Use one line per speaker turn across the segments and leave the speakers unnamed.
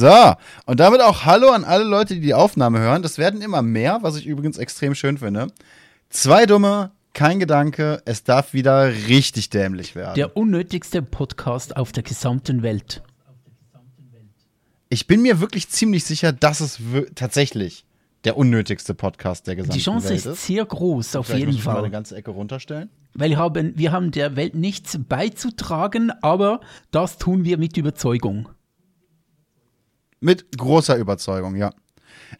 So, und damit auch Hallo an alle Leute, die die Aufnahme hören. Das werden immer mehr, was ich übrigens extrem schön finde. Zwei Dumme, kein Gedanke, es darf wieder richtig dämlich werden.
Der unnötigste Podcast auf der gesamten Welt.
Ich bin mir wirklich ziemlich sicher, dass es tatsächlich der unnötigste Podcast der gesamten Welt ist. Die Chance Welt
ist sehr groß, auf Vielleicht jeden muss ich Fall. Mal
eine ganze Ecke runterstellen.
Weil wir haben, wir haben der Welt nichts beizutragen, aber das tun wir mit Überzeugung.
Mit großer Überzeugung, ja.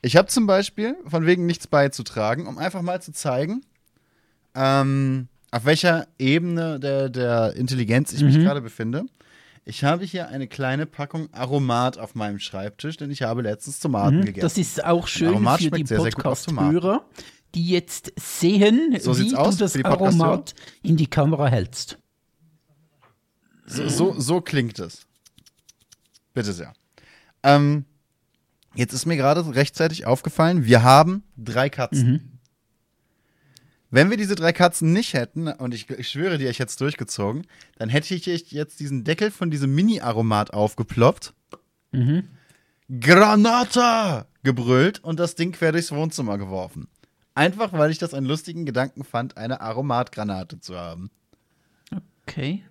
Ich habe zum Beispiel von wegen nichts beizutragen, um einfach mal zu zeigen, ähm, auf welcher Ebene der, der Intelligenz ich mich mhm. gerade befinde. Ich habe hier eine kleine Packung Aromat auf meinem Schreibtisch, denn ich habe letztens Tomaten mhm, gegessen.
Das ist auch schön für die Podcast-Hörer, die jetzt sehen, so wie du aus, das Aromat in die Kamera hältst.
So, so, so klingt es. Bitte sehr. Ähm, jetzt ist mir gerade rechtzeitig aufgefallen, wir haben drei Katzen. Mhm. Wenn wir diese drei Katzen nicht hätten, und ich, ich schwöre dir, ich hätte es durchgezogen, dann hätte ich jetzt diesen Deckel von diesem Mini-Aromat aufgeploppt. Mhm. Granata! gebrüllt und das Ding quer durchs Wohnzimmer geworfen. Einfach weil ich das einen lustigen Gedanken fand, eine Aromatgranate zu haben.
Okay.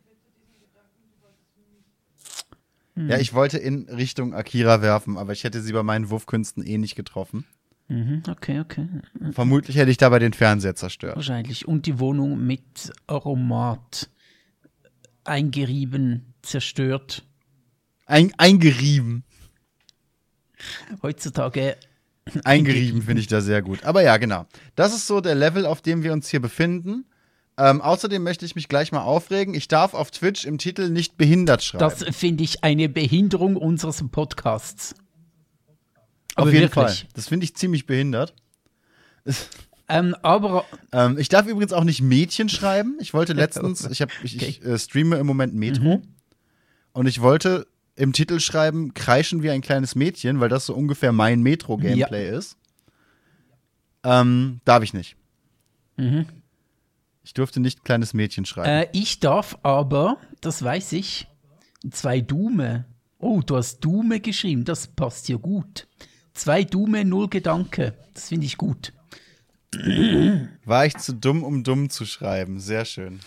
Ja, ich wollte in Richtung Akira werfen, aber ich hätte sie bei meinen Wurfkünsten eh nicht getroffen.
Mhm, okay, okay.
Vermutlich hätte ich dabei den Fernseher zerstört.
Wahrscheinlich. Und die Wohnung mit Aromat eingerieben, zerstört.
Ein, eingerieben.
Heutzutage.
Eingerieben finde ich da sehr gut. Aber ja, genau. Das ist so der Level, auf dem wir uns hier befinden. Ähm, außerdem möchte ich mich gleich mal aufregen. Ich darf auf Twitch im Titel nicht behindert schreiben.
Das finde ich eine Behinderung unseres Podcasts.
Aber auf jeden wirklich. Fall. Das finde ich ziemlich behindert.
Ähm, aber
ähm, ich darf übrigens auch nicht Mädchen schreiben. Ich wollte letztens, ich, hab, ich, okay. ich äh, streame im Moment Metro mhm. und ich wollte im Titel schreiben, kreischen wie ein kleines Mädchen, weil das so ungefähr mein Metro-Gameplay ja. ist. Ähm, darf ich nicht. Mhm. Ich durfte nicht kleines Mädchen schreiben.
Äh, ich darf aber, das weiß ich, zwei Dume. Oh, du hast Dume geschrieben, das passt hier gut. Zwei Dume, null Gedanke. Das finde ich gut.
War ich zu dumm, um dumm zu schreiben? Sehr schön.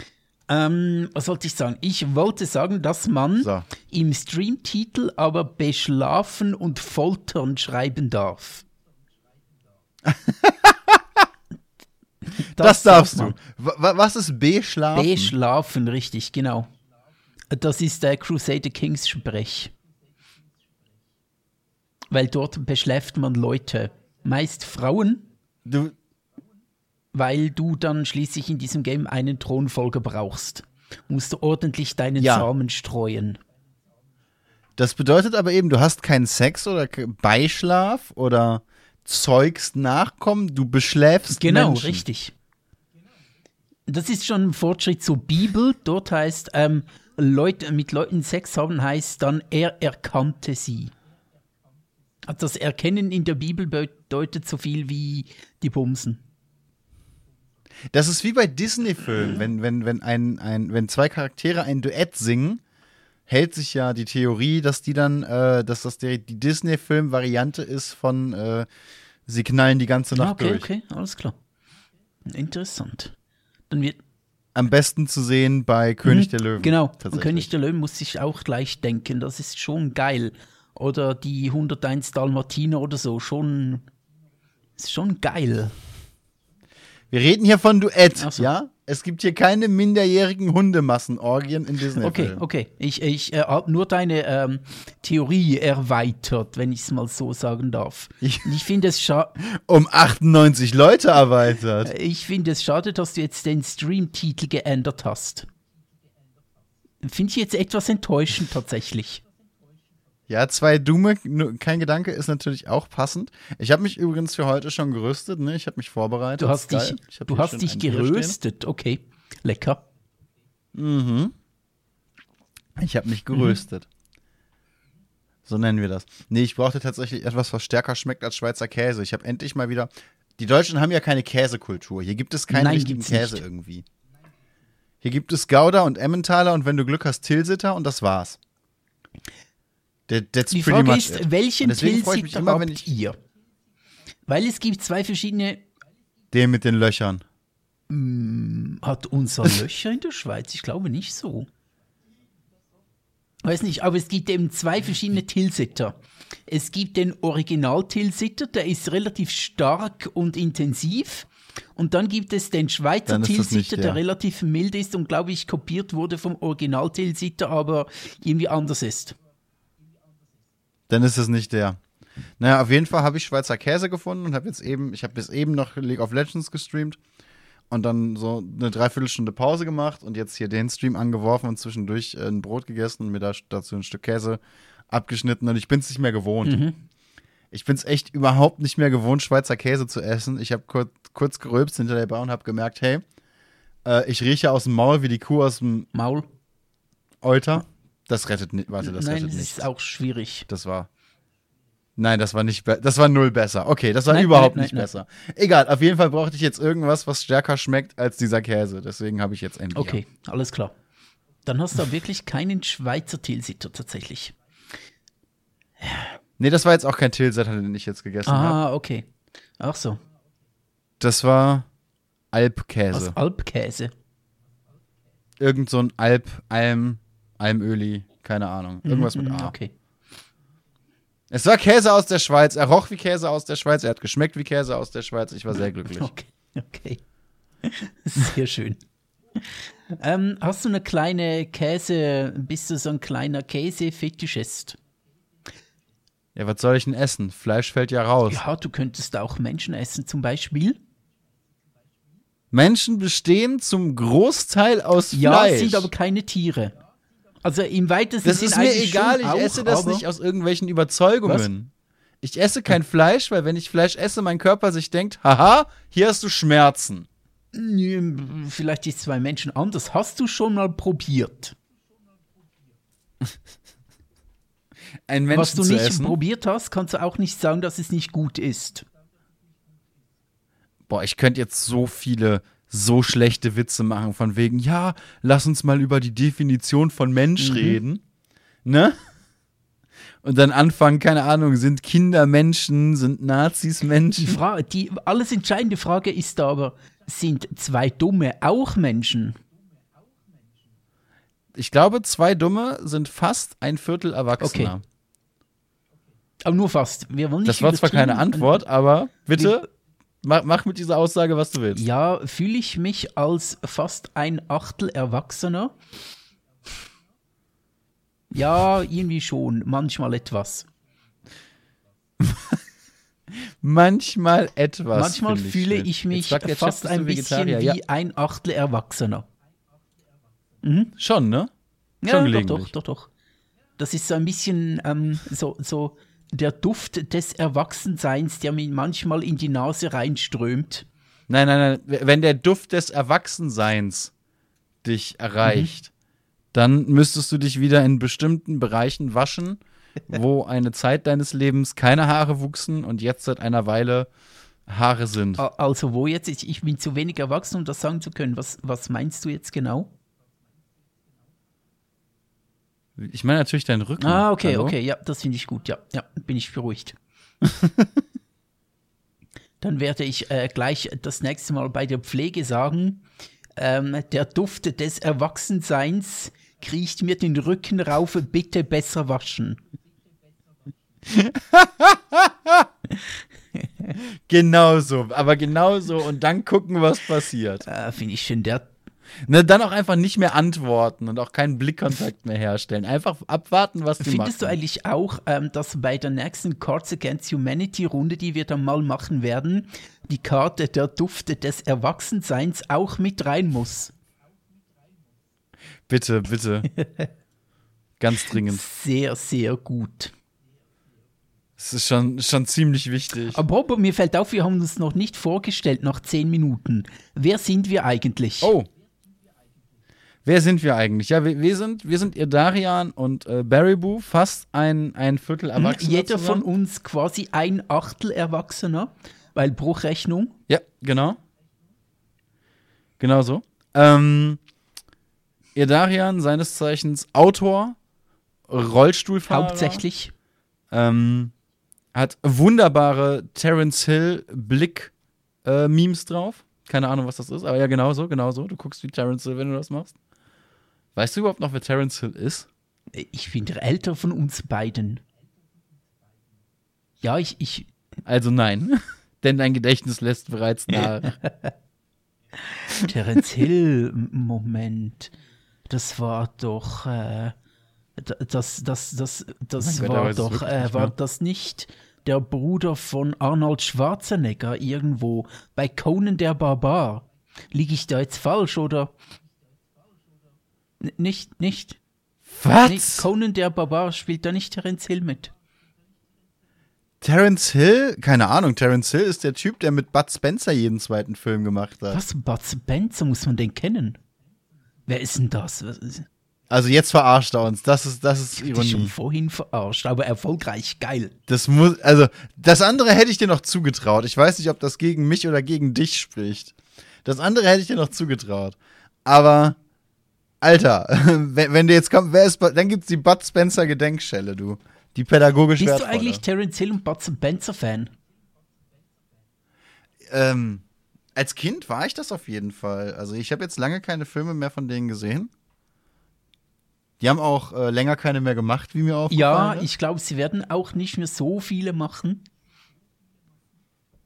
Ähm, was wollte ich sagen? Ich wollte sagen, dass man so. im Streamtitel aber beschlafen und foltern schreiben darf.
Das, das darfst du. Was ist B-Schlafen?
B-Schlafen, richtig, genau. Das ist der Crusader Kings Sprech. Weil dort beschläft man Leute. Meist Frauen. Du. Weil du dann schließlich in diesem Game einen Thronfolger brauchst. Musst du ordentlich deinen ja. Samen streuen.
Das bedeutet aber eben, du hast keinen Sex oder Beischlaf oder zeugst Nachkommen, du beschläfst
genau,
Menschen.
Genau, richtig. Das ist schon ein Fortschritt zur Bibel. Dort heißt, ähm, Leute, mit Leuten Sex haben heißt dann, er erkannte sie. Das Erkennen in der Bibel bedeutet so viel wie die Bumsen.
Das ist wie bei Disney-Filmen, wenn, wenn, wenn, ein, ein, wenn zwei Charaktere ein Duett singen, hält sich ja die Theorie, dass die dann, äh, dass das die, die Disney-Film-Variante ist von äh, Sie knallen die ganze Nacht
okay,
durch.
Okay, alles klar. Interessant. Dann wird
am besten zu sehen bei König mhm, der Löwen.
Genau, und König der Löwen muss ich auch gleich denken. Das ist schon geil. Oder die 101 Dalmatiner oder so. Schon, ist schon geil.
Wir reden hier von Duett, so. ja? Es gibt hier keine minderjährigen Hundemassenorgien in Disney.
Okay, okay. Ich, ich äh, habe nur deine ähm, Theorie erweitert, wenn ich es mal so sagen darf. Ich, ich finde es schade.
Um 98 Leute erweitert.
Ich finde es schade, dass du jetzt den Stream-Titel geändert hast. Finde ich jetzt etwas enttäuschend tatsächlich.
Ja, zwei Dume, kein Gedanke, ist natürlich auch passend. Ich habe mich übrigens für heute schon gerüstet, ne? Ich habe mich vorbereitet.
Du hast dich, du hast dich geröstet, okay. Lecker.
Mhm. Ich habe mich geröstet. Mhm. So nennen wir das. Nee, ich brauchte tatsächlich etwas, was stärker schmeckt als Schweizer Käse. Ich habe endlich mal wieder. Die Deutschen haben ja keine Käsekultur. Hier gibt es keinen Nein, richtigen Käse nicht. irgendwie. Hier gibt es Gouda und Emmentaler und wenn du Glück hast, Tilsiter und das war's. That,
Die Frage ist,
it.
welchen
mich
Tilsiter
immer, ich
ihr? Weil es gibt zwei verschiedene.
den mit den Löchern.
Hat unser Löcher in der Schweiz? Ich glaube nicht so. Weiß nicht, aber es gibt eben zwei verschiedene Tilsiter. Es gibt den Original-Tilsiter, der ist relativ stark und intensiv. Und dann gibt es den Schweizer
nicht
Tilsiter, der
der.
relativ mild ist und, glaube ich, kopiert wurde vom Original-Tilsiter, aber irgendwie anders ist.
Dann ist es nicht der. Naja, auf jeden Fall habe ich Schweizer Käse gefunden und habe jetzt eben, ich habe bis eben noch League of Legends gestreamt und dann so eine Dreiviertelstunde Pause gemacht und jetzt hier den Stream angeworfen und zwischendurch äh, ein Brot gegessen und mir da dazu ein Stück Käse abgeschnitten und ich bin es nicht mehr gewohnt. Ich bin es echt überhaupt nicht mehr gewohnt, Schweizer Käse zu essen. Ich habe kurz, kurz gerülpst hinter der Bar und habe gemerkt, hey, äh, ich rieche aus dem Maul wie die Kuh aus dem
Maul?
Euter. Das rettet nicht, warte, das
Nein,
rettet
das
nicht.
ist auch schwierig.
Das war. Nein, das war nicht das war null besser. Okay, das war
Nein,
überhaupt
nein,
nicht
nein,
besser. Egal, auf jeden Fall brauchte ich jetzt irgendwas, was stärker schmeckt als dieser Käse. Deswegen habe ich jetzt endlich.
Okay, alles klar. Dann hast du wirklich keinen Schweizer Tilsiter tatsächlich.
Nee, das war jetzt auch kein Tilsiter, den ich jetzt gegessen habe.
Ah, okay. Ach so.
Das war Alpkäse.
Alpkäse.
Irgend so ein Alp, Alm, Almöli, keine Ahnung. Irgendwas mit
Mhm,
A.
Okay.
Es war Käse aus der Schweiz. Er roch wie Käse aus der Schweiz. Er hat geschmeckt wie Käse aus der Schweiz. Ich war sehr glücklich.
Okay. Okay. Sehr schön. ähm, hast du eine kleine Käse, bist du so ein kleiner Käse-Fetischist?
Ja, was soll ich denn essen? Fleisch fällt ja raus.
Ja, du könntest auch Menschen essen zum Beispiel.
Menschen bestehen zum Großteil aus
Ja,
Fleisch.
sind aber keine Tiere. Also im weitesten
Das
Sinn
ist mir egal, ich
auch,
esse das nicht aus irgendwelchen Überzeugungen. Ich esse kein Fleisch, weil wenn ich Fleisch esse, mein Körper sich denkt, haha, hier hast du Schmerzen.
Vielleicht ist es bei Menschen anders. Hast du schon mal probiert?
Ein Menschen
Was du nicht
essen.
probiert hast, kannst du auch nicht sagen, dass es nicht gut ist.
Boah, ich könnte jetzt so viele so schlechte Witze machen von wegen, ja, lass uns mal über die Definition von Mensch
Mhm.
reden. Ne? Und dann anfangen, keine Ahnung, sind Kinder Menschen, sind Nazis
Die,
Menschen?
Frage, die alles entscheidende Frage ist aber, sind zwei Dumme auch Menschen?
Ich glaube, zwei Dumme sind fast ein Viertel Erwachsener.
Okay. Aber nur fast. Wir wollen nicht
Das war zwar keine Antwort, aber bitte mach, mach mit dieser Aussage, was du willst.
Ja, fühle ich mich als fast ein Achtel Erwachsener? Ja, irgendwie schon. Manchmal etwas.
Manchmal etwas.
Manchmal
find
fühle
schön.
ich
Jetzt
mich
Chat,
fast
du
ein bisschen
Vegetarier?
wie
ja,
ein Achtel Erwachsener.
schon, ne?
Ja,
Schon
doch,
gelegentlich.
doch, doch, doch. Das ist so ein bisschen ähm, so, so der Duft des Erwachsenseins, der mir manchmal in die Nase reinströmt.
Nein, nein, nein. Wenn der Duft des Erwachsenseins dich erreicht, dann müsstest du dich wieder in bestimmten Bereichen waschen, wo eine Zeit deines Lebens keine Haare wuchsen und jetzt seit einer Weile Haare sind.
Also wo jetzt? Ich, ich bin zu wenig erwachsen, um das sagen zu können. Was, was meinst du jetzt genau?
Ich meine natürlich deinen Rücken.
Ah, okay,
Hallo?
okay, ja, das finde ich gut. Ja, ja, bin ich beruhigt. Dann werde ich äh, gleich das nächste Mal bei der Pflege sagen, ähm, der Duft des Erwachsenseins kriecht mir den Rücken rauf, bitte besser waschen.
Genauso, aber genauso und dann gucken, was passiert.
Äh, finde ich schön. Der,
Ne, dann auch einfach nicht mehr antworten und auch keinen Blickkontakt mehr herstellen. Einfach abwarten, was die
findest du
machen.
eigentlich auch, ähm, dass bei der nächsten Cards Against Humanity Runde, die wir dann mal machen werden, die Karte der Duft des Erwachsenseins auch mit rein muss?
Bitte, bitte. Ganz dringend.
Sehr, sehr gut.
Es ist schon, schon ziemlich wichtig.
Aber mir fällt auf, wir haben uns noch nicht vorgestellt nach zehn Minuten. Wer sind wir eigentlich?
Oh. Wer sind wir eigentlich? Ja, wir, wir sind, wir sind Irdarian und äh, Barryboo, fast ein, ein Viertel
Hm,
Erwachsener.
Jeder von
zusammen.
uns quasi ein Achtel Erwachsener, weil Bruchrechnung.
Ja, genau. Genau so. Ähm, Irdarian, seines Zeichens Autor Rollstuhlfahrer.
Hauptsächlich.
Ähm, hat wunderbare Terence Hill Blick äh, Memes drauf. Keine Ahnung, was das ist, aber ja, genau so, genau so. Du guckst wie Terence Hill, wenn du das machst. Weißt du überhaupt noch, wer Terence Hill ist?
Ich bin der älter von uns beiden. Ja, ich, ich.
Also nein, denn dein Gedächtnis lässt bereits nach.
Terence Hill, Moment. Das war doch. Äh, das, das, das, das
Gott,
war
ist
doch. Äh, war das nicht der Bruder von Arnold Schwarzenegger irgendwo bei Conan der Barbar? Liege ich da jetzt falsch oder? N nicht, nicht. Nee, Conan der Barbar spielt da nicht Terence Hill mit.
Terence Hill? Keine Ahnung. Terence Hill ist der Typ, der mit Bud Spencer jeden zweiten Film gemacht hat.
Was? Bud Spencer muss man den kennen? Wer ist denn das? Was ist,
Also jetzt verarscht er uns. Das ist, das ist
ich schon
Ironie.
vorhin verarscht, aber erfolgreich, geil.
Das muss, also, das andere hätte ich dir noch zugetraut. Ich weiß nicht, ob das gegen mich oder gegen dich spricht. Das andere hätte ich dir noch zugetraut. Aber, Alter, wenn, wenn du jetzt kommst, wer ist, dann gibt's die Bud Spencer Gedenkschelle, du. Die pädagogisch
Bist du eigentlich Terence Hill und Bud Spencer Fan?
Ähm, als Kind war ich das auf jeden Fall. Also ich habe jetzt lange keine Filme mehr von denen gesehen. Die haben auch äh, länger keine mehr gemacht, wie mir aufgefallen
Ja,
ist.
ich glaube, sie werden auch nicht mehr so viele machen.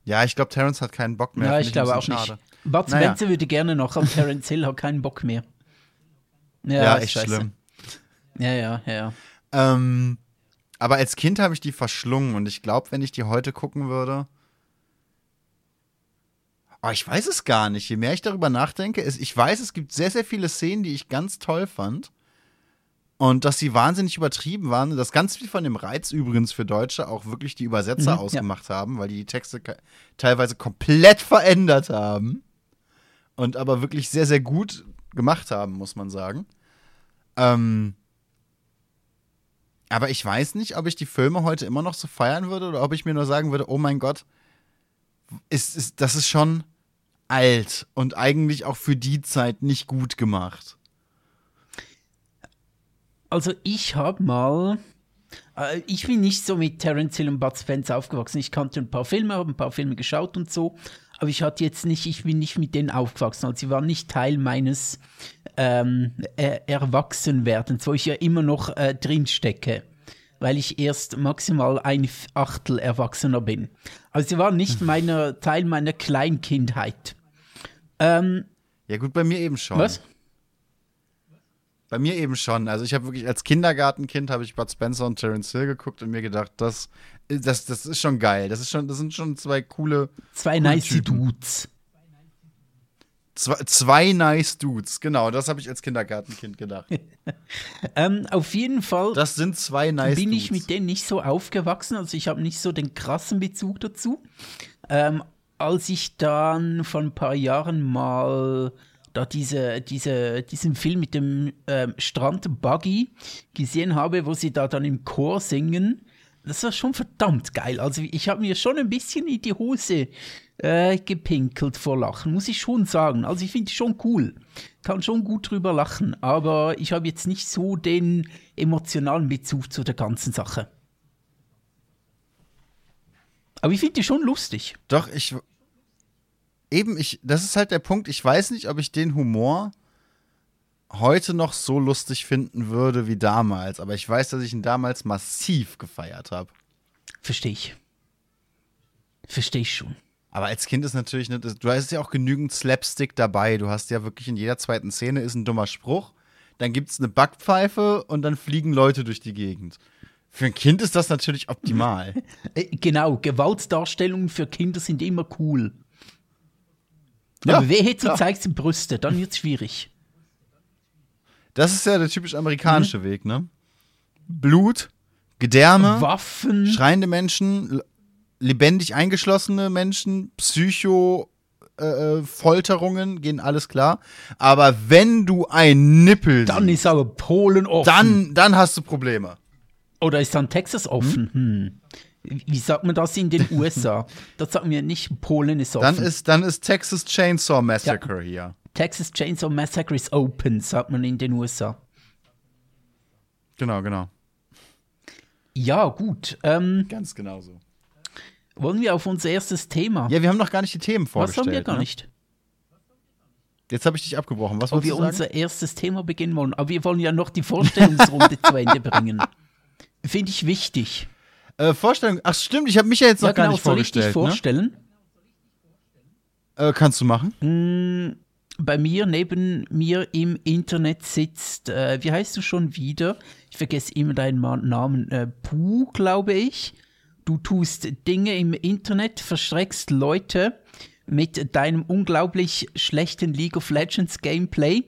Ja, ich glaube, Terrence hat keinen Bock mehr.
ja, ich glaube auch
bisschen
nicht.
schade.
Bud
Naja.
Spencer würde gerne noch, aber Terence Hill hat keinen Bock mehr. Ja,
Ja, echt
scheiße.
schlimm.
Ja, ja, ja, ja.
Ähm, aber als Kind habe ich die verschlungen und ich glaube, wenn ich die heute gucken würde. Aber ich weiß es gar nicht. Je mehr ich darüber nachdenke, ist, ich weiß, es gibt sehr, sehr viele Szenen, die ich ganz toll fand. Und dass sie wahnsinnig übertrieben waren. Dass ganz viel von dem Reiz übrigens für Deutsche auch wirklich die Übersetzer
Mhm, ja.
ausgemacht haben, weil die die Texte teilweise komplett verändert haben. Und aber wirklich sehr, sehr gut gemacht haben, muss man sagen. Ähm, aber ich weiß nicht, ob ich die Filme heute immer noch so feiern würde oder ob ich mir nur sagen würde, oh mein Gott, ist, ist, das ist schon alt und eigentlich auch für die Zeit nicht gut gemacht.
Also ich habe mal, äh, ich bin nicht so mit Terence Hill und Bud Spencer aufgewachsen. Ich kannte ein paar Filme, habe ein paar Filme geschaut und so, aber ich hatte jetzt nicht, ich bin nicht mit denen aufgewachsen. Also sie waren nicht Teil meines ähm, äh, Erwachsenwerdens, wo ich ja immer noch äh, drin stecke, weil ich erst maximal ein Achtel Erwachsener bin. Also sie waren nicht meiner Teil meiner Kleinkindheit. Ähm,
Ja, gut, bei mir eben schon.
was?
Bei mir eben schon. Also ich habe wirklich als Kindergartenkind habe ich Bud Spencer und Terence Hill geguckt und mir gedacht, das, das, das ist schon geil. Das ist schon, das sind schon zwei coole,
Zwei
Coole
nice
Typen.
Dudes.
zwei, zwei nice Dudes. Genau, das habe ich als Kindergartenkind gedacht.
Ähm, auf jeden Fall.
Das sind zwei nice
bin
Dudes.
ich mit denen nicht so aufgewachsen, also ich habe nicht so den krassen Bezug dazu. Ähm, als ich dann vor ein paar Jahren mal da diese, diese, diesen Film mit dem ähm, Strand Buggy gesehen habe, wo sie da dann im Chor singen, das war schon verdammt geil. Also ich habe mir schon ein bisschen in die Hose äh, gepinkelt vor Lachen, muss ich schon sagen. Also ich finde es schon cool. Kann schon gut drüber lachen, aber ich habe jetzt nicht so den emotionalen Bezug zu der ganzen Sache. Aber ich finde die schon lustig.
Doch, ich. Eben, ich. Das ist halt der Punkt. Ich weiß nicht, ob ich den Humor heute noch so lustig finden würde wie damals. Aber ich weiß, dass ich ihn damals massiv gefeiert habe.
Verstehe ich. Verstehe ich schon.
Aber als Kind ist natürlich, ne, du hast ja auch genügend Slapstick dabei. Du hast ja wirklich in jeder zweiten Szene ist ein dummer Spruch. Dann gibt es eine Backpfeife und dann fliegen Leute durch die Gegend. Für ein Kind ist das natürlich optimal.
Äh, genau, Gewaltdarstellungen für Kinder sind immer cool.
Ja,
Aber wehe, du
klar.
zeigst die Brüste, dann wird's schwierig.
Das ist ja der typisch amerikanische Weg, ne? Blut, Gedärme.
Waffen.
schreiende Menschen, lebendig eingeschlossene Menschen, Psycho, äh, äh, Folterungen, gehen alles klar. Aber wenn du ein Nippel
Dann ist aber Polen offen.
dann, dann hast du Probleme.
Oder ist dann Texas offen? Hm. Wie sagt man das in den USA? das sagt mir nicht, Polen ist offen.
Dann ist, dann ist Texas Chainsaw Massacre hier.
Texas Chainsaw Massacre is open, sagt man in den USA.
Genau, genau.
Ja, gut. Ähm,
Ganz genau so.
wollen wir auf unser erstes Thema?
Ja, wir haben noch gar nicht die Themen
Was
vorgestellt.
haben wir gar
ne?
nicht?
Jetzt habe ich dich abgebrochen. Was
Ob wir
du sagen?
unser erstes Thema beginnen wollen. Aber wir wollen ja noch die Vorstellungsrunde zu Ende bringen. Finde ich wichtig.
Äh, Vorstellung. Ach stimmt, ich habe mich ja jetzt noch
Ja,
gar
genau.
nicht
Soll ich dich
vorgestellt.
vorstellen?
Ne? Äh, kannst du machen?
Mm, Bei mir, neben mir im Internet sitzt, äh, wie heißt du schon wieder? Ich vergesse immer deinen Namen. Äh, Puh, glaube ich. Du tust Dinge im Internet, verschreckst Leute mit deinem unglaublich schlechten League of Legends Gameplay,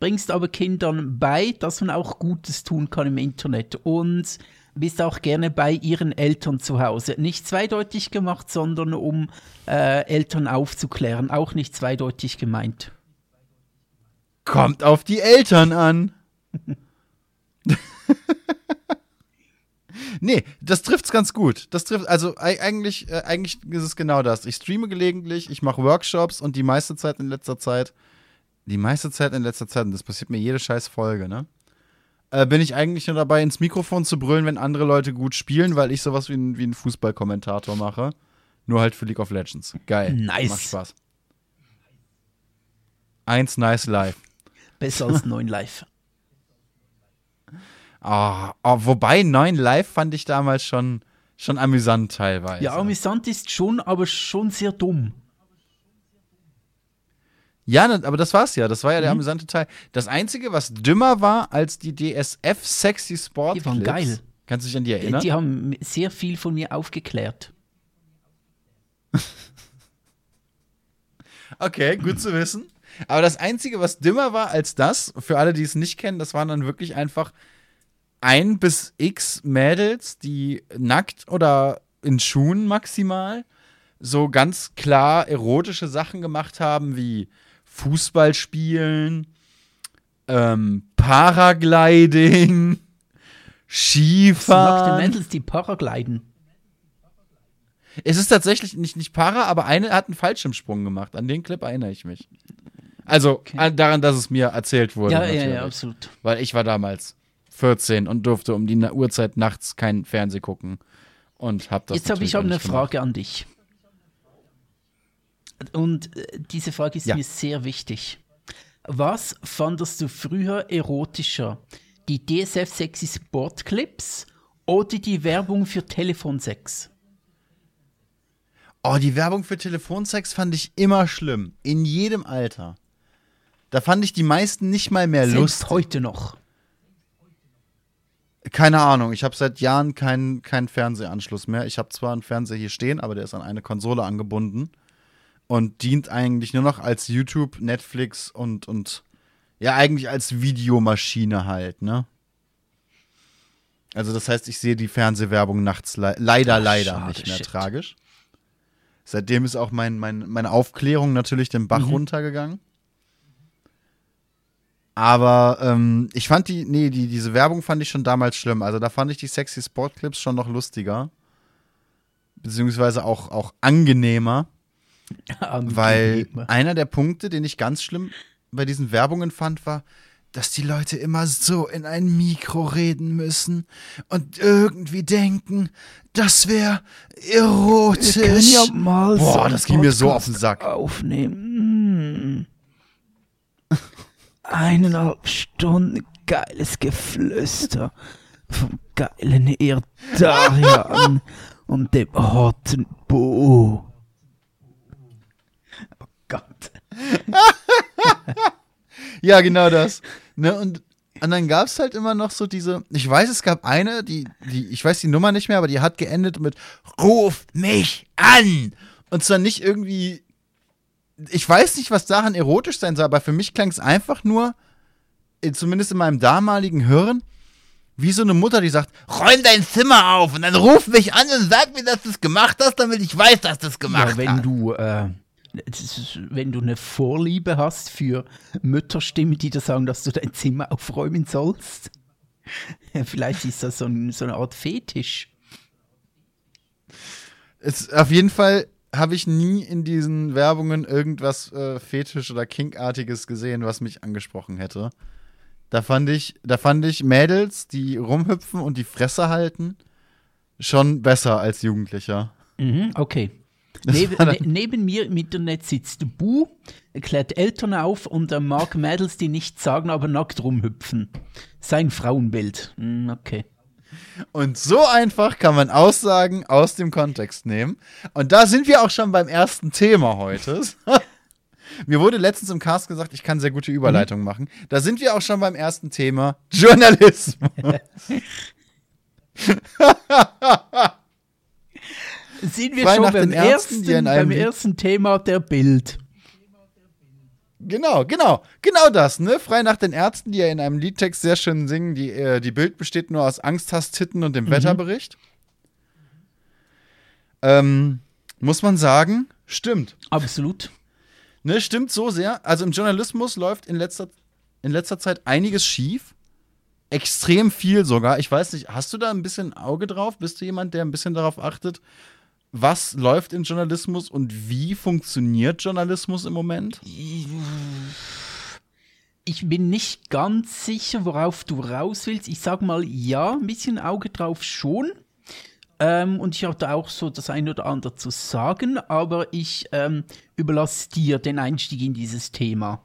bringst aber Kindern bei, dass man auch Gutes tun kann im Internet und bist auch gerne bei ihren Eltern zu Hause. Nicht zweideutig gemacht, sondern um äh, Eltern aufzuklären. Auch nicht zweideutig gemeint.
Kommt auf die Eltern an. nee, das trifft's ganz gut. Das trifft, also ei- eigentlich, äh, eigentlich ist es genau das. Ich streame gelegentlich, ich mache Workshops und die meiste Zeit in letzter Zeit, die meiste Zeit in letzter Zeit, und das passiert mir jede scheiß Folge, ne? Äh, bin ich eigentlich nur dabei, ins Mikrofon zu brüllen, wenn andere Leute gut spielen, weil ich sowas wie ein, wie ein Fußballkommentator mache. Nur halt für League of Legends. Geil.
Nice.
Macht Spaß. Eins nice live.
Besser als 9 Live.
Ah, ah, wobei 9 Live fand ich damals schon, schon amüsant teilweise.
Ja, amüsant ist schon, aber schon sehr dumm.
Ja, aber das war's ja. Das war ja der
Mhm.
amüsante Teil. Das Einzige, was dümmer war als die DSF Sexy Sport
Die waren geil.
Kannst du dich an die
Die,
erinnern?
die haben sehr viel von mir aufgeklärt.
Okay, gut zu wissen. Aber das Einzige, was dümmer war als das, für alle, die es nicht kennen, das waren dann wirklich einfach ein bis x Mädels, die nackt oder in Schuhen maximal so ganz klar erotische Sachen gemacht haben, wie Fußball spielen, ähm, Paragliding, Skifahren.
Mädels, die Paragliden.
Es ist tatsächlich nicht, nicht Para, aber eine hat einen Fallschirmsprung gemacht. An den Clip erinnere ich mich. Also an, daran, dass es mir erzählt wurde.
Ja, ja, ja, absolut.
Weil ich war damals 14 und durfte um die Uhrzeit nachts kein Fernseh gucken. Und hab das
Jetzt habe ich eine
auch nicht gemacht.
Frage an dich. Und äh, diese Frage ist
Ja.
mir sehr wichtig. Was fandest du früher erotischer? Die DSF Sexy Sport Clips oder die Werbung für Telefonsex?
Oh, die Werbung für Telefonsex fand ich immer schlimm. In jedem Alter. Da fand ich die meisten nicht mal mehr
Selbst
lustig.
heute noch.
Keine Ahnung, ich habe seit Jahren keinen keinen Fernsehanschluss mehr. Ich habe zwar einen Fernseher hier stehen, aber der ist an eine Konsole angebunden und dient eigentlich nur noch als YouTube, Netflix und, und ja, eigentlich als Videomaschine halt, ne? Also das heißt, ich sehe die Fernsehwerbung nachts le leider,
Ach,
leider
schade,
nicht mehr
shit.
tragisch. Seitdem ist auch mein, mein, meine Aufklärung natürlich den Bach runtergegangen. Aber ähm, ich fand die, nee, die, diese Werbung fand ich schon damals schlimm. Also da fand ich die sexy Sportclips schon noch lustiger. Beziehungsweise auch, auch angenehmer. Weil einer der Punkte, den ich ganz schlimm bei diesen Werbungen fand, war, dass die Leute immer so in ein Mikro reden müssen und irgendwie denken, das wäre erotisch.
mal
Boah, das ging mir so auf den Sack.
aufnehmen. Hm. Eineinhalb Stunden geiles Geflüster vom geilen Erdarian und dem harten Bo. Oh Gott.
Ja, genau das. Ne, und, und dann gab es halt immer noch so diese, ich weiß, es gab eine, die, die, ich weiß die Nummer nicht mehr, aber die hat geendet mit Ruf mich an! Und zwar nicht irgendwie, ich weiß nicht, was daran erotisch sein soll, aber für mich klang es einfach nur, äh, zumindest in meinem damaligen Hirn, wie so eine Mutter, die sagt, räum dein Zimmer auf und dann ruf mich an und sag mir, dass du es gemacht hast, damit ich weiß, dass du es gemacht
Ja, wenn
hast.
du, äh, wenn du eine Vorliebe hast für Mütterstimmen, die dir sagen, dass du dein Zimmer aufräumen sollst, vielleicht ist das so, ein, so eine Art Fetisch.
Es, auf jeden Fall habe ich nie in diesen Werbungen irgendwas äh, Fetisch- oder Kinkartiges gesehen, was mich angesprochen hätte. Da fand ich, da fand ich Mädels, die rumhüpfen und die Fresse halten schon besser als Jugendlicher.
Mhm, okay. Neben, ne, neben mir im Internet sitzt Bu, klärt Eltern auf und er mag Mädels, die nichts sagen, aber nackt rumhüpfen. Sein Frauenbild. Mhm, okay.
Und so einfach kann man Aussagen aus dem Kontext nehmen. Und da sind wir auch schon beim ersten Thema heute. Mir wurde letztens im Cast gesagt, ich kann sehr gute Überleitungen mhm. machen. Da sind wir auch schon beim ersten Thema: Journalismus.
sind wir Frei schon beim, ersten, beim ersten Thema der Bild.
Genau, genau, genau das, ne? Frei nach den Ärzten, die ja in einem Liedtext sehr schön singen, die, äh, die Bild besteht nur aus Angsthasttitten und dem mhm. Wetterbericht. Ähm, muss man sagen, stimmt.
Absolut.
Ne, stimmt so sehr. Also im Journalismus läuft in letzter, in letzter Zeit einiges schief. Extrem viel sogar. Ich weiß nicht, hast du da ein bisschen Auge drauf? Bist du jemand, der ein bisschen darauf achtet, was läuft in Journalismus und wie funktioniert Journalismus im Moment?
Ich bin nicht ganz sicher, worauf du raus willst. Ich sag mal ja, ein bisschen Auge drauf schon. Ähm, und ich hatte auch so das eine oder andere zu sagen, aber ich ähm, überlasse dir den Einstieg in dieses Thema.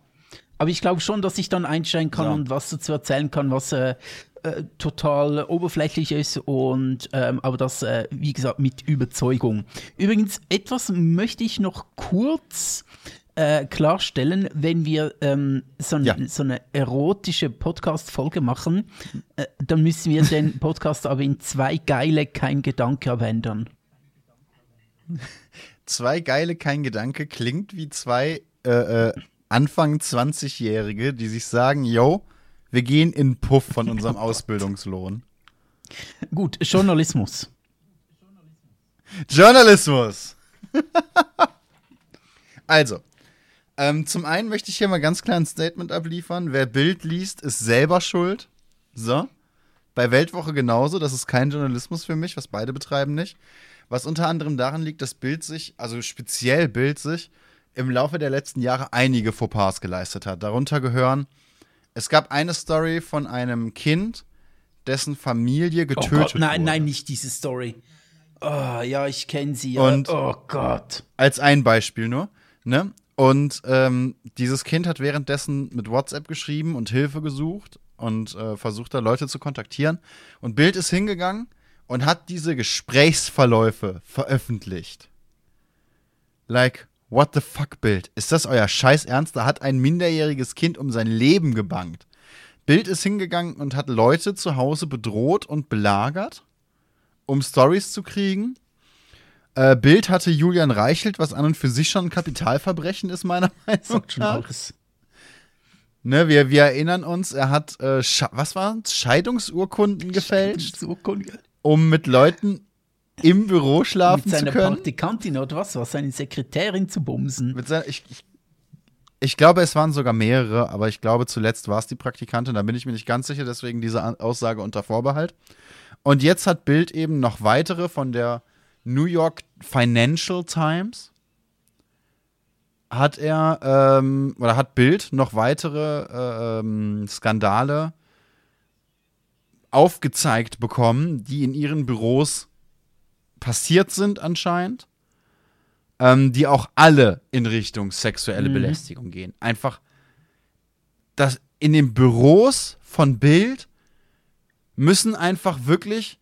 Aber ich glaube schon, dass ich dann einsteigen kann ja. und was dazu erzählen kann, was äh, äh, total oberflächlich ist und ähm, aber das, äh, wie gesagt, mit Überzeugung. Übrigens, etwas möchte ich noch kurz äh, klarstellen, wenn wir ähm, so, ja. so, eine erotische Podcast-Folge machen, äh, dann müssen wir den Podcast aber in zwei geile kein Gedanke abändern.
Zwei geile kein Gedanke klingt wie zwei äh, äh Anfang 20-Jährige, die sich sagen, yo, wir gehen in Puff von unserem oh Ausbildungslohn.
Gut, Journalismus.
Journalismus. also, ähm, zum einen möchte ich hier mal ganz klar ein Statement abliefern. Wer Bild liest, ist selber schuld. So. Bei Weltwoche genauso. Das ist kein Journalismus für mich, was beide betreiben nicht. Was unter anderem daran liegt, dass Bild sich, also speziell Bild sich, im Laufe der letzten Jahre einige Fauxpas geleistet hat. Darunter gehören es gab eine Story von einem Kind, dessen Familie getötet oh
Gott, nein,
wurde.
Nein, nicht diese Story. Oh, ja, ich kenne sie.
Und
oh Gott.
Als ein Beispiel nur. Ne? Und ähm, dieses Kind hat währenddessen mit WhatsApp geschrieben und Hilfe gesucht und äh, versucht da Leute zu kontaktieren. Und Bild ist hingegangen und hat diese Gesprächsverläufe veröffentlicht. Like, What the fuck, Bild? Ist das euer Scheiß Ernst? Da hat ein minderjähriges Kind um sein Leben gebangt. Bild ist hingegangen und hat Leute zu Hause bedroht und belagert, um Stories zu kriegen. Äh, Bild hatte Julian Reichelt, was an und für sich schon ein Kapitalverbrechen ist, meiner Meinung nach. Ne, wir, wir erinnern uns, er hat, äh, was war Scheidungsurkunden gefälscht, Scheidungsurkunden. um mit Leuten im Büro schlafen
zu können. Mit
seiner
Praktikantin oder was? Was seine Sekretärin zu bumsen.
Mit seiner, ich, ich, ich, glaube, es waren sogar mehrere, aber ich glaube, zuletzt war es die Praktikantin. Da bin ich mir nicht ganz sicher, deswegen diese Aussage unter Vorbehalt. Und jetzt hat Bild eben noch weitere von der New York Financial Times. Hat er, ähm, oder hat Bild noch weitere äh, ähm, Skandale aufgezeigt bekommen, die in ihren Büros passiert sind anscheinend, ähm, die auch alle in Richtung sexuelle mhm. Belästigung gehen. Einfach, dass in den Büros von Bild müssen einfach wirklich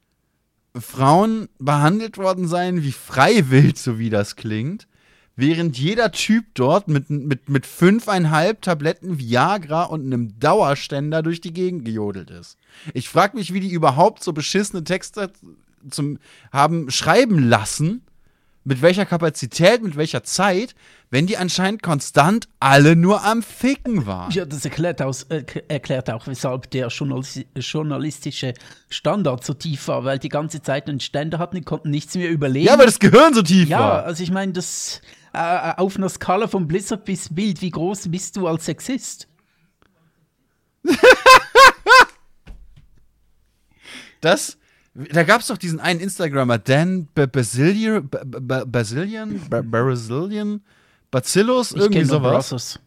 Frauen behandelt worden sein wie freiwillig, so wie das klingt, während jeder Typ dort mit, mit, mit fünfeinhalb Tabletten Viagra und einem Dauerständer durch die Gegend gejodelt ist. Ich frage mich, wie die überhaupt so beschissene Texte zum, haben schreiben lassen, mit welcher Kapazität, mit welcher Zeit, wenn die anscheinend konstant alle nur am Ficken waren.
Ja, das erklärt, aus, äh, erklärt auch, weshalb der journalistische Standard so tief war, weil die ganze Zeit einen Ständer hatten, die konnten nichts mehr überlegen.
Ja, weil das Gehirn so tief
ja,
war.
Ja, also ich meine, das äh, auf einer Skala von Blizzard bis Bild, wie groß bist du als Sexist?
das da gab es doch diesen einen Instagrammer, Dan Basilian, Basilian, Brazilian, Bacillus, irgendwie ich sowas.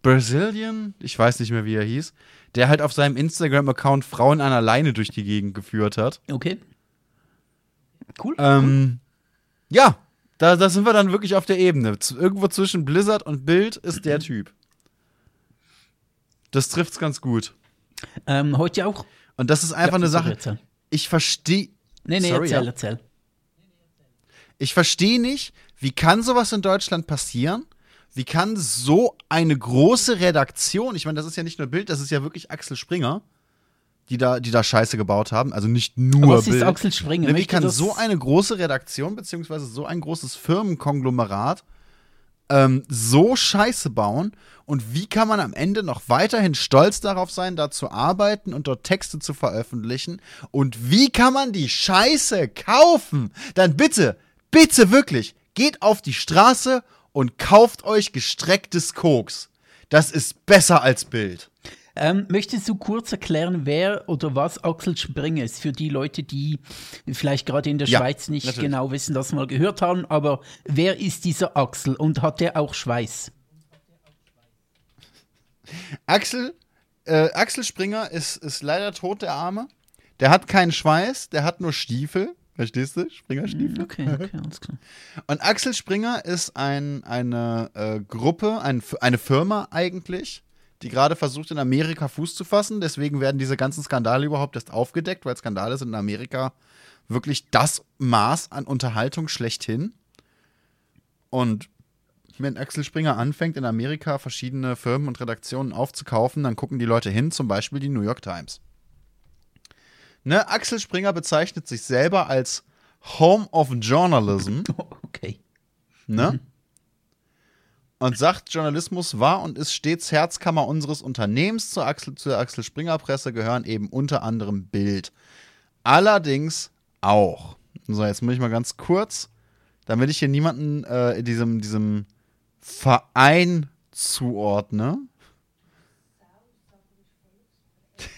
Brazilian, ich weiß nicht mehr, wie er hieß, der halt auf seinem Instagram-Account Frauen an alleine durch die Gegend geführt hat.
Okay. Cool.
Ähm, ja, da, da sind wir dann wirklich auf der Ebene. Z irgendwo zwischen Blizzard und Bild ist der Typ. Das trifft's ganz gut.
Ähm, heute auch.
Und das ist einfach
Ja,
eine Sache.
erzähl.
Ich verstehe.
Nee, nee,
Sorry,
erzähl,
ja.
erzähl.
Ich verstehe nicht, wie kann sowas in Deutschland passieren? Wie kann so eine große Redaktion, ich meine, das ist ja nicht nur Bild, das ist ja wirklich Axel Springer, die da, die da Scheiße gebaut haben, also nicht nur
Was ist
Bild.
Axel Springer?
Ne, Wie kann so eine große Redaktion, beziehungsweise so ein großes Firmenkonglomerat ähm, so Scheiße bauen? Und wie kann man am Ende noch weiterhin stolz darauf sein, da zu arbeiten und dort Texte zu veröffentlichen? Und wie kann man die Scheiße kaufen? Dann bitte, bitte wirklich, geht auf die Straße und kauft euch gestrecktes Koks. Das ist besser als Bild.
Ähm, möchtest du kurz erklären, wer oder was Axel Springer ist, für die Leute, die vielleicht gerade in der
Ja,
Schweiz nicht
natürlich.
genau wissen, das mal gehört haben, aber wer ist dieser Axel und hat der auch Schweiß?
Axel, äh, Axel Springer ist, ist leider tot, der Arme. Der hat keinen Schweiß, der hat nur Stiefel. Verstehst du? Springerstiefel.
Okay, okay, alles klar.
Und Axel Springer ist ein, eine äh, Gruppe, ein, eine Firma eigentlich, die gerade versucht, in Amerika Fuß zu fassen. Deswegen werden diese ganzen Skandale überhaupt erst aufgedeckt, weil Skandale sind in Amerika wirklich das Maß an Unterhaltung schlechthin. Und wenn Axel Springer anfängt, in Amerika verschiedene Firmen und Redaktionen aufzukaufen, dann gucken die Leute hin, zum Beispiel die New York Times. Ne, Axel Springer bezeichnet sich selber als Home of Journalism
Okay.
ne? Und sagt, Journalismus war und ist stets Herzkammer unseres Unternehmens. Zur Axel, zur Axel Springer Presse gehören eben unter anderem Bild. Allerdings auch. So, jetzt muss ich mal ganz kurz, damit ich hier niemanden äh, in diesem, diesem Verein zuordne,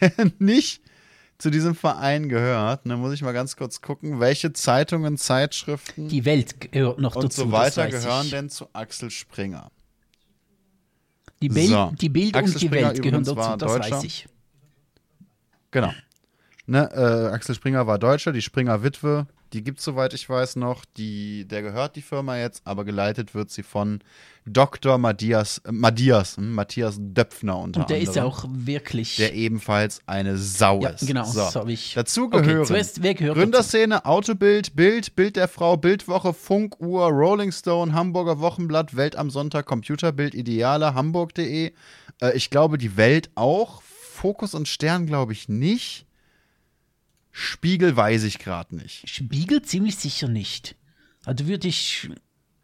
der nicht zu diesem Verein gehört, ne, muss ich mal ganz kurz gucken, welche Zeitungen, Zeitschriften
Die Welt gehört noch
und
dazu.
so
das
weiter gehören denn zu Axel Springer.
Die Bild,
So.
die Bild
Axel
und die
Springer
Welt gehören dazu, das
Deutscher.
weiß ich.
Genau. Ne, äh, Axel Springer war Deutscher, die Springer Witwe, die gibt soweit ich weiß noch, die, der gehört die Firma jetzt, aber geleitet wird sie von Dr. Matthias, äh, Matthias, hm, Matthias Döpfner unter
Und der
anderem.
ist ja auch wirklich.
der ebenfalls eine Sau
ja,
ist.
genau,
so.
das habe ich.
Dazu
Okay,
gehören
zuerst, wer gehört dazu?
Gründerszene, Autobild, Bild, Bild der Frau, Bildwoche, Funkuhr, Rolling Stone, Hamburger Wochenblatt, Welt am Sonntag, Computerbild, Ideale, Hamburg.de. Äh, ich glaube, die Welt auch. Fokus und Stern glaube ich nicht. Spiegel weiß ich gerade nicht.
Spiegel ziemlich sicher nicht. Also würde ich.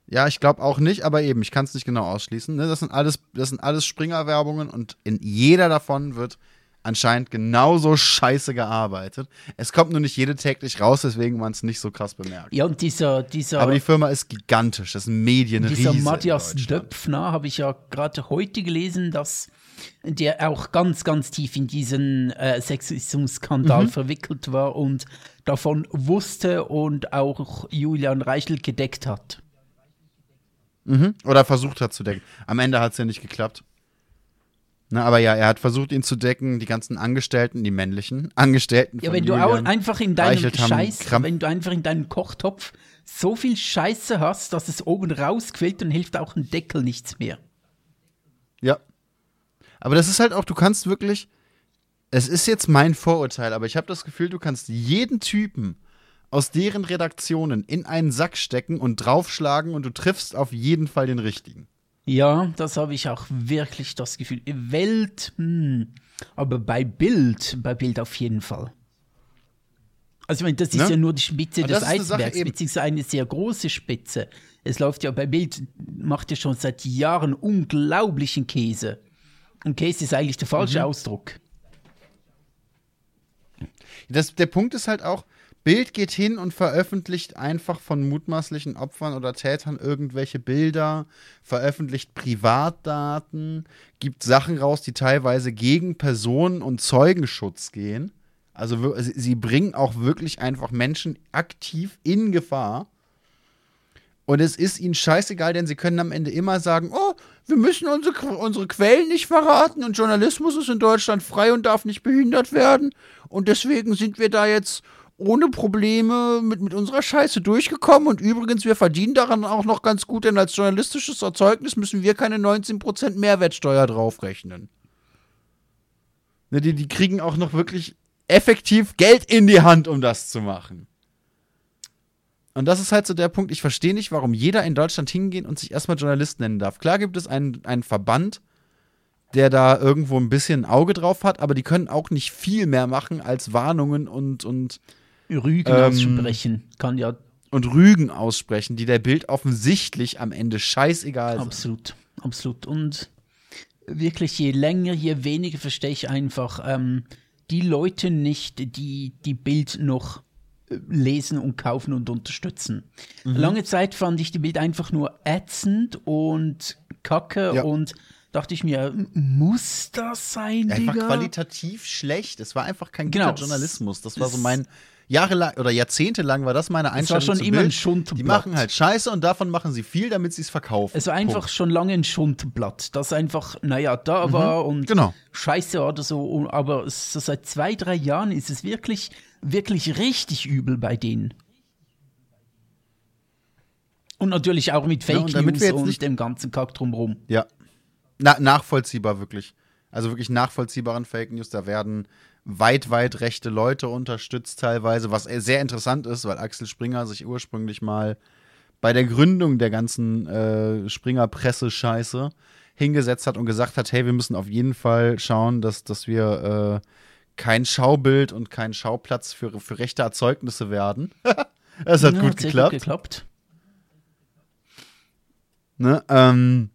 Ja, ich glaube auch nicht, aber eben, ich kann es nicht genau ausschließen. Ne? Das sind alles, das sind alles Springer-Werbungen und in jeder davon wird anscheinend genauso scheiße gearbeitet. Es kommt nur nicht jede täglich raus, deswegen man es nicht so krass bemerkt.
Ja, und dieser, dieser,
Aber die Firma ist gigantisch. Das sind Medien
dieser
riesig.
Matthias Döpfner habe ich ja gerade heute gelesen, dass der auch ganz, ganz tief in diesen äh, Sexismus-Skandal
Mhm.
verwickelt war und davon wusste und auch Julian Reichel gedeckt hat.
Oder versucht hat zu decken. Am Ende hat es ja nicht geklappt. Na, aber ja, er hat versucht, ihn zu decken, die ganzen Angestellten, die männlichen Angestellten.
Ja, wenn du
Julian
einfach in deinem Scheiß,
Krampf-
wenn du einfach in deinem Kochtopf so viel Scheiße hast, dass es oben rausquillt, dann hilft auch ein Deckel nichts mehr.
Ja. Aber das ist halt auch, du kannst wirklich, es ist jetzt mein Vorurteil, aber ich habe das Gefühl, du kannst jeden Typen aus deren Redaktionen in einen Sack stecken und draufschlagen und du triffst auf jeden Fall den richtigen.
Ja, das habe ich auch wirklich das Gefühl. Welt, hm. aber bei Bild, bei Bild auf jeden Fall. Also, ich meine, das ist
Ne?
ja nur die Spitze
Aber
des Eisbergs, beziehungsweise eine sehr große Spitze. Es läuft ja bei Bild, macht ja schon seit Jahren unglaublichen Käse. Und Käse ist eigentlich der falsche
Mhm.
Ausdruck.
Das, der Punkt ist halt auch, Bild geht hin und veröffentlicht einfach von mutmaßlichen Opfern oder Tätern irgendwelche Bilder, veröffentlicht Privatdaten, gibt Sachen raus, die teilweise gegen Personen- und Zeugenschutz gehen. Also sie, bringen auch wirklich einfach Menschen aktiv in Gefahr. Und es ist ihnen scheißegal, denn sie können am Ende immer sagen, oh, wir müssen unsere, unsere Quellen nicht verraten und Journalismus ist in Deutschland frei und darf nicht behindert werden. Und deswegen sind wir da jetzt ohne Probleme mit, mit unserer Scheiße durchgekommen. Und übrigens, wir verdienen daran auch noch ganz gut, denn als journalistisches Erzeugnis müssen wir keine 19% Mehrwertsteuer draufrechnen. Ne, die, die kriegen auch noch wirklich effektiv Geld in die Hand, um das zu machen. Und das ist halt so der Punkt, ich verstehe nicht, warum jeder in Deutschland hingehen und sich erstmal Journalist nennen darf. Klar gibt es einen, einen Verband, der da irgendwo ein bisschen ein Auge drauf hat, aber die können auch nicht viel mehr machen als Warnungen und, und
Rügen ähm, aussprechen. Kann ja.
Und Rügen aussprechen, die der Bild offensichtlich am Ende scheißegal
sind. Absolut, absolut. Und wirklich, je länger, je weniger verstehe ich einfach ähm, die Leute nicht, die die Bild noch äh, lesen und kaufen und unterstützen. Mhm. Lange Zeit fand ich die Bild einfach nur ätzend und kacke ja. und dachte ich mir, muss das sein,
Digga? Einfach qualitativ schlecht. Es war einfach kein genau. guter Journalismus. Das war so mein jahrelang oder jahrzehntelang war das meine Einstellung.
Es war schon immer Bild. ein Schundblatt.
Die machen halt Scheiße und davon machen sie viel, damit sie es verkaufen.
Es war einfach Punkt. schon lange ein Schundblatt, das einfach, naja, da mhm. war und
genau.
Scheiße oder so. Aber so seit zwei, drei Jahren ist es wirklich, wirklich richtig übel bei denen. Und natürlich auch mit Fake ja, News und dem ganzen Kack drumherum.
Ja. Na, nachvollziehbar wirklich. Also wirklich nachvollziehbaren Fake News. Da werden weit, weit rechte Leute unterstützt teilweise, was sehr interessant ist, weil Axel Springer sich ursprünglich mal bei der Gründung der ganzen äh, Springer-Presse-Scheiße hingesetzt hat und gesagt hat, hey, wir müssen auf jeden Fall schauen, dass, dass wir äh, kein Schaubild und kein Schauplatz für, für rechte Erzeugnisse werden. das hat ja, gut hat geklappt. Gut geklappt. Ne, ähm,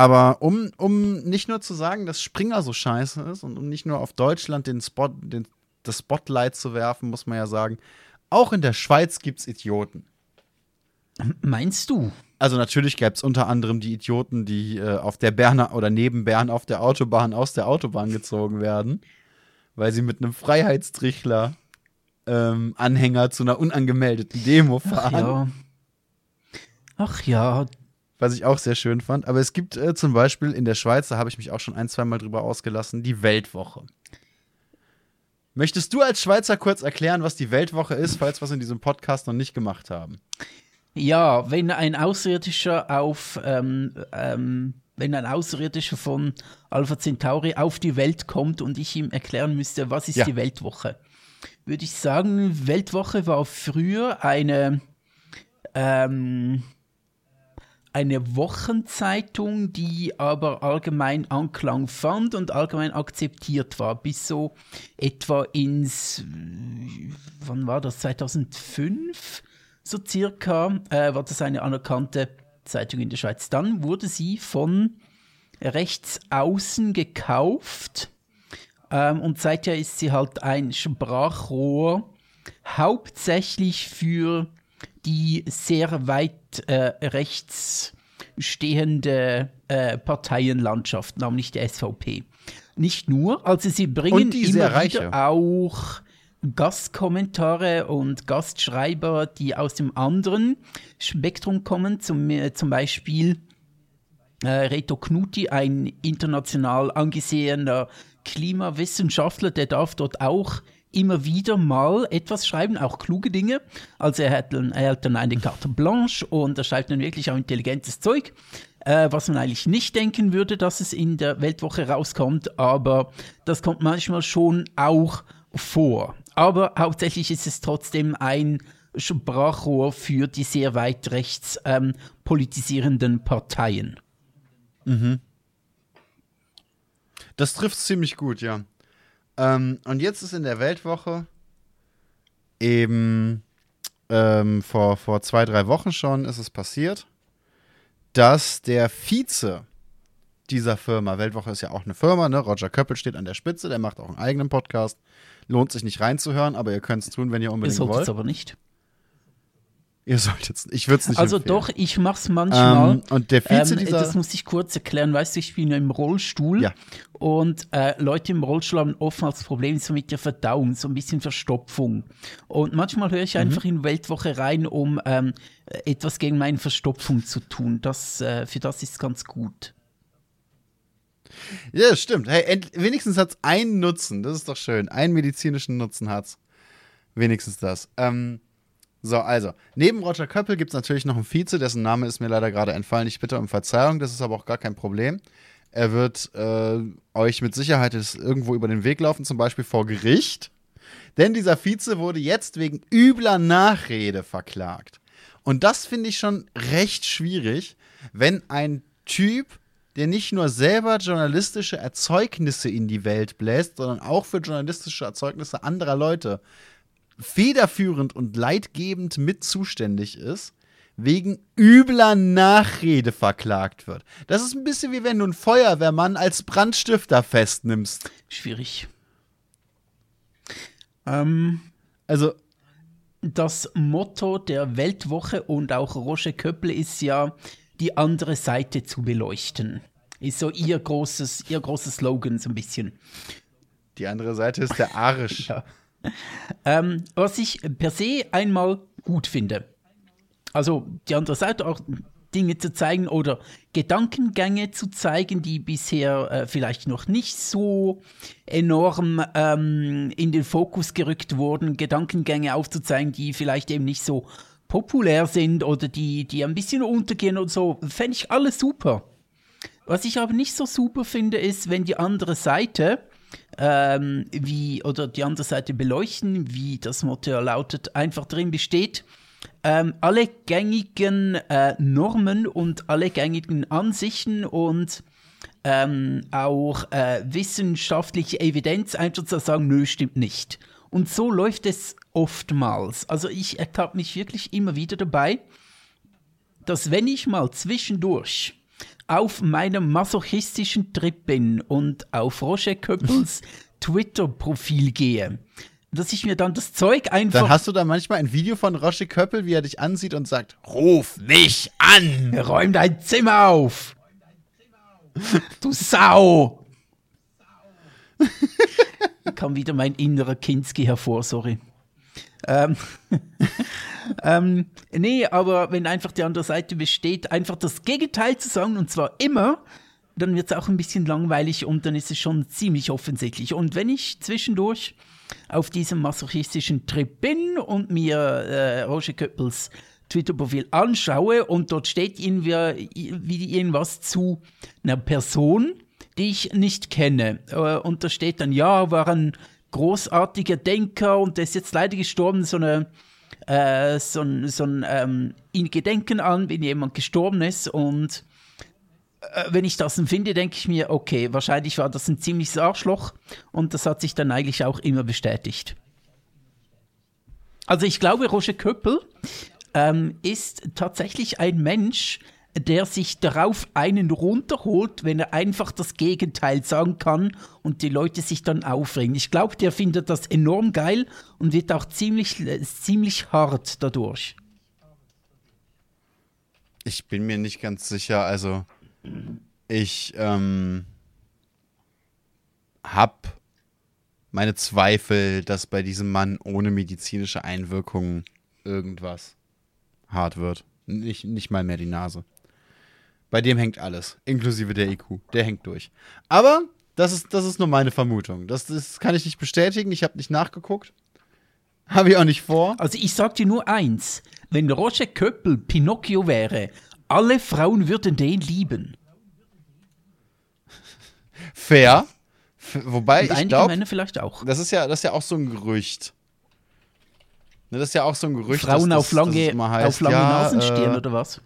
aber um, um nicht nur zu sagen, dass Springer so scheiße ist und um nicht nur auf Deutschland den Spot, den, das Spotlight zu werfen, muss man ja sagen, auch in der Schweiz gibt es Idioten.
Meinst du?
Also natürlich gäbe es unter anderem die Idioten, die äh, auf der Berner oder neben Bern auf der Autobahn aus der Autobahn gezogen werden, weil sie mit einem Freiheitstrichler ähm, Anhänger zu einer unangemeldeten Demo fahren.
Ach ja. Ach ja,
was ich auch sehr schön fand. Aber es gibt äh, zum Beispiel in der Schweiz, da habe ich mich auch schon ein, zwei Mal drüber ausgelassen, die Weltwoche. Möchtest du als Schweizer kurz erklären, was die Weltwoche ist, falls wir es in diesem Podcast noch nicht gemacht haben?
Ja, wenn ein Außerirdischer auf, ähm, ähm, wenn ein Außerirdischer von Alpha Centauri auf die Welt kommt und ich ihm erklären müsste, was ist ja. die Weltwoche, würde ich sagen, Weltwoche war früher eine ähm, eine Wochenzeitung, die aber allgemein Anklang fand und allgemein akzeptiert war, bis so etwa ins, wann war das, 2005, so circa, äh, war das eine anerkannte Zeitung in der Schweiz. Dann wurde sie von rechts außen gekauft ähm, und seither ist sie halt ein Sprachrohr, hauptsächlich für die sehr weit äh, rechts stehende äh, Parteienlandschaft, nämlich die SVP. Nicht nur, also sie bringen immer wieder auch Gastkommentare und Gastschreiber, die aus dem anderen Spektrum kommen, zum, äh, zum Beispiel äh, Reto Knuti, ein international angesehener Klimawissenschaftler, der darf dort auch immer wieder mal etwas schreiben, auch kluge Dinge. Also er hat dann, er hat dann eine Carte Blanche und er schreibt dann wirklich auch intelligentes Zeug, äh, was man eigentlich nicht denken würde, dass es in der Weltwoche rauskommt, aber das kommt manchmal schon auch vor. Aber hauptsächlich ist es trotzdem ein Sprachrohr für die sehr weit rechts ähm, politisierenden Parteien.
Mhm. Das trifft ziemlich gut, ja. Ähm, und jetzt ist in der Weltwoche eben ähm, vor, vor zwei, drei Wochen schon ist es passiert, dass der Vize dieser Firma, Weltwoche ist ja auch eine Firma, ne? Roger Köppel steht an der Spitze, der macht auch einen eigenen Podcast. Lohnt sich nicht reinzuhören, aber ihr könnt es tun, wenn ihr unbedingt ihr wollt.
es aber nicht.
Ihr solltet es, ich würde es nicht
Also
empfehlen.
doch, ich mach's manchmal. Ähm,
und der Vize
ähm, Das muss ich kurz erklären, weißt du, ich bin im Rollstuhl
ja.
und äh, Leute im Rollstuhl haben oftmals Probleme so mit der Verdauung, so ein bisschen Verstopfung. Und manchmal höre ich mhm. einfach in Weltwoche rein, um ähm, etwas gegen meine Verstopfung zu tun. Das, äh, für das ist ganz gut.
Ja, stimmt. Hey, wenigstens hat es einen Nutzen. Das ist doch schön. Einen medizinischen Nutzen hat es. Wenigstens das. Ähm, so, also, neben Roger Köppel gibt es natürlich noch einen Vize, dessen Name ist mir leider gerade entfallen. Ich bitte um Verzeihung, das ist aber auch gar kein Problem. Er wird äh, euch mit Sicherheit irgendwo über den Weg laufen, zum Beispiel vor Gericht. Denn dieser Vize wurde jetzt wegen übler Nachrede verklagt. Und das finde ich schon recht schwierig, wenn ein Typ, der nicht nur selber journalistische Erzeugnisse in die Welt bläst, sondern auch für journalistische Erzeugnisse anderer Leute federführend und leitgebend mit zuständig ist, wegen übler Nachrede verklagt wird. Das ist ein bisschen wie wenn du einen Feuerwehrmann als Brandstifter festnimmst.
Schwierig. Ähm,
also.
Das Motto der Weltwoche und auch Roger Köppel ist ja, die andere Seite zu beleuchten. Ist so ihr großes, ihr großes Slogan, so ein bisschen.
Die andere Seite ist der Arsch. ja.
Ähm, was ich per se einmal gut finde. Also die andere Seite auch Dinge zu zeigen oder Gedankengänge zu zeigen, die bisher äh, vielleicht noch nicht so enorm ähm, in den Fokus gerückt wurden, Gedankengänge aufzuzeigen, die vielleicht eben nicht so populär sind oder die, die ein bisschen untergehen und so, fände ich alles super. Was ich aber nicht so super finde, ist, wenn die andere Seite ähm, wie oder die andere Seite beleuchten, wie das Motto lautet, einfach drin besteht, ähm, alle gängigen äh, Normen und alle gängigen Ansichten und ähm, auch äh, wissenschaftliche Evidenz einfach zu sagen, nö, stimmt nicht. Und so läuft es oftmals. Also ich ertappe mich wirklich immer wieder dabei, dass wenn ich mal zwischendurch auf meinem masochistischen Trip bin und auf Roger Köppels Twitter-Profil gehe, dass ich mir dann das Zeug einfach.
Dann hast du da manchmal ein Video von Roger Köppel, wie er dich ansieht und sagt: Ruf mich an!
Räum dein Zimmer auf! du Sau! kam wieder mein innerer Kinski hervor, sorry. Ähm, ähm, nee, aber wenn einfach die andere Seite besteht, einfach das Gegenteil zu sagen, und zwar immer, dann wird es auch ein bisschen langweilig und dann ist es schon ziemlich offensichtlich. Und wenn ich zwischendurch auf diesem masochistischen Trip bin und mir äh, Roger Köppels Twitter-Profil anschaue und dort steht irgendwie wie irgendwas zu einer Person, die ich nicht kenne. Äh, und da steht dann, ja, war ein großartiger Denker und der ist jetzt leider gestorben, so eine äh, so ein, so ein ähm, in Gedenken an, wenn jemand gestorben ist. Und äh, wenn ich das finde, denke ich mir, okay, wahrscheinlich war das ein ziemliches Arschloch. Und das hat sich dann eigentlich auch immer bestätigt. Also ich glaube, Roger Köppel ähm, ist tatsächlich ein Mensch, der sich darauf einen runterholt, wenn er einfach das Gegenteil sagen kann und die Leute sich dann aufregen. Ich glaube, der findet das enorm geil und wird auch ziemlich, ziemlich hart dadurch.
Ich bin mir nicht ganz sicher, also ich ähm, habe meine Zweifel, dass bei diesem Mann ohne medizinische Einwirkungen irgendwas hart wird. Nicht, nicht mal mehr die Nase. Bei dem hängt alles, inklusive der IQ. Der hängt durch. Aber das ist, das ist nur meine Vermutung. Das, das kann ich nicht bestätigen. Ich habe nicht nachgeguckt. Habe ich auch nicht vor.
Also ich sag dir nur eins. Wenn Roger Köppel Pinocchio wäre, alle Frauen würden den lieben.
Fair. F wobei Und ich glaube,
Männer vielleicht auch.
Das ist ja, das ist ja auch so ein Gerücht. Ne, das ist ja auch so ein Gerücht.
Frauen dass, auf lange, heißt, auf lange ja, Nasen stehen äh, oder was?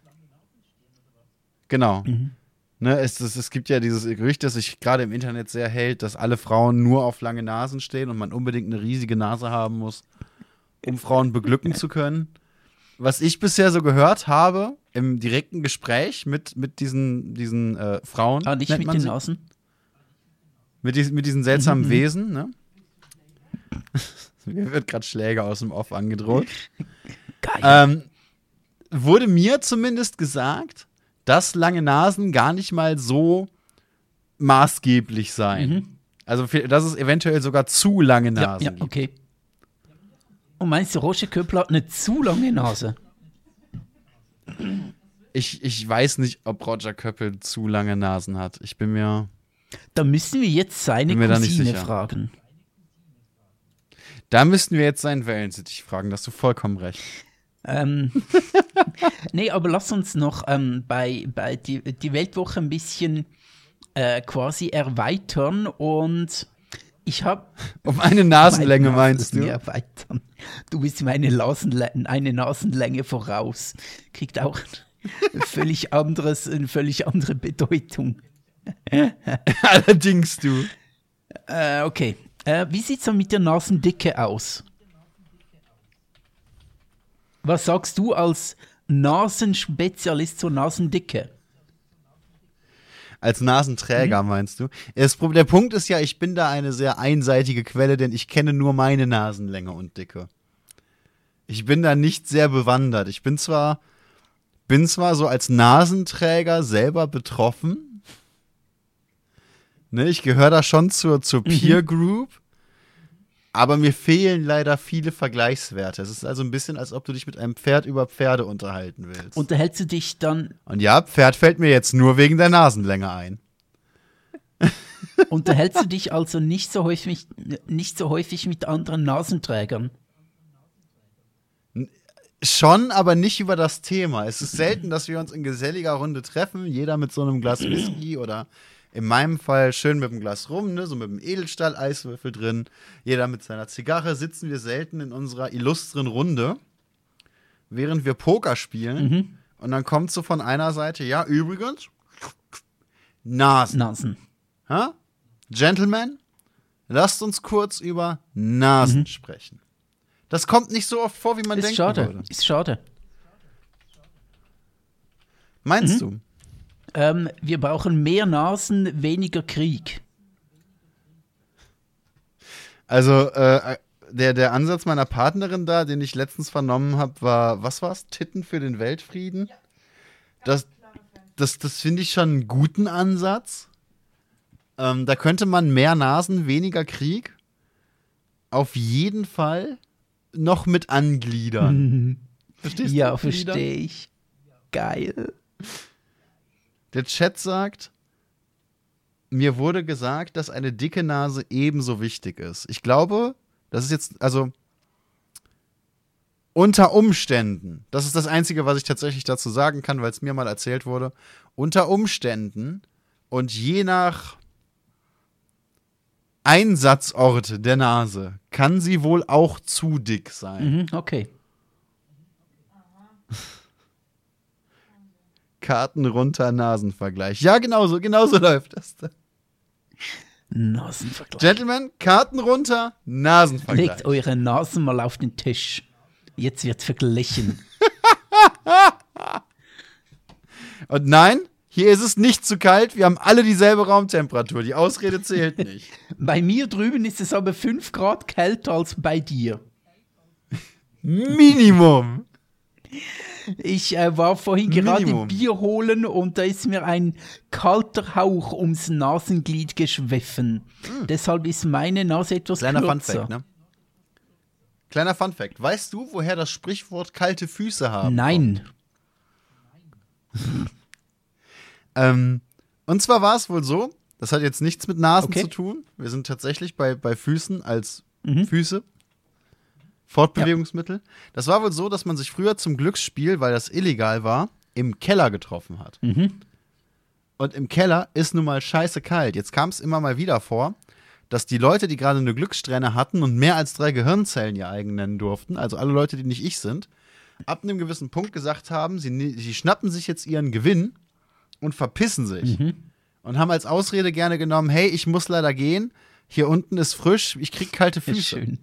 Genau. Mhm. Ne, es, es, es, gibt ja dieses Gerücht, das sich gerade im Internet sehr hält, dass alle Frauen nur auf lange Nasen stehen und man unbedingt eine riesige Nase haben muss, um Frauen beglücken zu können. Was ich bisher so gehört habe, im direkten Gespräch mit, mit diesen, diesen äh, Frauen.
Ah, nicht mit den Nasen?
Mit, diesen, mit diesen seltsamen mhm. Wesen, ne? mir wird gerade Schläger aus dem Off angedroht. Geil. Ähm, wurde mir zumindest gesagt, dass lange Nasen gar nicht mal so maßgeblich seien. Mhm. Also, dass es eventuell sogar zu lange Nasen
ja, ja, okay. Und meinst du, Roger Köppler hat eine zu lange Nase?
Ich, ich weiß nicht, ob Roger Köppel zu lange Nasen hat. Ich bin mir.
Da müssen wir jetzt seine Cousine fragen.
Da müssten wir jetzt seinen Wellensittich fragen, da hast du vollkommen recht.
Ähm, nee, aber lass uns noch ähm, bei, bei die, die Weltwoche ein bisschen äh, quasi erweitern und ich habe.
Um eine Nasenlänge meinst du?
Erweitern. Du bist mir eine, Nasenlänge, eine Nasenlänge voraus. Kriegt auch ein völlig anderes, eine völlig andere Bedeutung.
Allerdings du.
Äh, okay. Äh, wie sieht es dann mit der Nasendicke aus? Was sagst du als Nasenspezialist zur Nasendicke?
Als Nasenträger mhm. meinst du? Das, der Punkt ist ja, ich bin da eine sehr einseitige Quelle, denn ich kenne nur meine Nasenlänge und Dicke. Ich bin da nicht sehr bewandert. Ich bin zwar, bin zwar so als Nasenträger selber betroffen. Ne, ich gehöre da schon zur, zur mhm. Peer Group. Aber mir fehlen leider viele Vergleichswerte. Es ist also ein bisschen, als ob du dich mit einem Pferd über Pferde unterhalten willst.
Unterhältst du dich dann.
Und ja, Pferd fällt mir jetzt nur wegen der Nasenlänge ein.
Unterhältst du dich also nicht so häufig, nicht so häufig mit anderen Nasenträgern?
Schon, aber nicht über das Thema. Es ist selten, dass wir uns in geselliger Runde treffen, jeder mit so einem Glas Whisky oder in meinem Fall schön mit dem Glas rum, ne, so mit dem Edelstahl-Eiswürfel drin. Jeder mit seiner Zigarre sitzen wir selten in unserer illustren Runde, während wir Poker spielen. Mhm. Und dann kommt so von einer Seite, ja, übrigens, Nasen.
Nasen.
Ha? Gentlemen, lasst uns kurz über Nasen mhm. sprechen. Das kommt nicht so oft vor, wie man
ist
denkt.
Schade. Würde. Ist schade.
Meinst mhm. du?
Ähm, wir brauchen mehr Nasen, weniger Krieg.
Also, äh, der, der Ansatz meiner Partnerin da, den ich letztens vernommen habe, war, was war's? Titten für den Weltfrieden? Das, das, das finde ich schon einen guten Ansatz. Ähm, da könnte man mehr Nasen, weniger Krieg auf jeden Fall noch mit angliedern.
Verstehst du? Ja, verstehe ich. Geil.
Der Chat sagt, mir wurde gesagt, dass eine dicke Nase ebenso wichtig ist. Ich glaube, das ist jetzt, also unter Umständen, das ist das Einzige, was ich tatsächlich dazu sagen kann, weil es mir mal erzählt wurde, unter Umständen und je nach Einsatzort der Nase kann sie wohl auch zu dick sein.
Mhm, okay.
Karten runter, Nasenvergleich. Ja, genau so, genau so läuft das.
Nasenvergleich.
Gentlemen, Karten runter, Nasenvergleich.
Legt eure Nasen mal auf den Tisch. Jetzt wird verglichen.
Und nein, hier ist es nicht zu kalt. Wir haben alle dieselbe Raumtemperatur. Die Ausrede zählt nicht.
bei mir drüben ist es aber 5 Grad kälter als bei dir.
Minimum.
Ich äh, war vorhin gerade Bier holen und da ist mir ein kalter Hauch ums Nasenglied geschwiffen. Hm. Deshalb ist meine Nase etwas
Kleiner
kürzer.
Funfact, ne? Kleiner Funfact. Weißt du, woher das Sprichwort kalte Füße haben?
Nein.
ähm, und zwar war es wohl so, das hat jetzt nichts mit Nasen okay. zu tun. Wir sind tatsächlich bei, bei Füßen als mhm. Füße. Fortbewegungsmittel. Ja. Das war wohl so, dass man sich früher zum Glücksspiel, weil das illegal war, im Keller getroffen hat.
Mhm.
Und im Keller ist nun mal scheiße kalt. Jetzt kam es immer mal wieder vor, dass die Leute, die gerade eine Glückssträhne hatten und mehr als drei Gehirnzellen ihr eigen nennen durften, also alle Leute, die nicht ich sind, ab einem gewissen Punkt gesagt haben, sie, sie schnappen sich jetzt ihren Gewinn und verpissen sich. Mhm. Und haben als Ausrede gerne genommen, hey, ich muss leider gehen, hier unten ist frisch, ich krieg kalte Füße. Schön.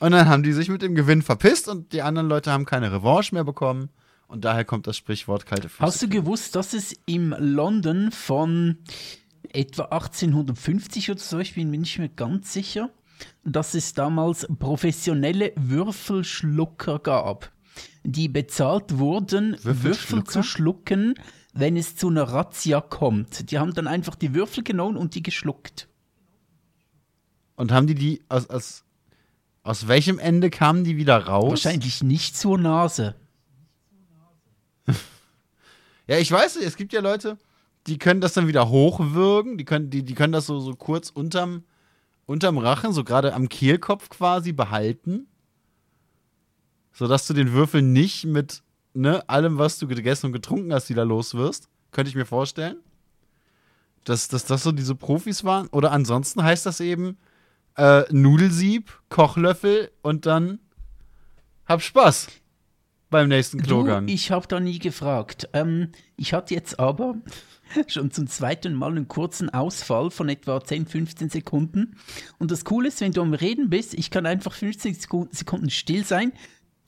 Und dann haben die sich mit dem Gewinn verpisst und die anderen Leute haben keine Revanche mehr bekommen. Und daher kommt das Sprichwort kalte Füße.
Hast du gewusst, dass es im London von etwa 1850 oder so, ich bin mir nicht mehr ganz sicher, dass es damals professionelle Würfelschlucker gab, die bezahlt wurden, Würfel zu schlucken, wenn es zu einer Razzia kommt. Die haben dann einfach die Würfel genommen und die geschluckt.
Und haben die die als, als aus welchem Ende kamen die wieder raus?
Wahrscheinlich nicht zur Nase.
ja, ich weiß es gibt ja Leute, die können das dann wieder hochwürgen, die können, die, die können das so, so kurz unterm, unterm Rachen, so gerade am Kehlkopf quasi behalten, sodass du den Würfel nicht mit ne, allem, was du gegessen und getrunken hast, wieder los wirst. Könnte ich mir vorstellen. Dass, dass das so diese Profis waren. Oder ansonsten heißt das eben äh, Nudelsieb, Kochlöffel und dann hab Spaß beim nächsten Klogang.
Du, ich habe da nie gefragt. Ähm, ich hatte jetzt aber schon zum zweiten Mal einen kurzen Ausfall von etwa 10, 15 Sekunden. Und das Coole ist, wenn du am Reden bist, ich kann einfach 15 Sekunden still sein,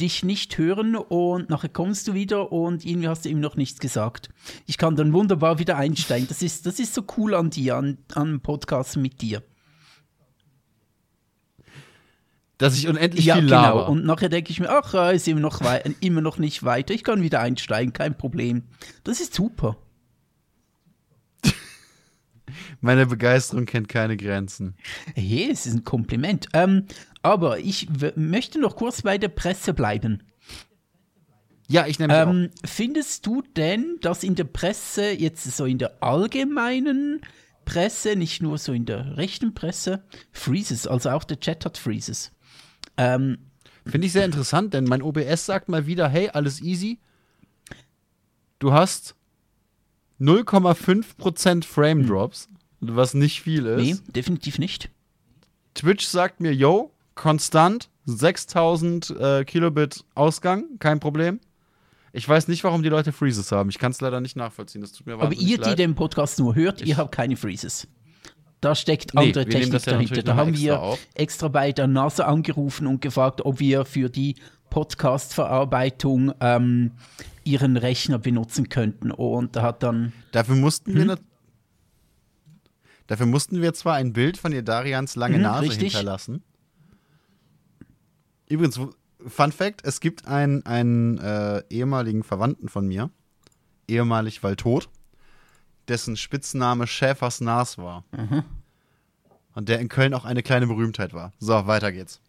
dich nicht hören und nachher kommst du wieder und irgendwie hast du ihm noch nichts gesagt. Ich kann dann wunderbar wieder einsteigen. Das ist, das ist so cool an dir, an, an Podcasts mit dir.
Dass ich unendlich ja, viel genau. laber.
Und nachher denke ich mir, ach, ist immer noch, immer noch nicht weiter. Ich kann wieder einsteigen, kein Problem. Das ist super.
Meine Begeisterung kennt keine Grenzen.
Hey, es ist ein Kompliment. Ähm, aber ich möchte noch kurz bei der Presse bleiben.
Ja, ich nehme
ähm, Findest du denn, dass in der Presse, jetzt so in der allgemeinen Presse, nicht nur so in der rechten Presse, Freezes, also auch der Chat hat Freezes?
Ähm, Finde ich sehr interessant, denn mein OBS sagt mal wieder, hey, alles easy. Du hast 0,5% Frame hm. Drops, hm. was nicht viel ist. Nee,
definitiv nicht.
Twitch sagt mir, yo, konstant 6000 äh, Kilobit Ausgang, kein Problem. Ich weiß nicht, warum die Leute Freezes haben. Ich kann es leider nicht nachvollziehen. Das tut mir
Aber ihr, leid. die den Podcast nur hört, ich ihr habt keine Freezes. Da steckt nee, andere Technik ja dahinter. Da haben wir auf. extra bei der NASA angerufen und gefragt, ob wir für die Podcast-Verarbeitung ähm, ihren Rechner benutzen könnten. Und da hat dann.
Dafür mussten hm? wir Dafür mussten wir zwar ein Bild von ihr Darians lange mhm, Nase richtig. hinterlassen. Übrigens, Fun Fact: Es gibt einen, einen äh, ehemaligen Verwandten von mir, ehemalig weil tot, dessen Spitzname Schäfers Nas war. Mhm. Und der in Köln auch eine kleine Berühmtheit war. So, weiter geht's.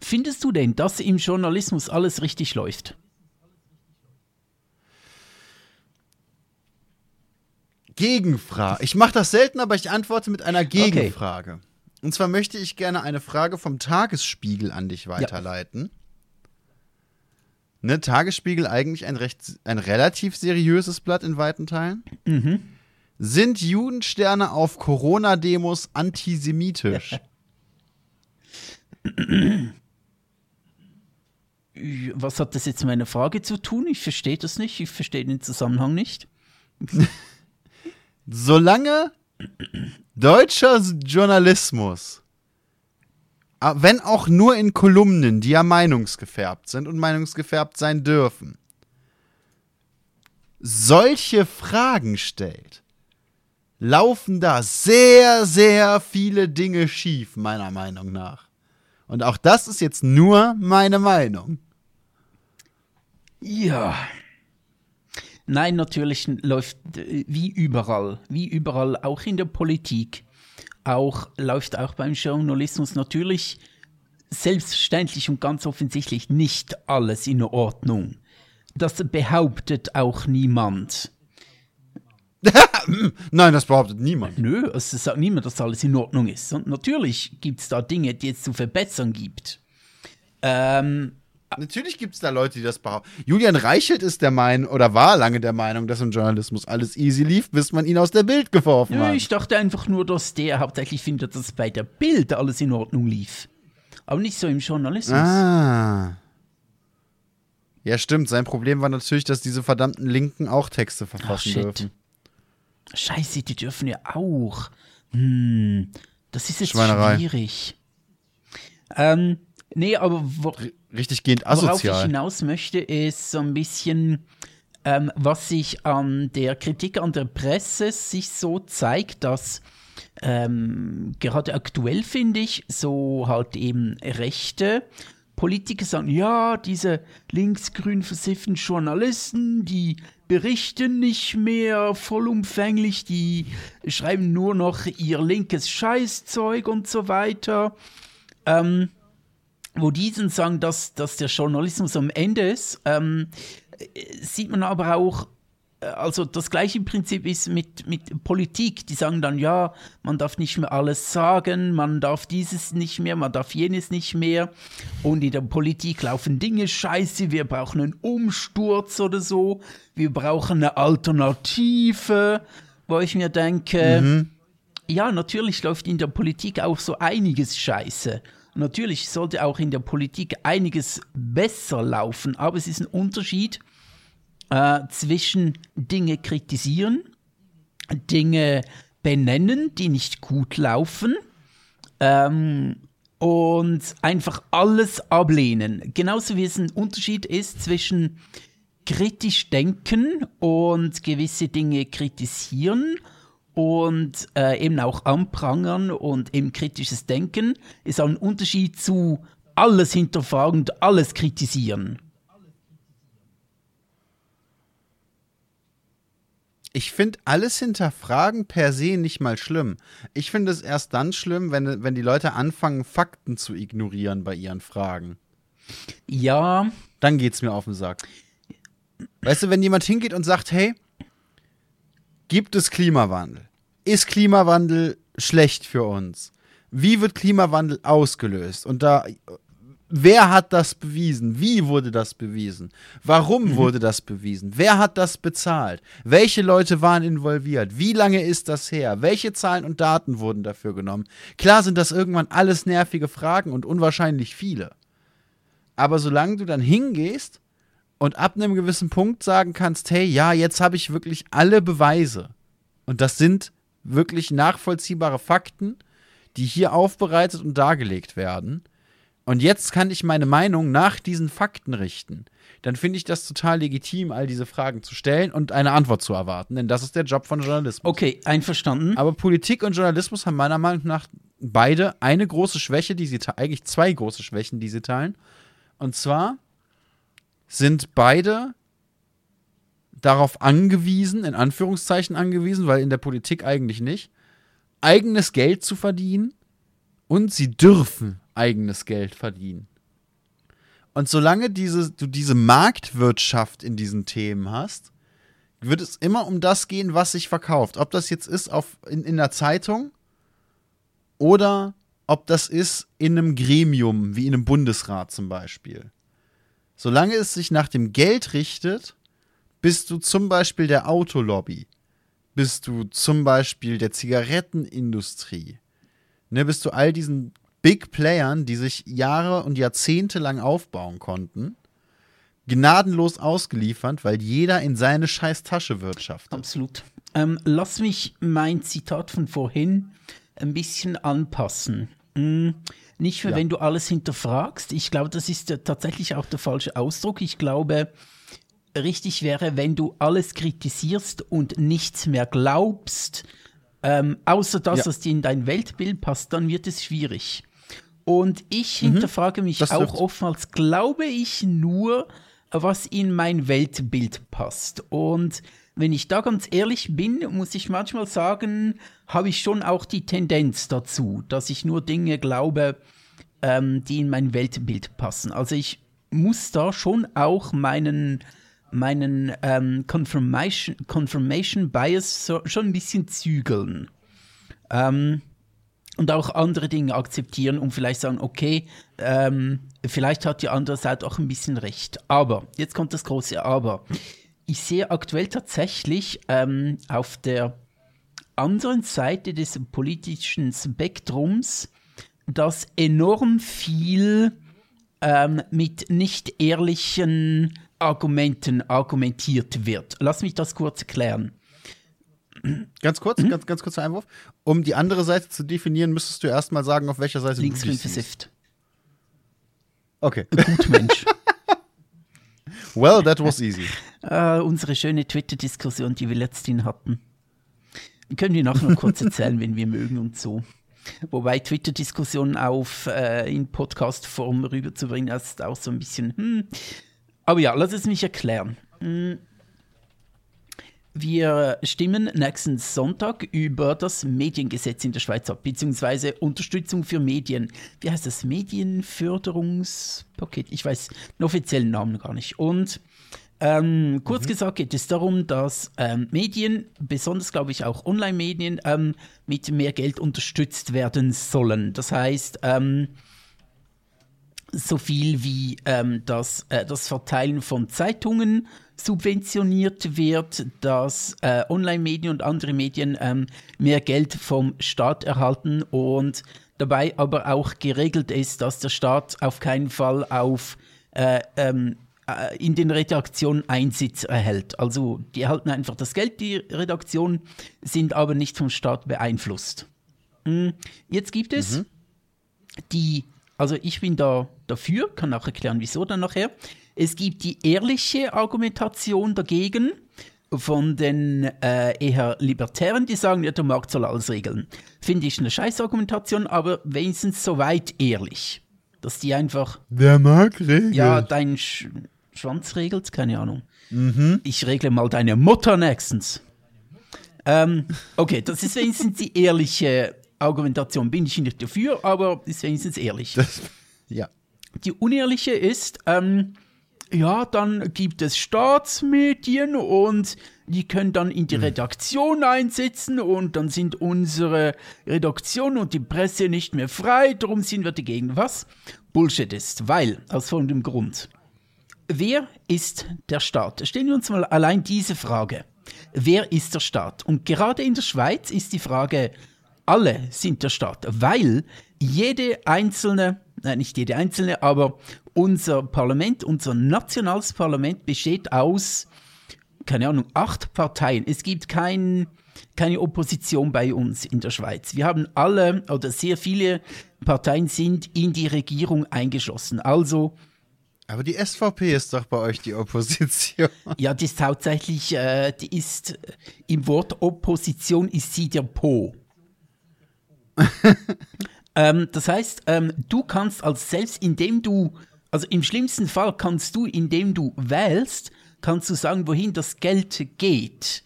Findest du denn, dass im Journalismus alles richtig läuft?
Gegenfrage. Ich mache das selten, aber ich antworte mit einer Gegenfrage. Okay. Und zwar möchte ich gerne eine Frage vom Tagesspiegel an dich weiterleiten. Ja. Ne, Tagesspiegel eigentlich ein recht, ein relativ seriöses Blatt in weiten Teilen. Mhm. Sind Judensterne auf Corona-Demos antisemitisch?
Was hat das jetzt mit meiner Frage zu tun? Ich verstehe das nicht. Ich verstehe den Zusammenhang nicht.
Solange deutscher Journalismus, wenn auch nur in Kolumnen, die ja meinungsgefärbt sind und meinungsgefärbt sein dürfen, solche Fragen stellt, laufen da sehr, sehr viele Dinge schief, meiner Meinung nach. Und auch das ist jetzt nur meine Meinung.
Ja. Nein, natürlich läuft äh, wie überall, wie überall, auch in der Politik, auch läuft auch beim Journalismus natürlich selbstverständlich und ganz offensichtlich nicht alles in Ordnung. Das behauptet auch niemand.
Nein, das behauptet niemand.
Nö, es sagt niemand, dass alles in Ordnung ist. Und natürlich gibt es da Dinge, die es zu verbessern gibt. Ähm,
Natürlich gibt es da Leute, die das behaupten. Julian Reichelt ist der Meinung, oder war lange der Meinung, dass im Journalismus alles easy lief, bis man ihn aus der Bild geworfen hat.
Ich dachte einfach nur, dass der hauptsächlich findet, dass bei der Bild alles in Ordnung lief. Aber nicht so im Journalismus.
Ah. Ja, stimmt. Sein Problem war natürlich, dass diese verdammten Linken auch Texte verfassen Ach, dürfen.
Scheiße, die dürfen ja auch. Hm, das ist jetzt schwierig. Ähm, nee, aber
richtig gehend asozial.
Worauf ich hinaus möchte, ist so ein bisschen, ähm, was sich an der Kritik an der Presse sich so zeigt, dass ähm, gerade aktuell finde ich, so halt eben Rechte Politiker sagen, ja, diese linksgrün versifften Journalisten, die berichten nicht mehr vollumfänglich, die schreiben nur noch ihr linkes Scheißzeug und so weiter. Ähm, wo diesen sagen, dass, dass der Journalismus am Ende ist, ähm, sieht man aber auch also das gleiche Prinzip ist mit, mit Politik. Die sagen dann, ja, man darf nicht mehr alles sagen, man darf dieses nicht mehr, man darf jenes nicht mehr. Und in der Politik laufen Dinge scheiße, wir brauchen einen Umsturz oder so, wir brauchen eine Alternative, wo ich mir denke, mhm. ja, natürlich läuft in der Politik auch so einiges scheiße. Natürlich sollte auch in der Politik einiges besser laufen, aber es ist ein Unterschied, äh, zwischen Dinge kritisieren, Dinge benennen, die nicht gut laufen ähm, und einfach alles ablehnen. Genauso wie es ein Unterschied ist zwischen kritisch denken und gewisse Dinge kritisieren und äh, eben auch anprangern und eben kritisches Denken ist auch ein Unterschied zu alles hinterfragen und alles kritisieren.
Ich finde alles hinterfragen per se nicht mal schlimm. Ich finde es erst dann schlimm, wenn, wenn die Leute anfangen, Fakten zu ignorieren bei ihren Fragen.
Ja.
Dann geht's mir auf den Sack. Weißt du, wenn jemand hingeht und sagt, hey, gibt es Klimawandel? Ist Klimawandel schlecht für uns? Wie wird Klimawandel ausgelöst? Und da Wer hat das bewiesen? Wie wurde das bewiesen? Warum mhm. wurde das bewiesen? Wer hat das bezahlt? Welche Leute waren involviert? Wie lange ist das her? Welche Zahlen und Daten wurden dafür genommen? Klar sind das irgendwann alles nervige Fragen und unwahrscheinlich viele. Aber solange du dann hingehst und ab einem gewissen Punkt sagen kannst, hey, ja, jetzt habe ich wirklich alle Beweise. Und das sind wirklich nachvollziehbare Fakten, die hier aufbereitet und dargelegt werden und jetzt kann ich meine Meinung nach diesen Fakten richten. Dann finde ich das total legitim, all diese Fragen zu stellen und eine Antwort zu erwarten, denn das ist der Job von Journalismus.
Okay, einverstanden.
Aber Politik und Journalismus haben meiner Meinung nach beide eine große Schwäche, die sie eigentlich zwei große Schwächen, die sie teilen. Und zwar sind beide darauf angewiesen, in Anführungszeichen angewiesen, weil in der Politik eigentlich nicht, eigenes Geld zu verdienen und sie dürfen eigenes Geld verdienen. Und solange diese, du diese Marktwirtschaft in diesen Themen hast, wird es immer um das gehen, was sich verkauft. Ob das jetzt ist auf, in, in der Zeitung oder ob das ist in einem Gremium, wie in einem Bundesrat zum Beispiel. Solange es sich nach dem Geld richtet, bist du zum Beispiel der Autolobby, bist du zum Beispiel der Zigarettenindustrie, ne, bist du all diesen Big Playern, die sich Jahre und Jahrzehnte lang aufbauen konnten, gnadenlos ausgeliefert, weil jeder in seine scheiß Tasche wirtschaftet.
Absolut. Ähm, lass mich mein Zitat von vorhin ein bisschen anpassen. Hm, nicht für, ja. wenn du alles hinterfragst. Ich glaube, das ist tatsächlich auch der falsche Ausdruck. Ich glaube, richtig wäre, wenn du alles kritisierst und nichts mehr glaubst, ähm, außer dass ja. es in dein Weltbild passt, dann wird es schwierig. Und ich mhm. hinterfrage mich das auch oftmals, glaube ich nur, was in mein Weltbild passt. Und wenn ich da ganz ehrlich bin, muss ich manchmal sagen, habe ich schon auch die Tendenz dazu, dass ich nur Dinge glaube, ähm, die in mein Weltbild passen. Also ich muss da schon auch meinen, meinen ähm, Confirmation, Confirmation Bias so, schon ein bisschen zügeln. Ähm, und auch andere Dinge akzeptieren und vielleicht sagen, okay, ähm, vielleicht hat die andere Seite auch ein bisschen recht. Aber, jetzt kommt das große Aber. Ich sehe aktuell tatsächlich ähm, auf der anderen Seite des politischen Spektrums, dass enorm viel ähm, mit nicht ehrlichen Argumenten argumentiert wird. Lass mich das kurz erklären.
Ganz kurz, mhm. ganz, ganz kurzer Einwurf. Um die andere Seite zu definieren, müsstest du erstmal sagen, auf welcher Seite
Links du dich versifft.
Okay.
Gut Mensch.
well, that was easy.
Uh, unsere schöne Twitter-Diskussion, die wir letztens hatten. Können wir nachher noch kurz erzählen, wenn wir mögen und so. Wobei Twitter-Diskussionen auf äh, in Podcast-Form rüberzubringen, ist auch so ein bisschen. Hm. Aber ja, lass es mich erklären. Hm. Wir stimmen nächsten Sonntag über das Mediengesetz in der Schweiz ab, beziehungsweise Unterstützung für Medien. Wie heißt das? Medienförderungspaket? Ich weiß den offiziellen Namen gar nicht. Und Ähm, kurz mhm. gesagt geht es darum, dass ähm, Medien, besonders glaube ich auch Online-Medien, ähm, mit mehr Geld unterstützt werden sollen. Das heißt, ähm, so viel wie ähm, das, äh, das Verteilen von Zeitungen subventioniert wird, dass äh, Online-Medien und andere Medien ähm, mehr Geld vom Staat erhalten und dabei aber auch geregelt ist, dass der Staat auf keinen Fall auf äh, ähm, äh, in den Redaktionen Einsitz erhält. Also die erhalten einfach das Geld, die Redaktionen, sind aber nicht vom Staat beeinflusst. Hm, jetzt gibt es mhm. die, also ich bin da dafür, kann auch erklären, wieso dann nachher. Es gibt die ehrliche Argumentation dagegen von den äh, eher Libertären, die sagen, ja, der Markt soll alles regeln. Finde ich eine Scheißargumentation, aber wenigstens soweit ehrlich. Dass die einfach.
Der Markt regelt.
Ja, dein Sch Schwanz regelt, keine Ahnung. Mhm. Ich regle mal deine Mutter nächstens. Ähm, okay, das ist wenigstens die ehrliche Argumentation. Bin ich nicht dafür, aber ist wenigstens ehrlich. Das,
ja.
Die unehrliche ist, ähm, ja, dann gibt es Staatsmedien und die können dann in die hm. Redaktion einsitzen und dann sind unsere Redaktion und die Presse nicht mehr frei, darum sind wir dagegen. Was Bullshit ist, weil, aus folgendem Grund. Wer ist der Staat? Stellen wir uns mal allein diese Frage. Wer ist der Staat? Und gerade in der Schweiz ist die Frage, alle sind der Staat, weil jede einzelne, nicht jede einzelne, aber unser Parlament, unser nationales Parlament besteht aus, keine Ahnung, acht Parteien. Es gibt kein, keine Opposition bei uns in der Schweiz. Wir haben alle oder sehr viele Parteien sind in die Regierung eingeschlossen. Also
aber die SVP ist doch bei euch die Opposition.
Ja, die ist hauptsächlich, äh, die ist äh, im Wort Opposition ist sie der Po. ähm, das heißt, ähm, du kannst als selbst indem du, also im schlimmsten Fall kannst du, indem du wählst, kannst du sagen, wohin das Geld geht.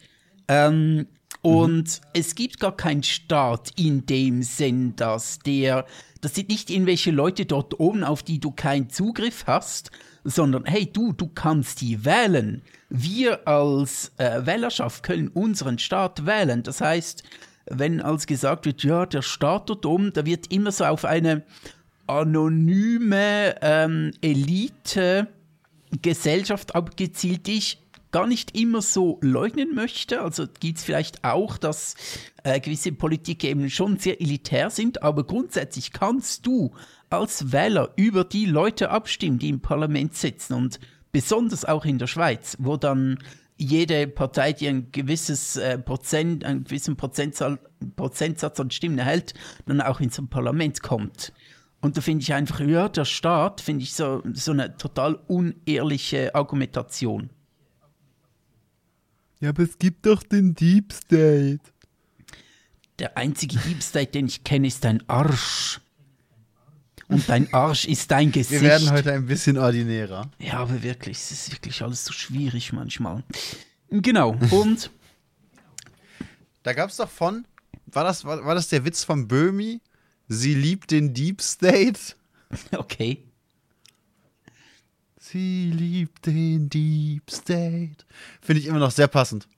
Ähm, und mhm. es gibt gar keinen Staat in dem Sinn, dass der das sind nicht irgendwelche Leute dort oben, auf die du keinen Zugriff hast, sondern hey du, du kannst die wählen. Wir als äh, Wählerschaft können unseren Staat wählen. Das heißt, wenn als gesagt wird, ja, der Staat da wird immer so auf eine anonyme ähm, Elite Gesellschaft abgezielt, die ich gar nicht immer so leugnen möchte. Also gibt es vielleicht auch, dass äh, gewisse Politiker eben schon sehr elitär sind, aber grundsätzlich kannst du als Wähler über die Leute abstimmen, die im Parlament sitzen und besonders auch in der Schweiz, wo dann jede Partei, die ein gewisses äh, Prozent, einen gewissen Prozentzahl, Prozentsatz an Stimmen erhält, dann auch ins Parlament kommt. Und da finde ich einfach, ja, der Staat, finde ich so, so eine total unehrliche Argumentation.
Ja, aber es gibt doch den Deep State.
Der einzige Deep State, den ich kenne, ist dein Arsch. Und dein Arsch ist dein Gesicht.
Wir werden heute ein bisschen ordinärer.
Ja, aber wirklich, es ist wirklich alles so schwierig manchmal. Genau, und.
da gab es doch von, war das, war, war das der Witz von Böhmi? Sie liebt den Deep State?
Okay.
Sie liebt den Deep State. Finde ich immer noch sehr passend.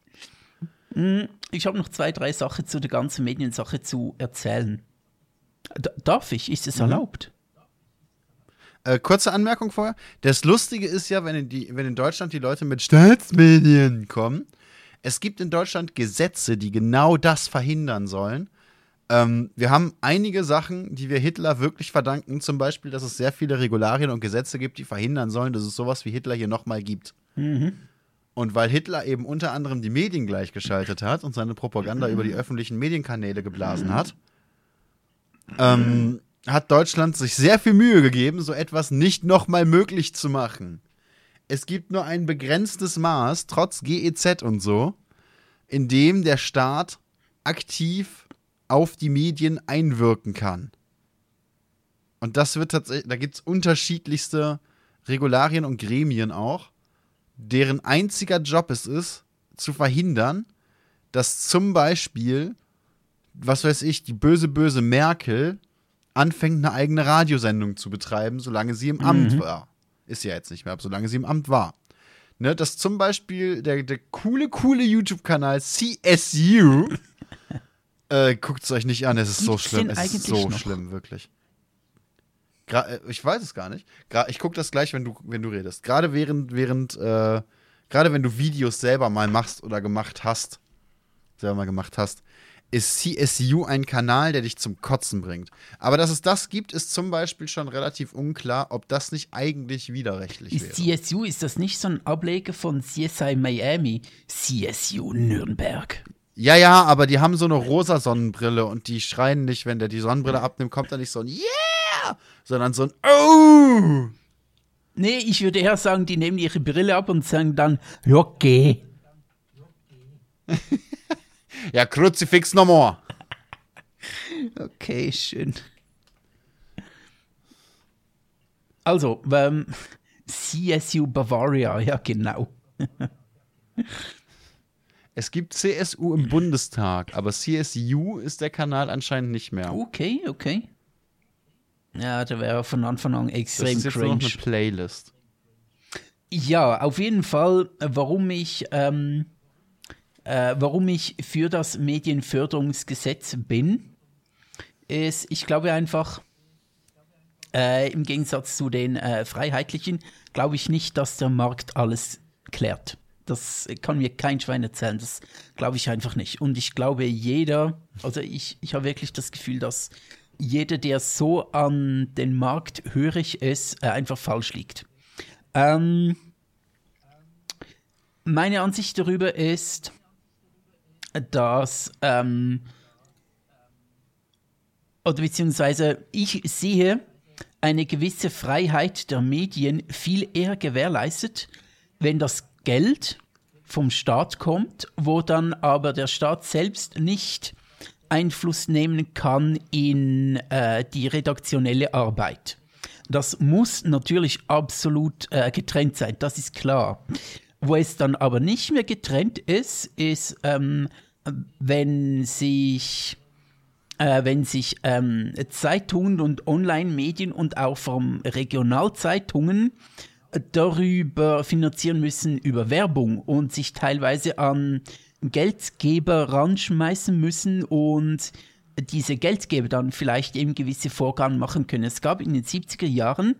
Hm, ich habe noch zwei, drei Sachen zu der ganzen Mediensache zu erzählen. D darf ich? Ist es mhm. erlaubt?
Äh, kurze Anmerkung vorher. Das Lustige ist ja, wenn in, die, wenn in Deutschland die Leute mit Staatsmedien kommen, es gibt in Deutschland Gesetze, die genau das verhindern sollen. Ähm, wir haben einige Sachen, die wir Hitler wirklich verdanken. Zum Beispiel, dass es sehr viele Regularien und Gesetze gibt, die verhindern sollen, dass es sowas wie Hitler hier nochmal gibt. Mhm. Und weil Hitler eben unter anderem die Medien gleichgeschaltet hat und seine Propaganda über die öffentlichen Medienkanäle geblasen hat, ähm, hat Deutschland sich sehr viel Mühe gegeben, so etwas nicht nochmal möglich zu machen. Es gibt nur ein begrenztes Maß, trotz GEZ und so, in dem der Staat aktiv auf die Medien einwirken kann. Und das wird tatsächlich, da gibt es unterschiedlichste Regularien und Gremien auch, deren einziger Job es ist, zu verhindern, dass zum Beispiel, was weiß ich, die böse, böse Merkel anfängt, eine eigene Radiosendung zu betreiben, solange sie im mhm. Amt war. Ist ja jetzt nicht mehr, aber solange sie im Amt war. ne, dass zum Beispiel der, der coole, coole YouTube-Kanal CSU, äh, guckt es euch nicht an, es ist so schlimm, es ist so
noch?
schlimm, wirklich. Gra äh, ich weiß es gar nicht. Gra ich gucke das gleich, wenn du, wenn du redest. Gerade während, während, äh, gerade wenn du Videos selber mal machst oder gemacht hast, selber mal gemacht hast, ist CSU ein Kanal, der dich zum Kotzen bringt. Aber dass es das gibt, ist zum Beispiel schon relativ unklar, ob das nicht eigentlich widerrechtlich
Ist
wäre.
CSU, ist das nicht so ein Ableger von CSI Miami? CSU Nürnberg.
Ja, ja, aber die haben so eine rosa Sonnenbrille und die schreien nicht, wenn der die Sonnenbrille abnimmt, kommt da nicht so ein Yeah, sondern so ein Oh.
Nee, ich würde eher sagen, die nehmen ihre Brille ab und sagen dann, okay.
Ja, Kruzifix no more.
Okay, schön. Also, ähm, CSU Bavaria, ja genau.
Es gibt CSU im Bundestag, aber CSU ist der Kanal anscheinend nicht mehr.
Okay, okay. Ja, da wäre von Anfang an
das
extrem
ist jetzt nur noch
cringe.
eine Playlist.
Ja, auf jeden Fall, warum ich, ähm, äh, warum ich für das Medienförderungsgesetz bin, ist, ich glaube einfach, äh, im Gegensatz zu den äh, Freiheitlichen, glaube ich nicht, dass der Markt alles klärt. Das kann mir kein Schwein erzählen, das glaube ich einfach nicht. Und ich glaube, jeder, also ich, ich habe wirklich das Gefühl, dass jeder, der so an den Markt hörig ist, äh, einfach falsch liegt. Ähm, meine Ansicht darüber ist, dass, ähm, oder beziehungsweise ich sehe eine gewisse Freiheit der Medien viel eher gewährleistet, wenn das Geld vom Staat kommt, wo dann aber der Staat selbst nicht Einfluss nehmen kann in äh, die redaktionelle Arbeit. Das muss natürlich absolut äh, getrennt sein, das ist klar. Wo es dann aber nicht mehr getrennt ist, ist, ähm, wenn sich, äh, wenn sich ähm, Zeitungen und Online-Medien und auch vom Regionalzeitungen darüber finanzieren müssen, über Werbung und sich teilweise an Geldgeber ranschmeißen müssen und diese Geldgeber dann vielleicht eben gewisse Vorgaben machen können. Es gab in den 70er Jahren,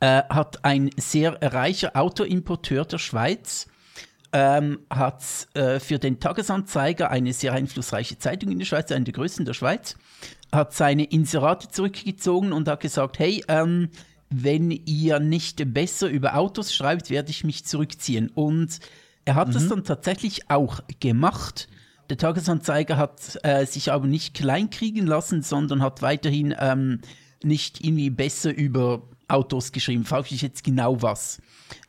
äh, hat ein sehr reicher Autoimporteur der Schweiz, ähm, hat äh, für den Tagesanzeiger, eine sehr einflussreiche Zeitung in der Schweiz, eine der größten der Schweiz, hat seine Inserate zurückgezogen und hat gesagt, hey, ähm, wenn ihr nicht besser über Autos schreibt, werde ich mich zurückziehen. Und er hat das dann tatsächlich auch gemacht. Der Tagesanzeiger hat äh, sich aber nicht kleinkriegen lassen, sondern hat weiterhin ähm, nicht irgendwie besser über Autos geschrieben. Frage ich jetzt genau was.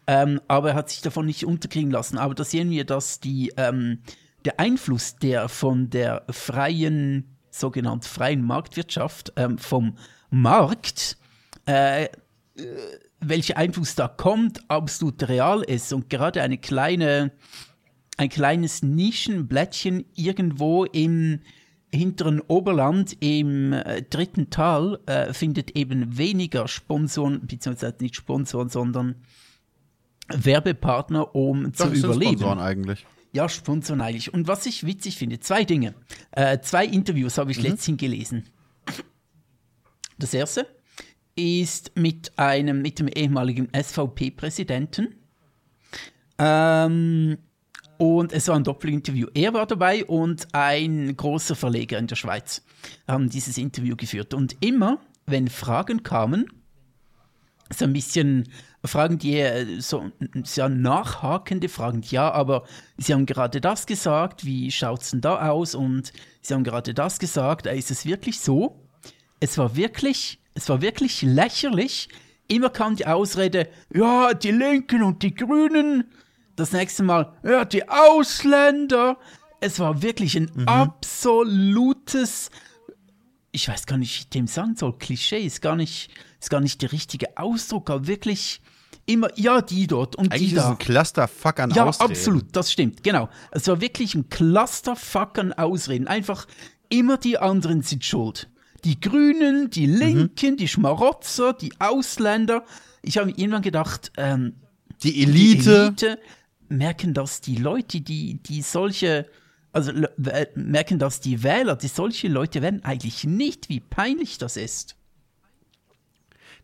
Ähm, aber er hat sich davon nicht unterkriegen lassen. Aber da sehen wir, dass die, ähm, der Einfluss, der von der freien, sogenannten freien Marktwirtschaft, ähm, vom Markt, äh, welcher Einfluss da kommt, absolut real ist. Und gerade eine kleine, ein kleines Nischenblättchen irgendwo im hinteren Oberland, im äh, dritten Tal, äh, findet eben weniger Sponsoren, beziehungsweise nicht Sponsoren, sondern Werbepartner, um zu
Das sind
überleben.
Sponsoren eigentlich.
Ja, Sponsoren eigentlich. Und was ich witzig finde, zwei Dinge. Äh, zwei Interviews habe ich letztens gelesen. Das erste ist mit einem, mit dem ehemaligen SVP-Präsidenten. Ähm, und es war ein Doppelinterview. Er war dabei und ein großer Verleger in der Schweiz haben dieses Interview geführt. Und immer, wenn Fragen kamen, so ein bisschen Fragen, die äh, so sehr nachhakende Fragen. Ja, aber Sie haben gerade das gesagt, wie schaut es denn da aus? Und Sie haben gerade das gesagt, ist es wirklich so? Es war wirklich, es war wirklich lächerlich. Immer kam die Ausrede, ja, die Linken und die Grünen. Das nächste Mal, ja, die Ausländer. Es war wirklich ein absolutes ich weiß gar nicht, wie ich dem sagen soll, Klischee ist gar nicht, ist gar nicht der richtige Ausdruck, aber wirklich immer, ja, die dort und
Eigentlich
die
ist es
da.
ein Clusterfuck an
Ja,
Ausreden.
absolut, das stimmt, genau. Es war wirklich ein Clusterfuck an Ausreden. Einfach immer die anderen sind schuld. Die Grünen, die Linken, die Schmarotzer, die Ausländer. Ich habe mir irgendwann gedacht, ähm,
die Elite.
Die Elite merken das die Leute, die, die solche, also merken das die Wähler, die solche Leute werden eigentlich nicht, wie peinlich das ist.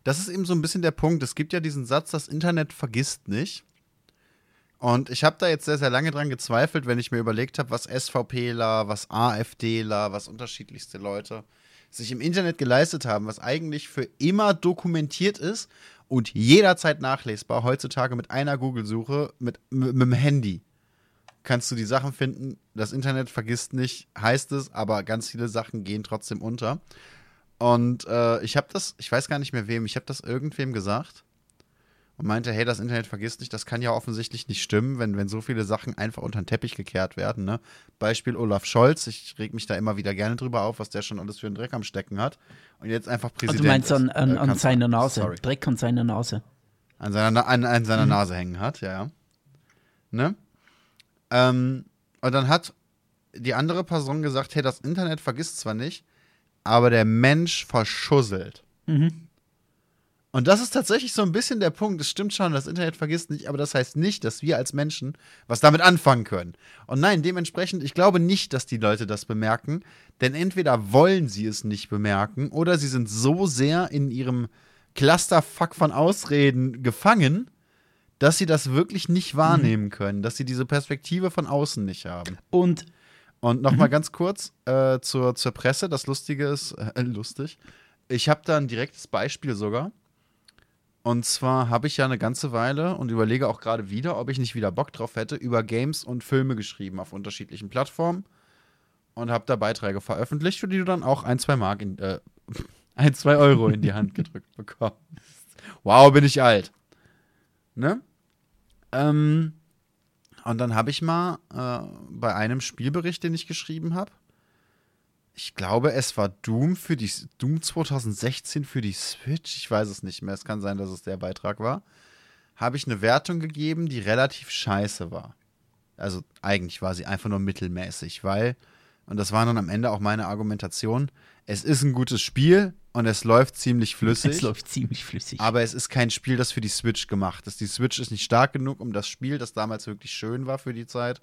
Das ist eben so ein bisschen der Punkt. Es gibt ja diesen Satz, das Internet vergisst nicht. Und ich habe da jetzt sehr, sehr lange dran gezweifelt, wenn ich mir überlegt habe, was SVPler, was AfDler, was unterschiedlichste Leute sich im Internet geleistet haben, was eigentlich für immer dokumentiert ist und jederzeit nachlesbar, heutzutage mit einer Google-Suche, mit, mit, mit dem Handy. Kannst du die Sachen finden. Das Internet vergisst nicht, heißt es, aber ganz viele Sachen gehen trotzdem unter. Und äh, ich habe das, ich weiß gar nicht mehr wem, ich habe das irgendwem gesagt und meinte, hey, das Internet vergisst nicht, das kann ja offensichtlich nicht stimmen, wenn, wenn so viele Sachen einfach unter den Teppich gekehrt werden. Ne? Beispiel Olaf Scholz, ich reg mich da immer wieder gerne drüber auf, was der schon alles für einen Dreck am Stecken hat. Und jetzt einfach Präsident. Also du
meinst an, an, äh, an seiner Nase, sorry. Dreck an seiner Nase.
An seiner, an, an seiner mhm. Nase hängen hat, ja, ja. Ne? Ähm, und dann hat die andere Person gesagt, hey, das Internet vergisst zwar nicht, aber der Mensch verschusselt. Mhm. Und das ist tatsächlich so ein bisschen der Punkt. Es stimmt schon, das Internet vergisst nicht, aber das heißt nicht, dass wir als Menschen was damit anfangen können. Und nein, dementsprechend, ich glaube nicht, dass die Leute das bemerken, denn entweder wollen sie es nicht bemerken oder sie sind so sehr in ihrem Clusterfuck von Ausreden gefangen, dass sie das wirklich nicht wahrnehmen können, dass sie diese Perspektive von außen nicht haben.
Und
und nochmal mhm. ganz kurz äh, zur, zur Presse. Das Lustige ist, äh, lustig, ich habe da ein direktes Beispiel sogar. Und zwar habe ich ja eine ganze Weile und überlege auch gerade wieder, ob ich nicht wieder Bock drauf hätte, über Games und Filme geschrieben auf unterschiedlichen Plattformen und habe da Beiträge veröffentlicht, für die du dann auch ein, zwei Mark in, äh, ein, zwei Euro in die Hand gedrückt bekommst. Wow, bin ich alt. Ne? Ähm, und dann habe ich mal äh, bei einem Spielbericht, den ich geschrieben habe, ich glaube, es war Doom für die Doom 2016 für die Switch. Ich weiß es nicht mehr. Es kann sein, dass es der Beitrag war. Habe ich eine Wertung gegeben, die relativ scheiße war. Also eigentlich war sie einfach nur mittelmäßig, weil, und das war dann am Ende auch meine Argumentation, es ist ein gutes Spiel und es läuft ziemlich flüssig.
Es läuft ziemlich flüssig.
Aber es ist kein Spiel, das für die Switch gemacht ist. Die Switch ist nicht stark genug, um das Spiel, das damals wirklich schön war für die Zeit,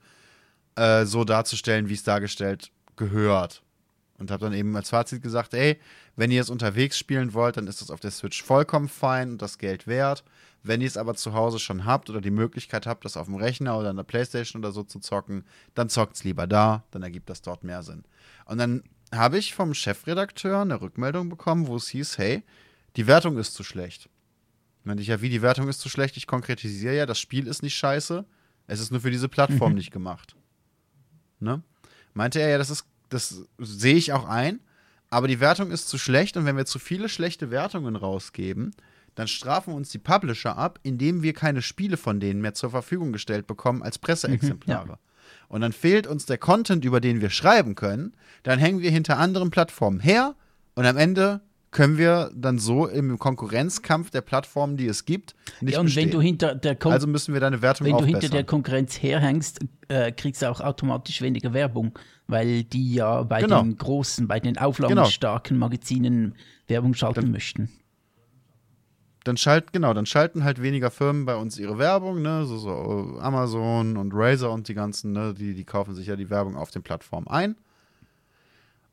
äh, so darzustellen, wie es dargestellt gehört. Und habe dann eben als Fazit gesagt, ey, wenn ihr es unterwegs spielen wollt, dann ist das auf der Switch vollkommen fein und das Geld wert. Wenn ihr es aber zu Hause schon habt oder die Möglichkeit habt, das auf dem Rechner oder an der Playstation oder so zu zocken, dann zockt es lieber da, dann ergibt das dort mehr Sinn. Und dann habe ich vom Chefredakteur eine Rückmeldung bekommen, wo es hieß, hey, die Wertung ist zu schlecht. Meinte ich ja, wie die Wertung ist zu schlecht, ich konkretisiere ja, das Spiel ist nicht scheiße, es ist nur für diese Plattform mhm. nicht gemacht. Ne? Meinte er ja, das ist das sehe ich auch ein. Aber die Wertung ist zu schlecht und wenn wir zu viele schlechte Wertungen rausgeben, dann strafen uns die Publisher ab, indem wir keine Spiele von denen mehr zur Verfügung gestellt bekommen als Presseexemplare. Mhm, ja. Und dann fehlt uns der Content, über den wir schreiben können. Dann hängen wir hinter anderen Plattformen her und am Ende können wir dann so im Konkurrenzkampf der Plattformen, die es gibt, nicht ja, und bestehen.
wenn du hinter der Kon
Also müssen wir deine Wertung
Wenn du hinter der Konkurrenz herhängst, äh, kriegst du auch automatisch weniger Werbung, weil die ja bei genau. den großen, bei den auflagenstarken genau. Magazinen Werbung schalten dann, möchten.
Dann schalten, genau, dann schalten halt weniger Firmen bei uns ihre Werbung, ne, so, so Amazon und Razer und die ganzen, ne, die, die kaufen sich ja die Werbung auf den Plattformen ein.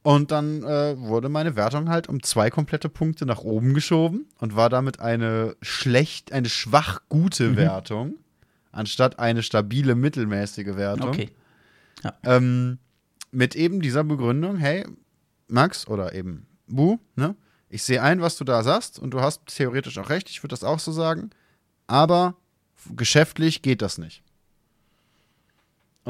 Und dann äh, wurde meine Wertung halt um zwei komplette Punkte nach oben geschoben und war damit eine schlecht, eine schwach gute mhm. Wertung, anstatt eine stabile mittelmäßige Wertung.
Okay.
Ja. Ähm, mit eben dieser Begründung, hey, Max oder eben Bu, ne? Ich sehe ein, was du da sagst und du hast theoretisch auch recht, ich würde das auch so sagen, aber geschäftlich geht das nicht.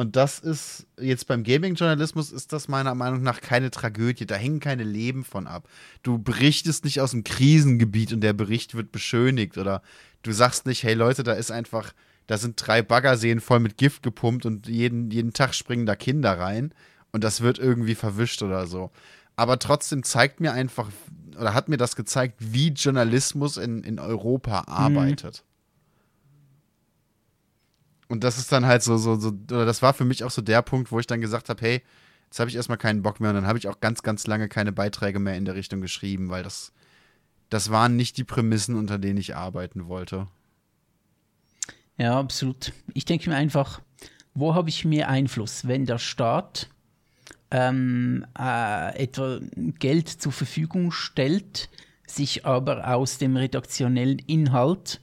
Und das ist jetzt beim Gaming-Journalismus ist das meiner Meinung nach keine Tragödie. Da hängen keine Leben von ab. Du berichtest nicht aus dem Krisengebiet und der Bericht wird beschönigt oder du sagst nicht, hey Leute, da ist einfach, da sind drei Baggerseen voll mit Gift gepumpt und jeden, jeden Tag springen da Kinder rein und das wird irgendwie verwischt oder so. Aber trotzdem zeigt mir einfach, oder hat mir das gezeigt, wie Journalismus in, in Europa mhm. arbeitet. Mhm. Und das ist dann halt so, so, so, oder das war für mich auch so der Punkt, wo ich dann gesagt habe, hey, jetzt habe ich erstmal keinen Bock mehr und dann habe ich auch ganz, ganz lange keine Beiträge mehr in der Richtung geschrieben, weil das, das waren nicht die Prämissen, unter denen ich arbeiten wollte.
Ja, absolut. Ich denke mir einfach, wo habe ich mehr Einfluss, wenn der Staat ähm, äh, etwa Geld zur Verfügung stellt, sich aber aus dem redaktionellen Inhalt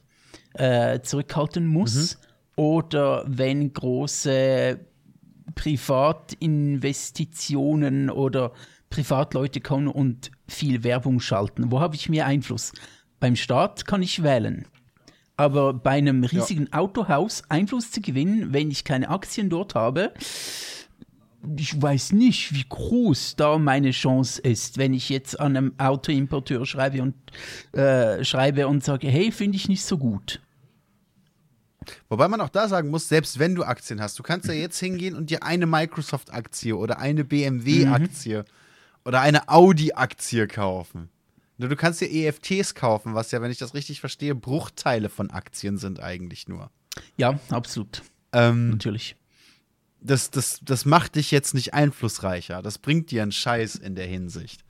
äh, zurückhalten muss, mhm. Oder wenn große Privatinvestitionen oder Privatleute kommen und viel Werbung schalten. Wo habe ich mehr Einfluss? Beim Staat kann ich wählen. Aber bei einem riesigen ja. Autohaus Einfluss zu gewinnen, wenn ich keine Aktien dort habe, ich weiß nicht, wie groß da meine Chance ist, wenn ich jetzt an einem Autoimporteur schreibe und äh, schreibe und sage, hey, finde ich nicht so gut.
Wobei man auch da sagen muss, selbst wenn du Aktien hast, du kannst ja jetzt hingehen und dir eine Microsoft-Aktie oder eine BMW-Aktie mhm. oder eine Audi-Aktie kaufen. Du kannst dir EFTs kaufen, was ja, wenn ich das richtig verstehe, Bruchteile von Aktien sind eigentlich nur.
Ja, absolut. Ähm, Natürlich.
Das, das, das macht dich jetzt nicht einflussreicher. Das bringt dir einen Scheiß in der Hinsicht.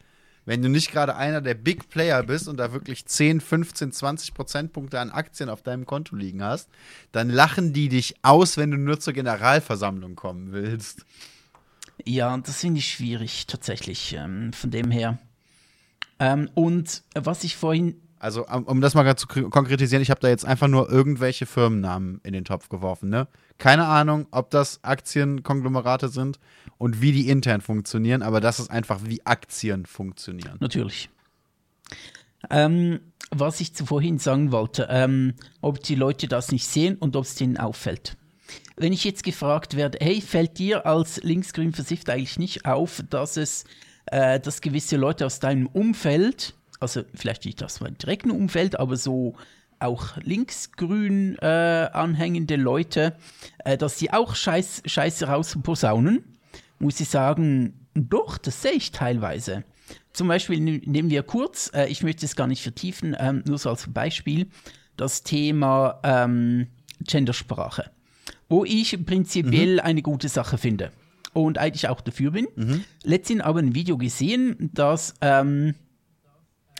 Wenn du nicht gerade einer der Big Player bist und da wirklich 10, 15, 20 Prozentpunkte an Aktien auf deinem Konto liegen hast, dann lachen die dich aus, wenn du nur zur Generalversammlung kommen willst.
Ja, das finde ich schwierig tatsächlich. Ähm, von dem her ähm, und was ich vorhin.
Also, um, um das mal zu konkretisieren, ich habe da jetzt einfach nur irgendwelche Firmennamen in den Topf geworfen, ne? Keine Ahnung, ob das Aktienkonglomerate sind und wie die intern funktionieren, aber das ist einfach, wie Aktien funktionieren.
Natürlich. Ähm, was ich zuvorhin sagen wollte, ähm, ob die Leute das nicht sehen und ob es denen auffällt. Wenn ich jetzt gefragt werde, hey, fällt dir als linksgrün versifft eigentlich nicht auf, dass es äh, dass gewisse Leute aus deinem Umfeld, also vielleicht nicht aus meinem direkten Umfeld, aber so auch linksgrün äh, anhängende Leute, äh, dass die auch Scheiß, Scheiße rausposaunen, muss ich sagen, doch, das sehe ich teilweise. Zum Beispiel nehmen wir kurz, äh, ich möchte es gar nicht vertiefen, ähm, nur so als Beispiel, das Thema ähm, Gendersprache, wo ich prinzipiell mhm. eine gute Sache finde und eigentlich auch dafür bin. Mhm. Letztens aber ein Video gesehen, das ähm,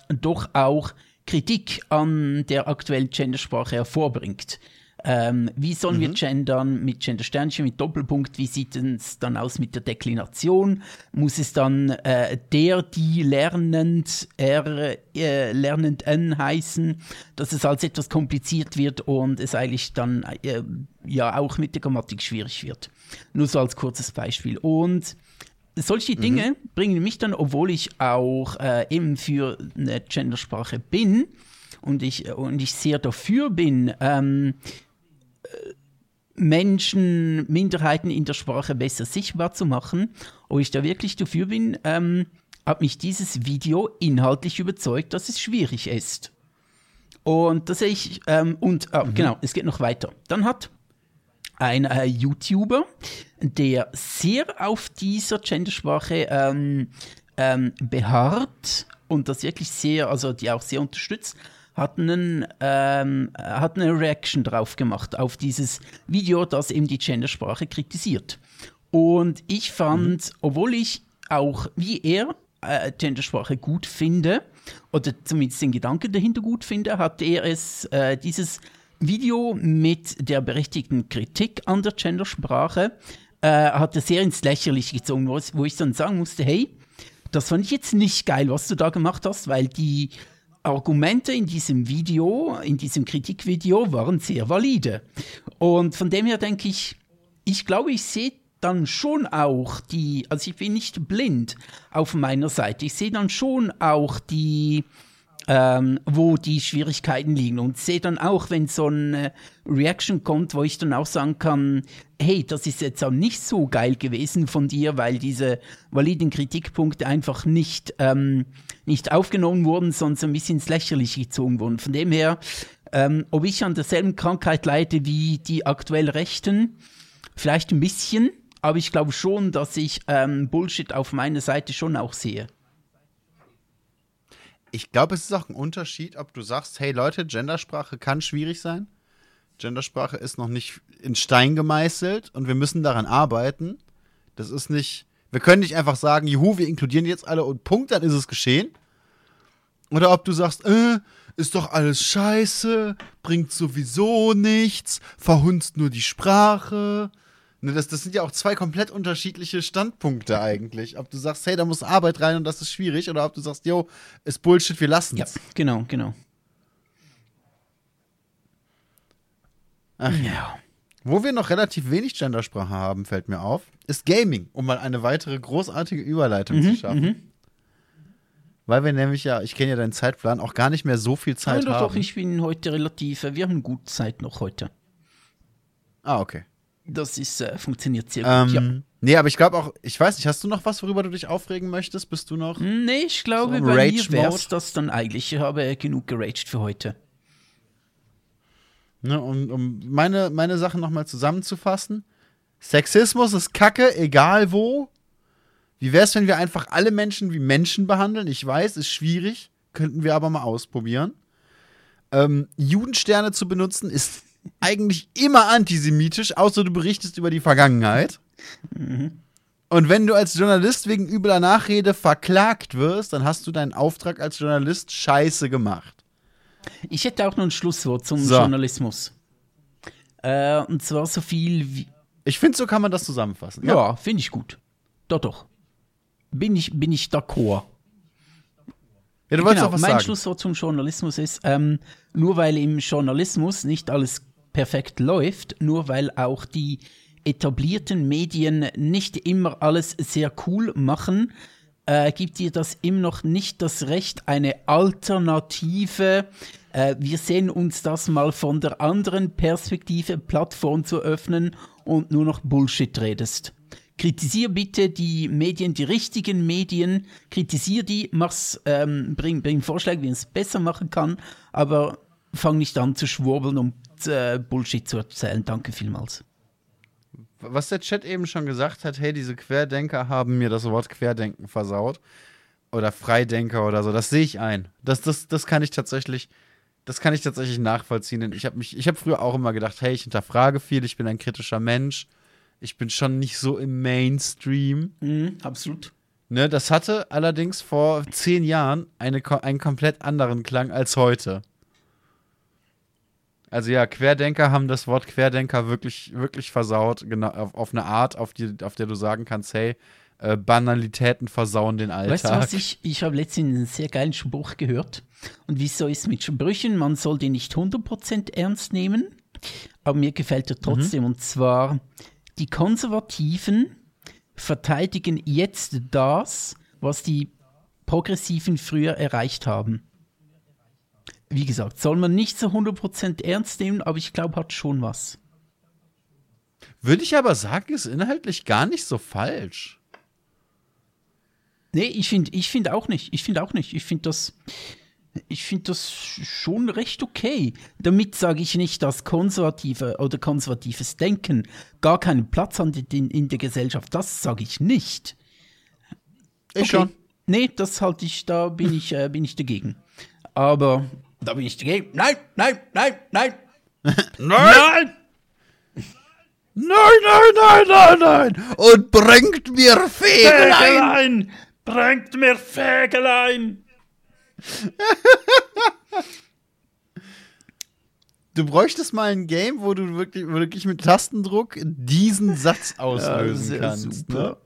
doch auch Kritik an der aktuellen Gendersprache hervorbringt. Ähm, wie sollen mhm. wir gendern mit Gendersternchen, mit Doppelpunkt? Wie sieht es dann aus mit der Deklination? Muss es dann äh, der, die lernend, er, äh, lernend n heißen, dass es als etwas kompliziert wird und es eigentlich dann äh, ja auch mit der Grammatik schwierig wird? Nur so als kurzes Beispiel. Und solche mhm. Dinge mhm. bringen mich dann, obwohl ich auch äh, eben für eine Gendersprache bin und ich, und ich sehr dafür bin, ähm, Menschen, Minderheiten in der Sprache besser sichtbar zu machen, ob ich da wirklich dafür bin, ähm, hat mich dieses Video inhaltlich überzeugt, dass es schwierig ist. Und das sehe ich, ähm, und äh, mhm. genau, es geht noch weiter. Dann hat ein äh, YouTuber, der sehr auf dieser Gendersprache ähm, ähm, beharrt und das wirklich sehr, also die auch sehr unterstützt, hat, einen, ähm, hat eine Reaction drauf gemacht, auf dieses Video, das eben die Gendersprache kritisiert. Und ich fand, mhm. obwohl ich auch wie er äh, Gendersprache gut finde, oder zumindest den Gedanken dahinter gut finde, hat er es, äh, dieses Video mit der berechtigten Kritik an der Gendersprache, äh, hat er sehr ins Lächerliche gezogen, wo, wo ich dann sagen musste, hey, das fand ich jetzt nicht geil, was du da gemacht hast, weil die Argumente in diesem Video, in diesem Kritikvideo waren sehr valide. Und von dem her denke ich, ich glaube, ich sehe dann schon auch die, also ich bin nicht blind auf meiner Seite, ich sehe dann schon auch die, ähm, wo die Schwierigkeiten liegen. Und sehe dann auch, wenn so eine Reaction kommt, wo ich dann auch sagen kann, hey, das ist jetzt auch nicht so geil gewesen von dir, weil diese validen Kritikpunkte einfach nicht, ähm, nicht aufgenommen wurden, sondern so ein bisschen ins Lächerliche gezogen wurden. Von dem her, ähm, ob ich an derselben Krankheit leide wie die aktuell Rechten, vielleicht ein bisschen, aber ich glaube schon, dass ich ähm, Bullshit auf meiner Seite schon auch sehe
ich glaube, es ist auch ein Unterschied, ob du sagst, hey Leute, Gendersprache kann schwierig sein. Gendersprache ist noch nicht in Stein gemeißelt und wir müssen daran arbeiten. Das ist nicht, wir können nicht einfach sagen, juhu, wir inkludieren jetzt alle und Punkt, dann ist es geschehen. Oder ob du sagst, äh, ist doch alles scheiße, bringt sowieso nichts, verhunzt nur die Sprache. Ne, das, das sind ja auch zwei komplett unterschiedliche Standpunkte eigentlich. Ob du sagst, hey, da muss Arbeit rein und das ist schwierig, oder ob du sagst, yo, ist Bullshit, wir lassen es.
Ja, genau, genau.
Ach ja. Wo wir noch relativ wenig Gendersprache haben, fällt mir auf, ist Gaming, um mal eine weitere großartige Überleitung zu schaffen.
Mhm.
Weil wir nämlich ja, ich kenne ja deinen Zeitplan, auch gar nicht mehr so viel Zeit
Ja, doch,
haben.
doch, ich bin heute relativ, wir haben gut Zeit noch heute.
ah, okay.
Das ist, äh, funktioniert sehr
Ähm,
gut, ja.
Nee, aber ich glaube auch, ich weiß nicht, hast du noch was, worüber du dich aufregen möchtest? Bist du noch?
Nee, ich glaube,
So
bei mir es das dann eigentlich. Ich habe genug geraged für heute.
Ne, um, um meine, meine Sachen nochmal zusammenzufassen. Sexismus ist Kacke, egal wo. Wie wäre es, wenn wir einfach alle Menschen wie Menschen behandeln? Ich weiß, ist schwierig, könnten wir aber mal ausprobieren. Ähm, Judensterne zu benutzen ist eigentlich immer antisemitisch, außer du berichtest über die Vergangenheit. Und wenn du als Journalist wegen übler Nachrede verklagt wirst, dann hast du deinen Auftrag als Journalist scheiße gemacht.
Ich hätte auch noch ein Schlusswort zum
So.
Journalismus. Äh, und zwar so viel wie.
Ich finde, so kann man das zusammenfassen.
Ja, finde ich gut. Doch, doch. Bin ich, bin ich d'accord.
ja du wolltest
genau,
auch was
mein
sagen.
Schlusswort zum Journalismus ist, ähm, nur weil im Journalismus nicht alles perfekt läuft, nur weil auch die etablierten Medien nicht immer alles sehr cool machen, äh, gibt dir das immer noch nicht das Recht, eine alternative, äh, wir sehen uns das mal von der anderen Perspektive, Plattform zu öffnen und nur noch Bullshit redest. Kritisier bitte die Medien, die richtigen Medien, kritisier die, mach's, ähm, bring, bring Vorschläge, wie man es besser machen kann, aber fang nicht an zu schwurbeln und äh, Bullshit zu erzählen. Danke vielmals.
was der Chat eben schon gesagt hat, hey, diese Querdenker haben mir das Wort Querdenken versaut. Oder Freidenker oder so, das sehe ich ein. Das, das, das kann ich tatsächlich, das kann ich tatsächlich nachvollziehen. Denn ich habe mich, ich habe früher auch immer gedacht, hey, ich hinterfrage viel, ich bin ein kritischer Mensch. Ich bin schon nicht so im Mainstream.
Mhm, absolut.
Ne, das hatte allerdings vor zehn Jahren eine, einen komplett anderen Klang als heute. Also ja, Querdenker haben das Wort Querdenker wirklich, wirklich versaut, genau, auf, auf eine Art, auf, die, auf der du sagen kannst, hey, äh, Banalitäten versauen den Alltag.
Weißt du was, ich, ich habe letztens einen sehr geilen Spruch gehört. Und wieso ist mit Sprüchen, man soll die nicht 100% ernst nehmen, aber mir gefällt er trotzdem. Und zwar, die Konservativen verteidigen jetzt das, was die Progressiven früher erreicht haben. Wie gesagt, soll man nicht so 100% ernst nehmen, aber ich glaube, hat schon was.
Würde ich aber sagen, ist inhaltlich gar nicht so falsch.
Nee, ich finde ich find auch nicht. Ich finde auch nicht. Ich finde das, ich finde das schon recht okay. Damit sage ich nicht, dass konservative oder konservatives Denken gar keinen Platz hat in, in der Gesellschaft. Das sage ich nicht.
Ich
Okay.
schon.
Nee, das halte ich, da bin ich, äh, bin ich dagegen. Aber da bin ich dagegen. Nein, nein, nein, nein.
Nein! Nein, nein, nein, nein, nein! Und bringt mir Fegelein!
Bringt mir Fägelein!
Du bräuchtest mal ein Game, wo du wirklich, wirklich mit Tastendruck diesen Satz auslösen kannst. Ne?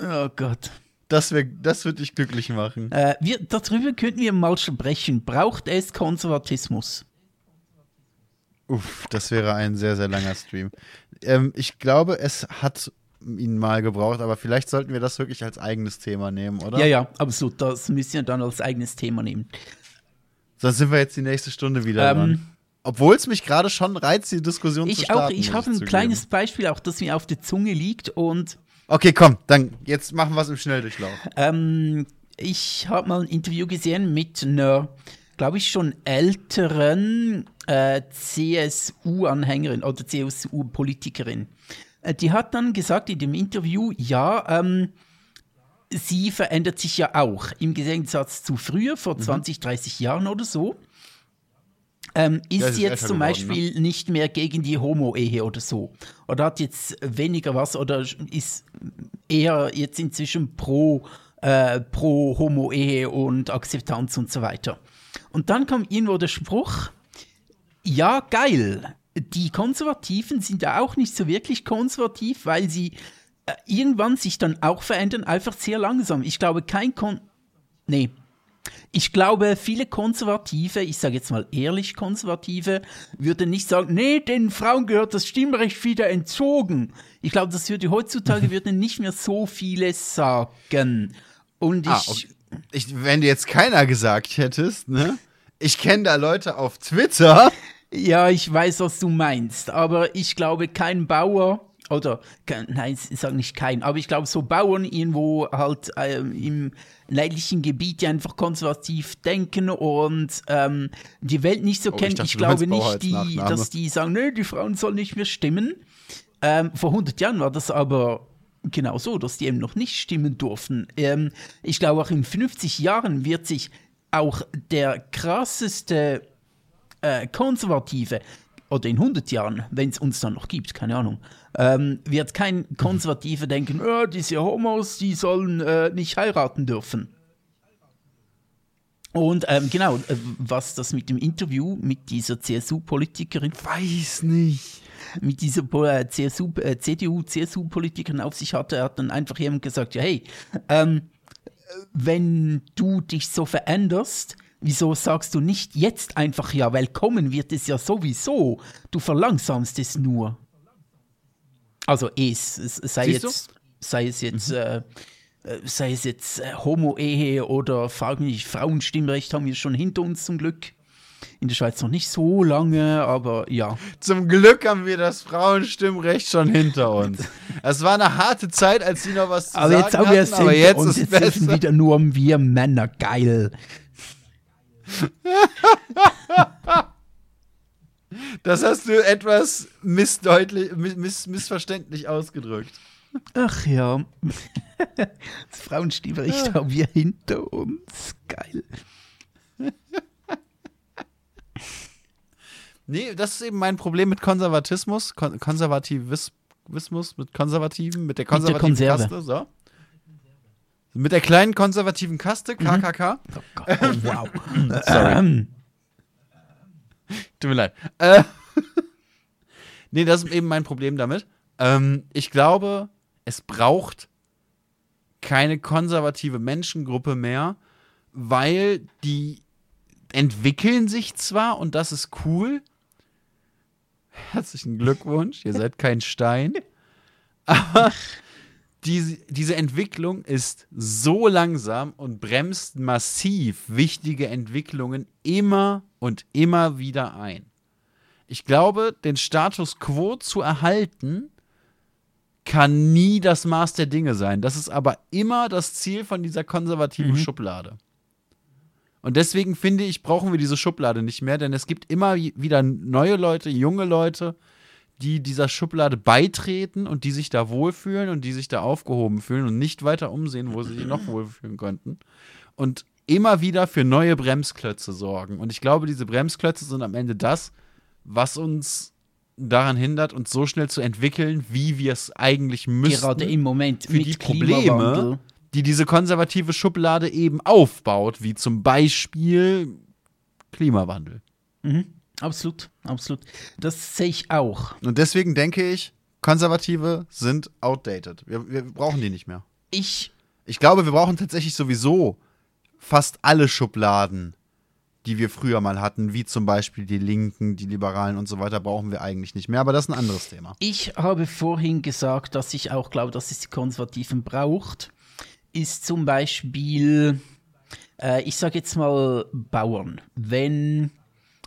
Oh Gott.
Das, wär, das würde dich glücklich machen.
Äh, wir, darüber könnten wir mal sprechen. Braucht es Konservatismus?
Uff, das wäre ein sehr, sehr langer Stream. Ähm, ich glaube, es hat ihn mal gebraucht, aber vielleicht sollten wir das wirklich als eigenes Thema nehmen, oder?
Ja, ja, absolut. Das müssen wir dann als eigenes Thema nehmen.
Sonst sind wir jetzt die nächste Stunde wieder
Ähm,
dran. Obwohl es mich gerade schon reizt, die Diskussion zu
Ich
starten.
auch, ich habe ein kleines Beispiel, auch das mir auf der Zunge liegt. Und
Okay, komm, dann jetzt machen wir es im Schnelldurchlauf.
ähm, ich habe mal ein Interview gesehen mit einer, glaube ich, schon älteren äh, CSU-Anhängerin oder CSU-Politikerin. Äh, die hat dann gesagt in dem Interview, ja, ähm, sie verändert sich ja auch. Im Gegensatz zu früher, vor 20, 30 Jahren oder so. Ähm, ist
Ja, ist
jetzt zum
geworden,
Beispiel nicht mehr gegen die Homo-Ehe oder so. Oder hat jetzt weniger was oder ist eher jetzt inzwischen pro, äh, pro Homo-Ehe und Akzeptanz und so weiter. Und dann kam irgendwo der Spruch, ja, geil, die Konservativen sind ja auch nicht so wirklich konservativ, weil sie äh, irgendwann sich dann auch verändern, einfach sehr langsam. Ich glaube, kein Kon... Nee. Ich glaube, viele Konservative, ich sage jetzt mal ehrlich Konservative, würden nicht sagen, nee, den Frauen gehört das Stimmrecht wieder entzogen. Ich glaube, das würde heutzutage würden nicht mehr so viele sagen. Und ah, ich, ah, okay.
ich wenn du jetzt keiner gesagt hättest, ne? Ich kenne da Leute auf Twitter.
Ja, ich weiß, was du meinst, aber ich glaube, kein Bauer oder nein, ich sage nicht kein, aber ich glaube, so Bauern irgendwo halt ähm, im ländlichen Gebiet, die einfach konservativ denken und ähm, die Welt nicht so oh, kennen. Ich, dachte, ich glaube nicht, die, dass die sagen, nö, die Frauen sollen nicht mehr stimmen. Ähm, vor 100 Jahren war das aber genau so, dass die eben noch nicht stimmen durften. Ähm, ich glaube, auch in 50 Jahren wird sich auch der krasseste äh, Konservative oder in 100 Jahren, wenn es uns dann noch gibt, keine Ahnung, ähm, wird kein Konservativer denken, oh, diese Homos, die sollen äh, nicht heiraten dürfen. Und ähm, genau, äh, was das mit dem Interview mit dieser CSU-Politikerin.
Weiß nicht.
Mit dieser äh, CSU, äh, CDU-CSU-Politikerin auf sich hatte, hat dann einfach jemand gesagt: Ja, hey, ähm, wenn du dich so veränderst, wieso sagst du nicht jetzt einfach ja, weil kommen wird es ja sowieso. Du verlangsamst es nur. Also es, es sei, jetzt, sei es jetzt, mhm. äh, äh, sei es jetzt äh, Homo-Ehe oder Frauenstimmrecht haben wir schon hinter uns zum Glück. In der Schweiz noch nicht so lange, aber ja.
Zum Glück haben wir das Frauenstimmrecht schon hinter uns. Es war eine harte Zeit, als sie noch was zu aber sagen jetzt haben wir es aber jetzt
ist jetzt besser. sind wieder nur wir Männer geil.
Das hast du etwas missdeutlich, miss, missverständlich ausgedrückt.
Ach ja. Das Frauenstiefrecht ja. haben wir hinter uns. Geil.
Nee, das ist eben mein Problem mit Konservatismus, Kon Konservativismus, mit Konservativen, mit der konservativen mit der Kaste, so. Mit der kleinen konservativen Kaste, KKK. Mhm. Oh, oh, wow. Sorry. Tut mir leid. Äh, nee, das ist eben mein Problem damit. Ähm, ich glaube, es braucht keine konservative Menschengruppe mehr, weil die entwickeln sich zwar und das ist cool. Herzlichen Glückwunsch, ihr seid kein Stein. Aber diese, diese Entwicklung ist so langsam und bremst massiv wichtige Entwicklungen immer und immer wieder ein. Ich glaube, den Status quo zu erhalten, kann nie das Maß der Dinge sein. Das ist aber immer das Ziel von dieser konservativen mhm. Schublade. Und deswegen finde ich, brauchen wir diese Schublade nicht mehr, denn es gibt immer wieder neue Leute, junge Leute, die dieser Schublade beitreten und die sich da wohlfühlen und die sich da aufgehoben fühlen und nicht weiter umsehen, wo sie sich noch wohlfühlen könnten. Und immer wieder für neue Bremsklötze sorgen. Und ich glaube, diese Bremsklötze sind am Ende das, was uns daran hindert, uns so schnell zu entwickeln, wie wir es eigentlich müssen.
Gerade im Moment
für die Probleme, die diese konservative Schublade eben aufbaut, wie zum Beispiel Klimawandel.
Mhm. Absolut, absolut. Das sehe ich auch.
Und deswegen denke ich, Konservative sind outdated. Wir, wir brauchen die nicht mehr.
Ich.
Ich glaube, wir brauchen tatsächlich sowieso fast alle Schubladen, die wir früher mal hatten, wie zum Beispiel die Linken, die Liberalen und so weiter, brauchen wir eigentlich nicht mehr. Aber das ist ein anderes Thema.
Ich habe vorhin gesagt, dass ich auch glaube, dass es die Konservativen braucht. Ist zum Beispiel, äh, ich sage jetzt mal Bauern. Wenn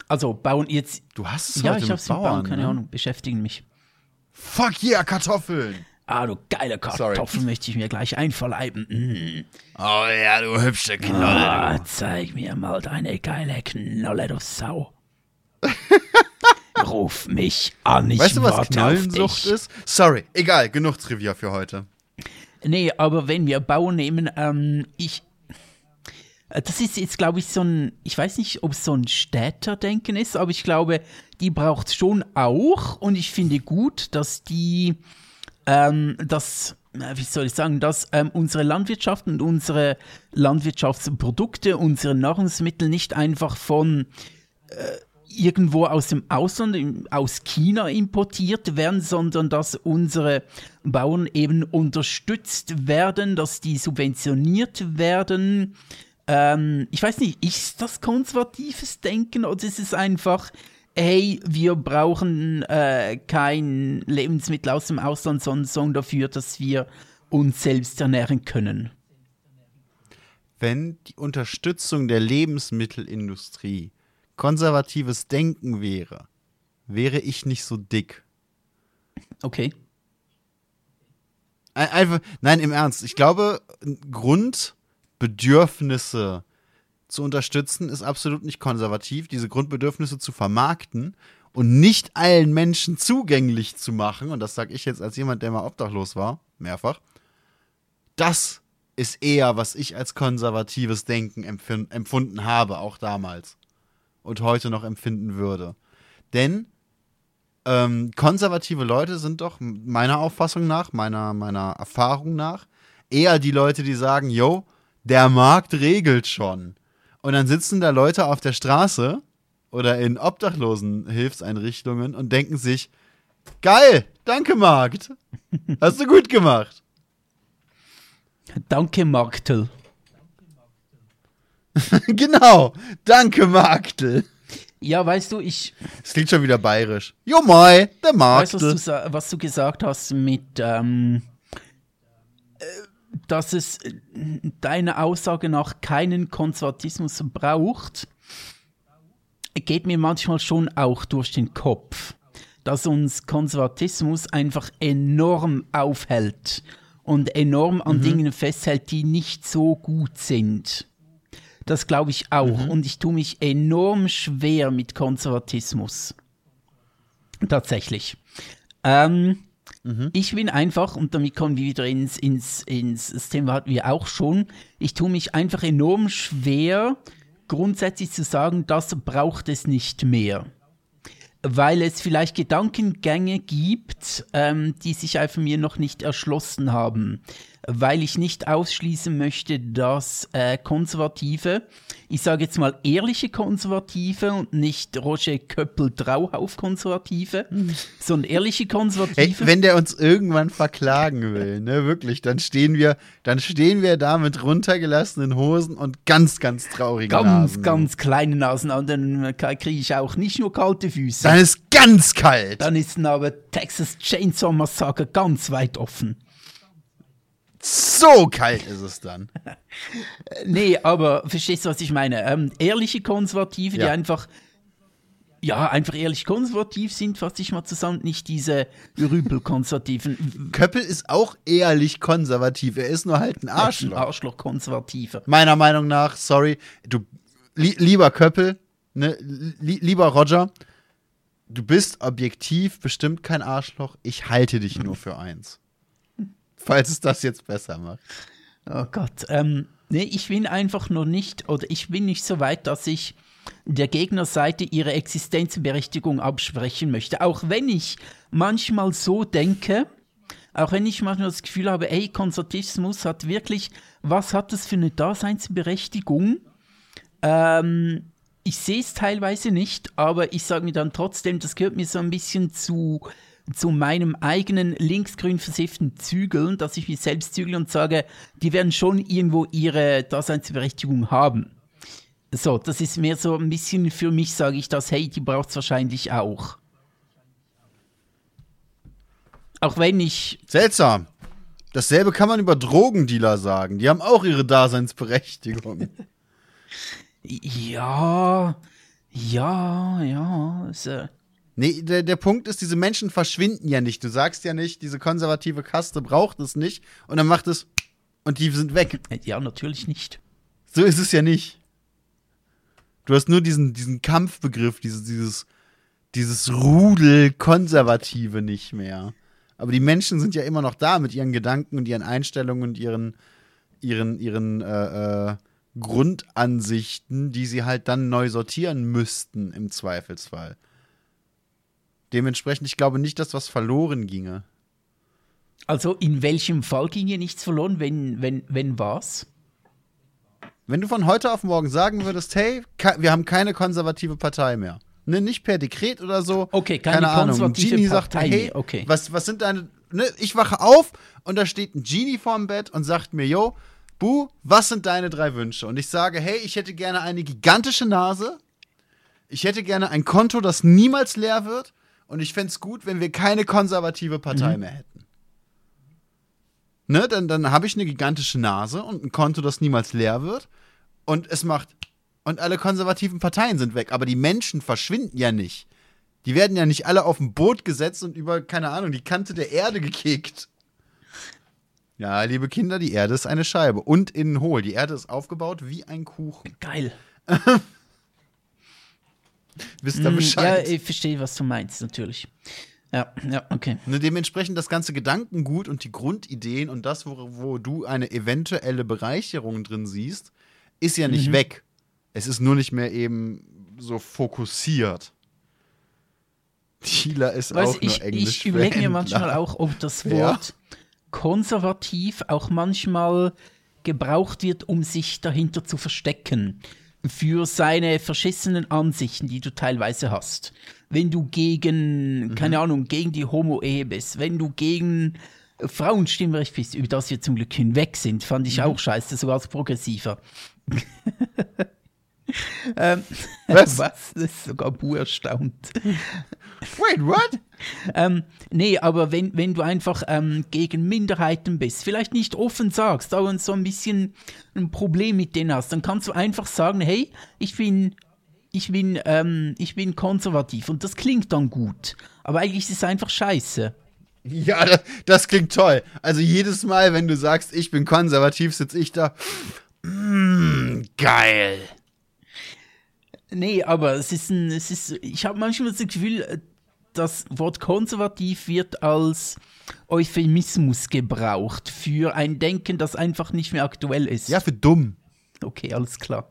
also bauen jetzt.
Du hast es
Ja,
heute
ich hab's
Bauern,
bauen, keine ne? Ahnung, beschäftigen mich.
Fuck yeah, Kartoffeln!
Ah, du geile Kartoffeln Sorry. möchte ich mir gleich einverleiben. Mm.
Oh ja, du hübsche Knolle.
Ah, zeig mir mal deine geile Knolle, du Sau. Ruf mich an, ich
Weißt du, was Knollensucht ist? Sorry, egal, genug Trivia für heute.
Nee, aber wenn wir Bau nehmen, ähm, ich, das ist jetzt, glaube ich, so ein, ich weiß nicht, ob es so ein Städterdenken ist, aber ich glaube, die braucht es schon auch und ich finde gut, dass die ähm, das wie soll ich sagen, dass ähm, unsere Landwirtschaft und unsere Landwirtschaftsprodukte, unsere Nahrungsmittel nicht einfach von äh, irgendwo aus dem Ausland, aus China importiert werden, sondern dass unsere Bauern eben unterstützt werden, dass die subventioniert werden. Ähm, ich weiß nicht, ist das konservatives Denken oder ist es einfach, hey, wir brauchen äh, kein Lebensmittel aus dem Ausland, sondern dafür, dass wir uns selbst ernähren können?
Wenn die Unterstützung der Lebensmittelindustrie konservatives Denken wäre, wäre ich nicht so dick.
Okay.
Einfach, nein, im Ernst. Ich glaube, Grundbedürfnisse zu unterstützen ist absolut nicht konservativ. Diese Grundbedürfnisse zu vermarkten und nicht allen Menschen zugänglich zu machen, und das sage ich jetzt als jemand, der mal obdachlos war, mehrfach, das ist eher, was ich als konservatives Denken empfunden habe, auch damals und heute noch empfinden würde. Denn ähm, konservative Leute sind doch meiner Auffassung nach, meiner, meiner Erfahrung nach, eher die Leute, die sagen, yo, der Markt regelt schon. Und dann sitzen da Leute auf der Straße oder in obdachlosen Hilfseinrichtungen und denken sich, geil, danke Markt. Hast du gut gemacht.
Danke Marktel.
genau. Danke, Marktel.
Ja, weißt du, ich.
Es klingt schon wieder bayerisch. Jo, moi, der Marktel.
Weißt du, was du gesagt hast mit, ähm, äh, dass es äh, deiner Aussage nach keinen Konservatismus braucht, geht mir manchmal schon auch durch den Kopf, dass uns Konservatismus einfach enorm aufhält und enorm an mhm. Dingen festhält, die nicht so gut sind. Das glaube ich auch. Mhm. Und ich tue mich enorm schwer mit Konservatismus. Tatsächlich. Ähm, mhm. Ich bin einfach, und damit kommen wir wieder ins, ins, ins das Thema hatten wir auch schon, ich tue mich einfach enorm schwer, grundsätzlich zu sagen, das braucht es nicht mehr weil es vielleicht Gedankengänge gibt, ähm, die sich einfach mir noch nicht erschlossen haben weil ich nicht ausschließen möchte, dass äh, Konservative, ich sage jetzt mal ehrliche Konservative und nicht Roger Köppel-Drauhauf-Konservative, mhm. sondern ehrliche Konservative. Hey,
wenn der uns irgendwann verklagen will, ne, wirklich, dann stehen wir, dann stehen wir da mit runtergelassenen Hosen und ganz, ganz traurigen
ganz,
Nasen.
Ganz, ganz kleine Nasen, und dann kriege ich auch nicht nur kalte Füße.
Dann ist ganz kalt.
Dann ist aber Texas Chainsaw Massacre ganz weit offen.
So kalt ist es dann.
nee, aber verstehst du, was ich meine? Ähm, ehrliche Konservative, ja. die einfach, ja, einfach ehrlich konservativ sind, fasse ich mal zusammen, nicht diese Rüpel-Konservativen.
Köppel ist auch ehrlich konservativ, er ist nur halt ein Arschloch.
Ein Arschloch-Konservative.
Meiner Meinung nach, sorry, du, li lieber Köppel, ne, li lieber Roger, du bist objektiv bestimmt kein Arschloch, ich halte dich nur für eins falls es das jetzt besser macht.
Oh Gott. Ähm, nee, ich bin einfach nur nicht, oder ich bin nicht so weit, dass ich der Gegnerseite ihre Existenzberechtigung absprechen möchte. Auch wenn ich manchmal so denke, auch wenn ich manchmal das Gefühl habe, ey, Konservatismus hat wirklich, was hat das für eine Daseinsberechtigung? Ähm, ich sehe es teilweise nicht, aber ich sage mir dann trotzdem, das gehört mir so ein bisschen zu zu meinem eigenen linksgrün versifften Zügeln, dass ich mich selbst zügle und sage, die werden schon irgendwo ihre Daseinsberechtigung haben. So, das ist mehr so ein bisschen für mich, sage ich das, hey, die braucht es wahrscheinlich auch. Auch wenn ich.
Seltsam. Dasselbe kann man über Drogendealer sagen. Die haben auch ihre Daseinsberechtigung.
ja, ja, ja. Ist, äh,
Nee, der, der Punkt ist, diese Menschen verschwinden ja nicht. Du sagst ja nicht, diese konservative Kaste braucht es nicht und dann macht es und die sind weg.
Ja, natürlich nicht.
So ist es ja nicht. Du hast nur diesen, diesen Kampfbegriff, dieses, dieses, dieses Rudel Konservative nicht mehr. Aber die Menschen sind ja immer noch da mit ihren Gedanken und ihren Einstellungen und ihren, ihren, ihren äh, äh, Grundansichten, die sie halt dann neu sortieren müssten im Zweifelsfall. Dementsprechend, ich glaube nicht, dass was verloren ginge.
Also in welchem Fall ging hier nichts verloren, wenn, wenn, wenn was?
Wenn du von heute auf morgen sagen würdest, hey, wir haben keine konservative Partei mehr. Ne, nicht per Dekret oder so.
Okay, keine, keine Ahnung.
Genie sagt, hey, okay. was, was sind deine. Ne, ich wache auf und da steht ein Genie vorm Bett und sagt mir, yo, Bu, was sind deine drei Wünsche? Und ich sage, hey, ich hätte gerne eine gigantische Nase. Ich hätte gerne ein Konto, das niemals leer wird. Und ich fände es gut, wenn wir keine konservative Partei mhm. mehr hätten. Ne, dann, dann habe ich eine gigantische Nase und ein Konto, das niemals leer wird. Und es macht. Und alle konservativen Parteien sind weg. Aber die Menschen verschwinden ja nicht. Die werden ja nicht alle auf ein Boot gesetzt und über, keine Ahnung, die Kante der Erde gekickt. Ja, liebe Kinder, die Erde ist eine Scheibe und innen hohl. Die Erde ist aufgebaut wie ein Kuchen.
Geil.
Wisst ihr mm, Bescheid?
Ja, ich verstehe, was du meinst, natürlich. Ja, ja, okay.
Ne, dementsprechend das ganze Gedankengut und die Grundideen und das, wo, wo du eine eventuelle Bereicherung drin siehst, ist ja nicht mhm. weg. Es ist nur nicht mehr eben so fokussiert. Dealer ist weißt, auch
ich,
nur Englisch.
Ich überlege mir manchmal auch, ob das Wort ja konservativ auch manchmal gebraucht wird, um sich dahinter zu verstecken. Für seine verschissenen Ansichten, die du teilweise hast. Wenn du gegen, mhm. keine Ahnung, gegen die Homo-Ehe bist, wenn du gegen Frauenstimmrecht bist, über das wir zum Glück hinweg sind, fand ich mhm. auch scheiße, sogar als Progressiver. ähm, was? was? Das ist sogar Bu erstaunt.
Wait, what?
ähm, nee, aber wenn, wenn du einfach ähm, gegen Minderheiten bist, vielleicht nicht offen sagst, aber so ein bisschen ein Problem mit denen hast, dann kannst du einfach sagen, hey, ich bin, ich bin, ähm, ich bin konservativ und das klingt dann gut. Aber eigentlich ist es einfach scheiße.
Ja, das, das klingt toll. Also jedes Mal, wenn du sagst, ich bin konservativ, sitze ich da. Mm, geil.
Nee, aber es ist ein, es ist, ich habe manchmal das Gefühl, das Wort konservativ wird als Euphemismus gebraucht für ein Denken, das einfach nicht mehr aktuell ist.
Ja, für dumm.
Okay, alles klar.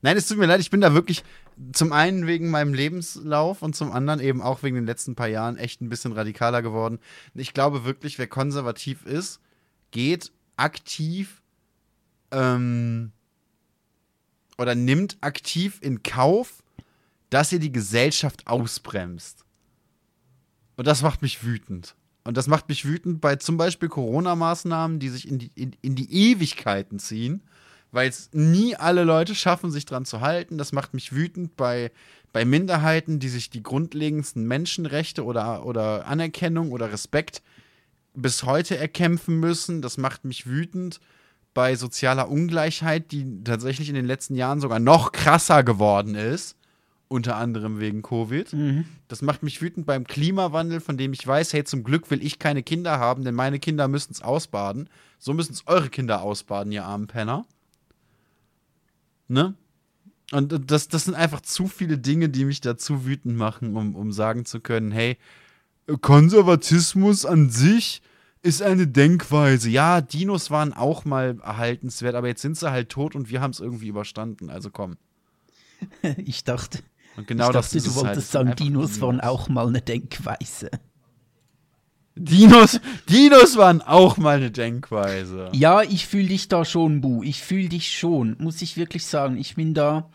Nein, es tut mir leid, ich bin da wirklich zum einen wegen meinem Lebenslauf und zum anderen eben auch wegen den letzten paar Jahren echt ein bisschen radikaler geworden. Ich glaube wirklich, wer konservativ ist, geht aktiv ähm, oder nimmt aktiv in Kauf, dass ihr die Gesellschaft ausbremst. Und das macht mich wütend. Und das macht mich wütend bei zum Beispiel Corona-Maßnahmen, die sich in die, in, in die Ewigkeiten ziehen, weil es nie alle Leute schaffen, sich dran zu halten. Das macht mich wütend bei, bei Minderheiten, die sich die grundlegendsten Menschenrechte oder, oder Anerkennung oder Respekt bis heute erkämpfen müssen. Das macht mich wütend bei sozialer Ungleichheit, die tatsächlich in den letzten Jahren sogar noch krasser geworden ist, unter anderem wegen Covid. Mhm. Das macht mich wütend beim Klimawandel, von dem ich weiß, hey, zum Glück will ich keine Kinder haben, denn meine Kinder müssen es ausbaden. So müssen es eure Kinder ausbaden, ihr armen Penner. Ne? Und das, das sind einfach zu viele Dinge, die mich dazu wütend machen, um, um sagen zu können, hey, Konservatismus an sich ist eine Denkweise. Ja, Dinos waren auch mal erhaltenswert, aber jetzt sind sie halt tot und wir haben es irgendwie überstanden. Also komm.
Ich dachte,
und genau
ich
das
dachte du wolltest halt. sagen, Dinos, Dinos waren auch mal eine Denkweise.
Dinos, Dinos waren auch mal eine Denkweise.
Ja, ich fühle dich da schon, Bu. Ich fühle dich schon, muss ich wirklich sagen. Ich bin da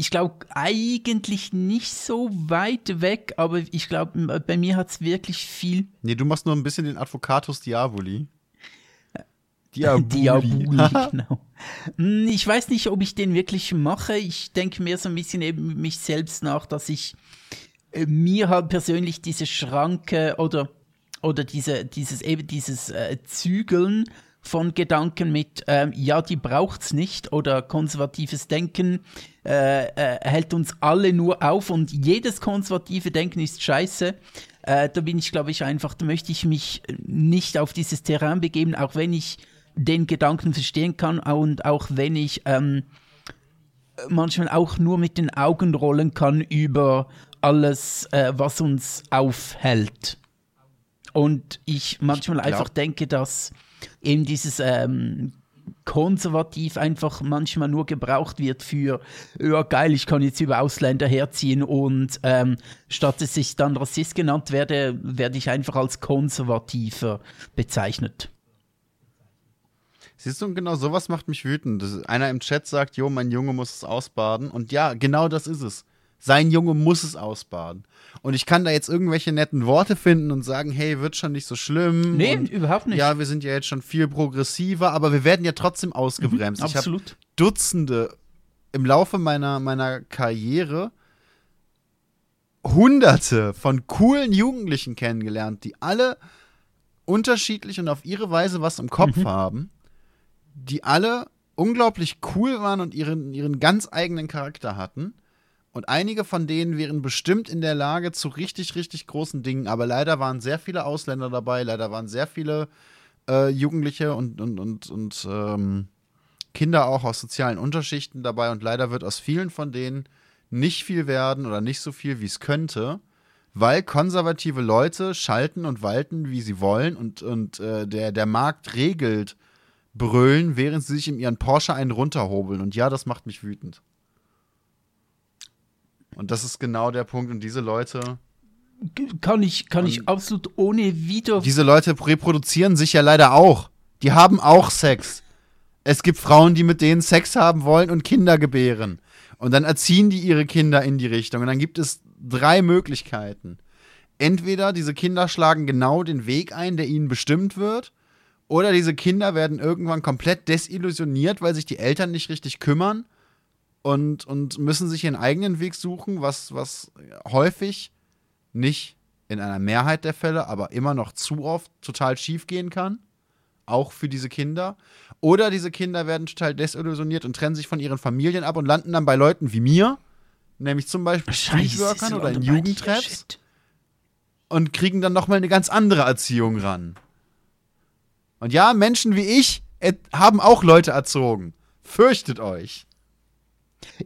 ich glaube, eigentlich nicht so weit weg, aber ich glaube, bei mir hat es wirklich viel.
Nee, du machst nur ein bisschen den Advocatus Diaboli. Diaboli,
Diaboli genau. Hm, ich weiß nicht, ob ich den wirklich mache. Ich denke mir so ein bisschen eben mich selbst nach, dass ich äh, mir halt persönlich diese Schranke oder, oder diese, dieses, eben dieses äh, Zügeln von Gedanken mit, äh, ja, die braucht's nicht oder konservatives Denken äh, äh, hält uns alle nur auf und jedes konservative Denken ist scheiße. Äh, da bin ich, glaube ich, einfach, da möchte ich mich nicht auf dieses Terrain begeben, auch wenn ich den Gedanken verstehen kann und auch wenn ich ähm, manchmal auch nur mit den Augen rollen kann über alles, äh, was uns aufhält. Und ich manchmal ich einfach denke, dass eben dieses ähm, konservativ einfach manchmal nur gebraucht wird für, ja geil, ich kann jetzt über Ausländer herziehen und ähm, statt dass ich dann Rassist genannt werde, werde ich einfach als konservativer bezeichnet.
Siehst du, genau sowas macht mich wütend. Einer im Chat sagt, jo, mein Junge muss es ausbaden. Und ja, genau das ist es. Sein Junge muss es ausbaden. Und ich kann da jetzt irgendwelche netten Worte finden und sagen, hey, wird schon nicht so schlimm.
Nee,
und,
überhaupt nicht.
Ja, wir sind ja jetzt schon viel progressiver, aber wir werden ja trotzdem ausgebremst.
Mhm,
ich
absolut.
Dutzende im Laufe meiner, meiner Karriere hunderte von coolen Jugendlichen kennengelernt, die alle unterschiedlich und auf ihre Weise was im Kopf mhm. haben, die alle unglaublich cool waren und ihren, ihren ganz eigenen Charakter hatten und einige von denen wären bestimmt in der Lage zu richtig, richtig großen Dingen. Aber leider waren sehr viele Ausländer dabei, leider waren sehr viele äh, Jugendliche und, und, und, und ähm, Kinder auch aus sozialen Unterschichten dabei. Und leider wird aus vielen von denen nicht viel werden oder nicht so viel, wie es könnte, weil konservative Leute schalten und walten, wie sie wollen und, und äh, der, der Markt regelt brüllen, während sie sich in ihren Porsche einen runterhobeln. Und ja, das macht mich wütend. Und das ist genau der Punkt. Und diese Leute.
Kann ich, kann ich absolut ohne wieder.
Diese Leute reproduzieren sich ja leider auch. Die haben auch Sex. Es gibt Frauen, die mit denen Sex haben wollen und Kinder gebären. Und dann erziehen die ihre Kinder in die Richtung. Und dann gibt es drei Möglichkeiten. Entweder diese Kinder schlagen genau den Weg ein, der ihnen bestimmt wird, oder diese Kinder werden irgendwann komplett desillusioniert, weil sich die Eltern nicht richtig kümmern und, und müssen sich ihren eigenen Weg suchen, was, was häufig nicht in einer Mehrheit der Fälle, aber immer noch zu oft total schief gehen kann. Auch für diese Kinder. Oder diese Kinder werden total desillusioniert und trennen sich von ihren Familien ab und landen dann bei Leuten wie mir, nämlich zum Beispiel Streetworkern oder in Jugendtraps und kriegen dann nochmal eine ganz andere Erziehung ran. Und ja, Menschen wie ich haben auch Leute erzogen. Fürchtet euch.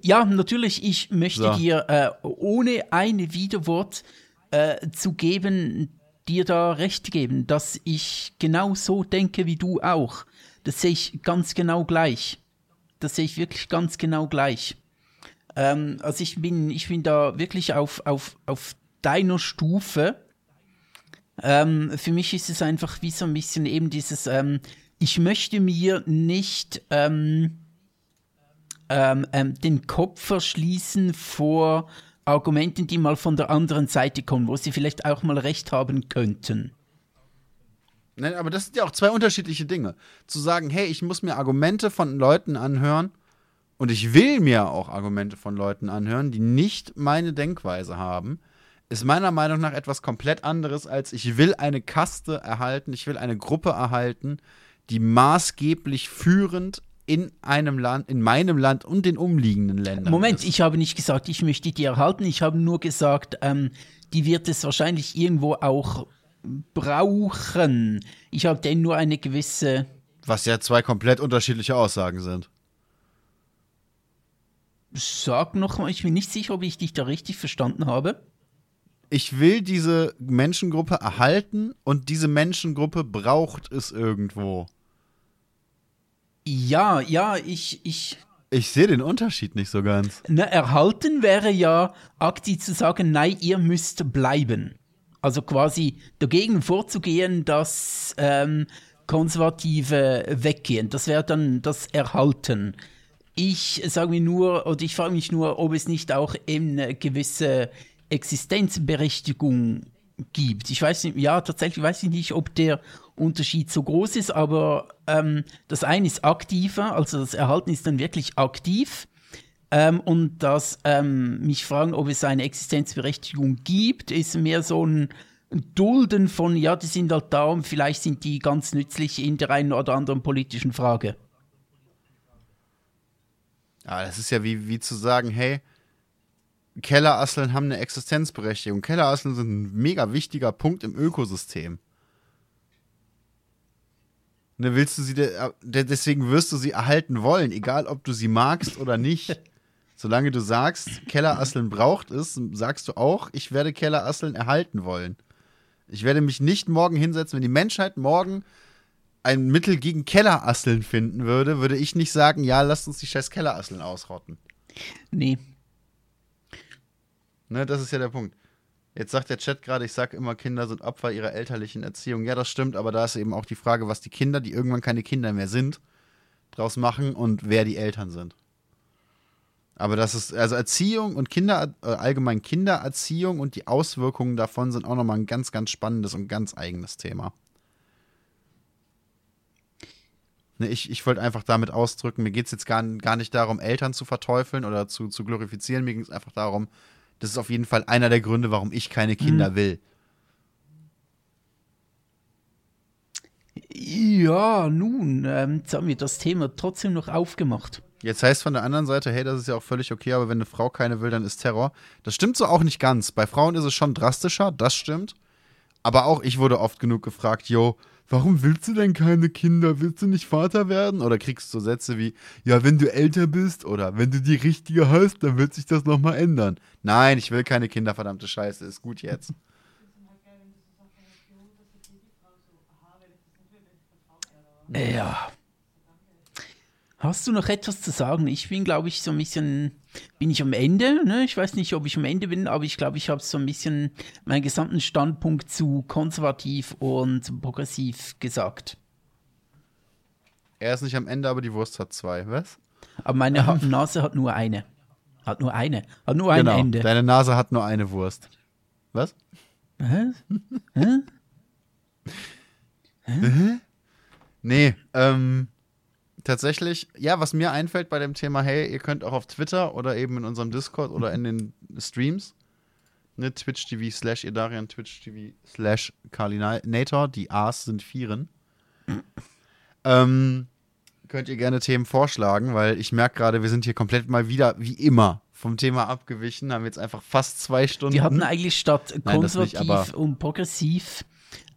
Ja, natürlich, ich möchte so. dir äh, ohne ein Widerwort äh, zu geben, dir da recht geben, dass ich genau so denke wie du auch. Das sehe ich ganz genau gleich. Das sehe ich wirklich ganz genau gleich. Ähm, also ich bin, ich bin da wirklich auf, auf, auf deiner Stufe. Ähm, für mich ist es einfach wie so ein bisschen eben dieses, ähm, ich möchte mir nicht ähm, ähm, ähm, den Kopf verschließen vor Argumenten, die mal von der anderen Seite kommen, wo sie vielleicht auch mal recht haben könnten.
Nein, aber das sind ja auch zwei unterschiedliche Dinge. Zu sagen, hey, ich muss mir Argumente von Leuten anhören und ich will mir auch Argumente von Leuten anhören, die nicht meine Denkweise haben, ist meiner Meinung nach etwas komplett anderes als ich will eine Kaste erhalten, ich will eine Gruppe erhalten, die maßgeblich führend in einem Land, in meinem Land und den umliegenden Ländern.
Moment, ist. ich habe nicht gesagt, ich möchte die erhalten. Ich habe nur gesagt, ähm, die wird es wahrscheinlich irgendwo auch brauchen. Ich habe denn nur eine gewisse.
Was ja zwei komplett unterschiedliche Aussagen sind.
Sag nochmal, ich bin nicht sicher, ob ich dich da richtig verstanden habe.
Ich will diese Menschengruppe erhalten und diese Menschengruppe braucht es irgendwo.
Ja, ja, ich, ich.
Ich sehe den Unterschied nicht so ganz.
Na, erhalten wäre ja aktiv zu sagen, nein, ihr müsst bleiben. Also quasi dagegen vorzugehen, dass ähm, Konservative weggehen. Das wäre dann das Erhalten. Ich sage mir nur, oder ich frage mich nur, ob es nicht auch eben eine gewisse Existenzberechtigung gibt. Ich weiß nicht, ja, tatsächlich weiß ich nicht, ob der Unterschied so groß ist, aber ähm, das eine ist aktiver, also das Erhalten ist dann wirklich aktiv. Ähm, und das ähm, mich fragen, ob es eine Existenzberechtigung gibt, ist mehr so ein Dulden von, ja, die sind halt da und vielleicht sind die ganz nützlich in der einen oder anderen politischen Frage.
Ja, das ist ja wie, wie zu sagen, hey, Kellerasseln haben eine Existenzberechtigung. Kellerasseln sind ein mega wichtiger Punkt im Ökosystem. Ne, willst du sie, de deswegen wirst du sie erhalten wollen, egal ob du sie magst oder nicht. Solange du sagst, Kellerasseln braucht es, sagst du auch, ich werde Kellerasseln erhalten wollen. Ich werde mich nicht morgen hinsetzen, wenn die Menschheit morgen ein Mittel gegen Kellerasseln finden würde, würde ich nicht sagen, ja, lasst uns die scheiß Kellerasseln ausrotten.
Nee.
Ne, das ist ja der Punkt. Jetzt sagt der Chat gerade, ich sage immer, Kinder sind Opfer ihrer elterlichen Erziehung. Ja, das stimmt, aber da ist eben auch die Frage, was die Kinder, die irgendwann keine Kinder mehr sind, draus machen und wer die Eltern sind. Aber das ist, also Erziehung und Kinder, äh, allgemein Kindererziehung und die Auswirkungen davon sind auch nochmal ein ganz, ganz spannendes und ganz eigenes Thema. Ne, ich ich wollte einfach damit ausdrücken, mir geht es jetzt gar, gar nicht darum, Eltern zu verteufeln oder zu, zu glorifizieren. Mir ging es einfach darum, das ist auf jeden Fall einer der Gründe, warum ich keine Kinder mhm. will.
Ja, nun, ähm, jetzt haben wir das Thema trotzdem noch aufgemacht.
Jetzt heißt von der anderen Seite, hey, das ist ja auch völlig okay, aber wenn eine Frau keine will, dann ist Terror. Das stimmt so auch nicht ganz. Bei Frauen ist es schon drastischer, das stimmt. Aber auch ich wurde oft genug gefragt, yo, warum willst du denn keine Kinder? Willst du nicht Vater werden? Oder kriegst du Sätze wie, ja, wenn du älter bist oder wenn du die richtige hast, dann wird sich das nochmal ändern. Nein, ich will keine Kinder, verdammte Scheiße, ist gut jetzt.
Ja. Hast du noch etwas zu sagen? Ich bin, glaube ich, so ein bisschen, bin ich am Ende. Ne? Ich weiß nicht, ob ich am Ende bin, aber ich glaube, ich habe so ein bisschen meinen gesamten Standpunkt zu konservativ und progressiv gesagt.
Er ist nicht am Ende, aber die Wurst hat zwei, was?
Aber meine Nase hat nur eine. Hat nur eine. Hat nur ein genau, Ende.
Deine Nase hat nur eine Wurst. Was? Hä? Hä? Hä? Nee, ähm, tatsächlich, ja, was mir einfällt bei dem Thema, hey, ihr könnt auch auf Twitter oder eben in unserem Discord oder in den Streams, ne, Twitch TV slash Idarian, Twitch TV slash Kalinator, die A's sind Vieren. ähm, könnt ihr gerne Themen vorschlagen, weil ich merke gerade, wir sind hier komplett mal wieder, wie immer, vom Thema abgewichen, haben jetzt einfach fast zwei Stunden.
Wir hatten eigentlich statt konservativ nicht, und progressiv,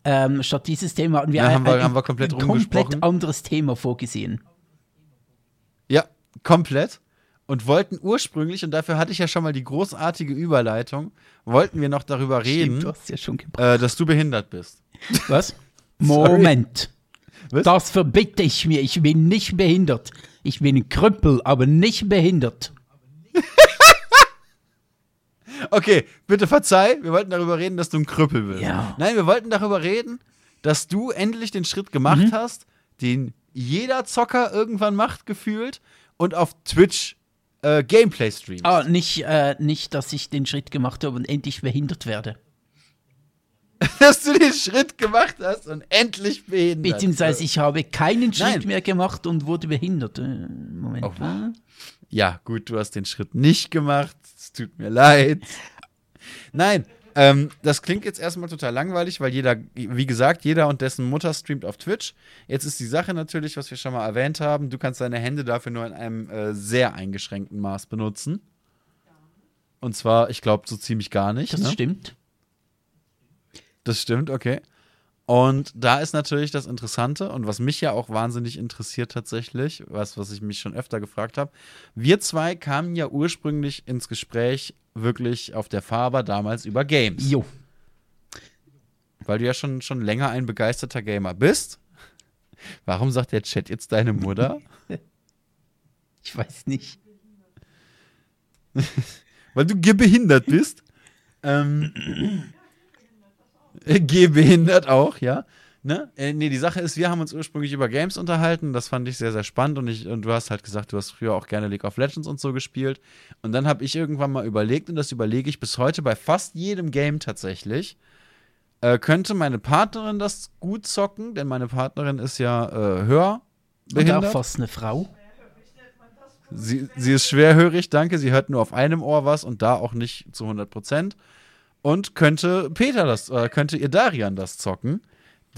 ähm, statt dieses Thema hatten wir,
ja, ein, haben wir, haben wir komplett,
ein komplett anderes Thema vorgesehen.
Ja, komplett. Und wollten ursprünglich, und dafür hatte ich ja schon mal die großartige Überleitung, wollten wir noch darüber reden,
Stimmt,
ja äh, dass du behindert bist.
Was? Moment. Was? Das verbitte ich mir. Ich bin nicht behindert. Ich bin ein Krüppel, aber nicht behindert.
okay, bitte verzeih. Wir wollten darüber reden, dass du ein Krüppel bist.
Ja.
Nein, wir wollten darüber reden, dass du endlich den Schritt gemacht mhm. hast, den jeder Zocker irgendwann macht, gefühlt, und auf Twitch äh, Gameplay streamt.
Ah, nicht, äh, nicht, dass ich den Schritt gemacht habe und endlich behindert werde.
dass du den Schritt gemacht hast und endlich behindert.
Beziehungsweise ich habe keinen Schritt Nein. mehr gemacht und wurde behindert. Äh, Moment. Oh.
Ja, gut, du hast den Schritt nicht gemacht. Es tut mir leid. Nein, ähm, das klingt jetzt erstmal total langweilig, weil jeder, wie gesagt, jeder und dessen Mutter streamt auf Twitch. Jetzt ist die Sache natürlich, was wir schon mal erwähnt haben, du kannst deine Hände dafür nur in einem äh, sehr eingeschränkten Maß benutzen. Und zwar, ich glaube, so ziemlich gar nicht.
Das
ne?
stimmt.
Das stimmt, okay. Und da ist natürlich das Interessante und was mich ja auch wahnsinnig interessiert tatsächlich, was, was ich mich schon öfter gefragt habe. Wir zwei kamen ja ursprünglich ins Gespräch wirklich auf der Faber damals über Games.
Jo.
Weil du ja schon, schon länger ein begeisterter Gamer bist. Warum sagt der Chat jetzt deine Mutter?
ich weiß nicht.
Weil du behindert bist. ähm, Gehbehindert auch, ja. Ne? Äh, nee, die Sache ist, wir haben uns ursprünglich über Games unterhalten. Das fand ich sehr, sehr spannend. Und, ich, und du hast halt gesagt, du hast früher auch gerne League of Legends und so gespielt. Und dann habe ich irgendwann mal überlegt, und das überlege ich bis heute bei fast jedem Game tatsächlich. Äh, könnte meine Partnerin das gut zocken? Denn meine Partnerin ist ja äh, hörbehindert. Und
auch fast eine Frau.
Sie, sie ist schwerhörig, danke. Sie hört nur auf einem Ohr was und da auch nicht zu 100 Prozent. Und könnte Peter das, äh, könnte ihr Darian das zocken?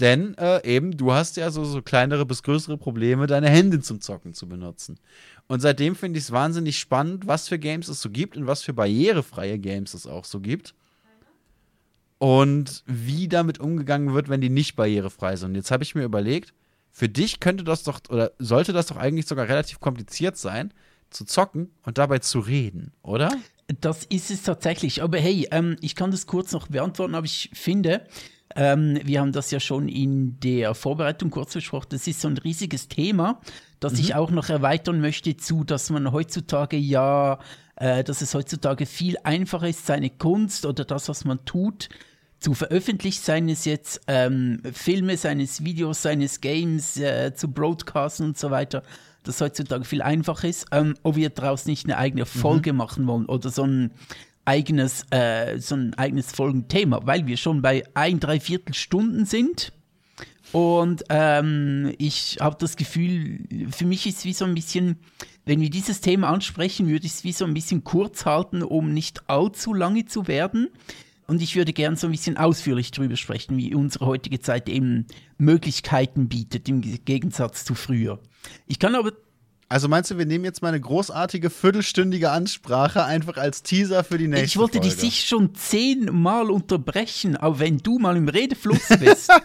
Denn äh, eben, du hast ja so, so kleinere bis größere Probleme, deine Hände zum Zocken zu benutzen. Und seitdem finde ich es wahnsinnig spannend, was für Games es so gibt und was für barrierefreie Games es auch so gibt. Und wie damit umgegangen wird, wenn die nicht barrierefrei sind. Jetzt habe ich mir überlegt, für dich könnte das doch oder sollte das doch eigentlich sogar relativ kompliziert sein, zu zocken und dabei zu reden, oder?
Das ist es tatsächlich. Aber hey, ähm, ich kann das kurz noch beantworten, aber ich finde, Ähm, wir haben das ja schon in der Vorbereitung kurz besprochen. Das ist so ein riesiges Thema, das ich auch noch erweitern möchte zu, dass man heutzutage ja, äh, dass es heutzutage viel einfacher ist, seine Kunst oder das, was man tut, zu veröffentlichen, seien es jetzt ähm, Filme, seines Videos, seines Games, äh, zu broadcasten und so weiter, dass heutzutage viel einfacher ist, ähm, ob wir daraus nicht eine eigene Folge machen wollen oder so ein eigenes, äh, so ein eigenes Folgenthema, weil wir schon bei ein, drei Viertelstunden sind. Und ähm, ich habe das Gefühl, für mich ist es wie so ein bisschen, wenn wir dieses Thema ansprechen, würde ich es wie so ein bisschen kurz halten, um nicht allzu lange zu werden. Und ich würde gern so ein bisschen ausführlich drüber sprechen, wie unsere heutige Zeit eben Möglichkeiten bietet, im Gegensatz zu früher. Ich kann aber
Also meinst du, wir nehmen jetzt mal eine großartige viertelstündige Ansprache einfach als Teaser für die nächste
Ich wollte
Folge.
dich sicher schon zehnmal unterbrechen, aber wenn du mal im Redefluss bist.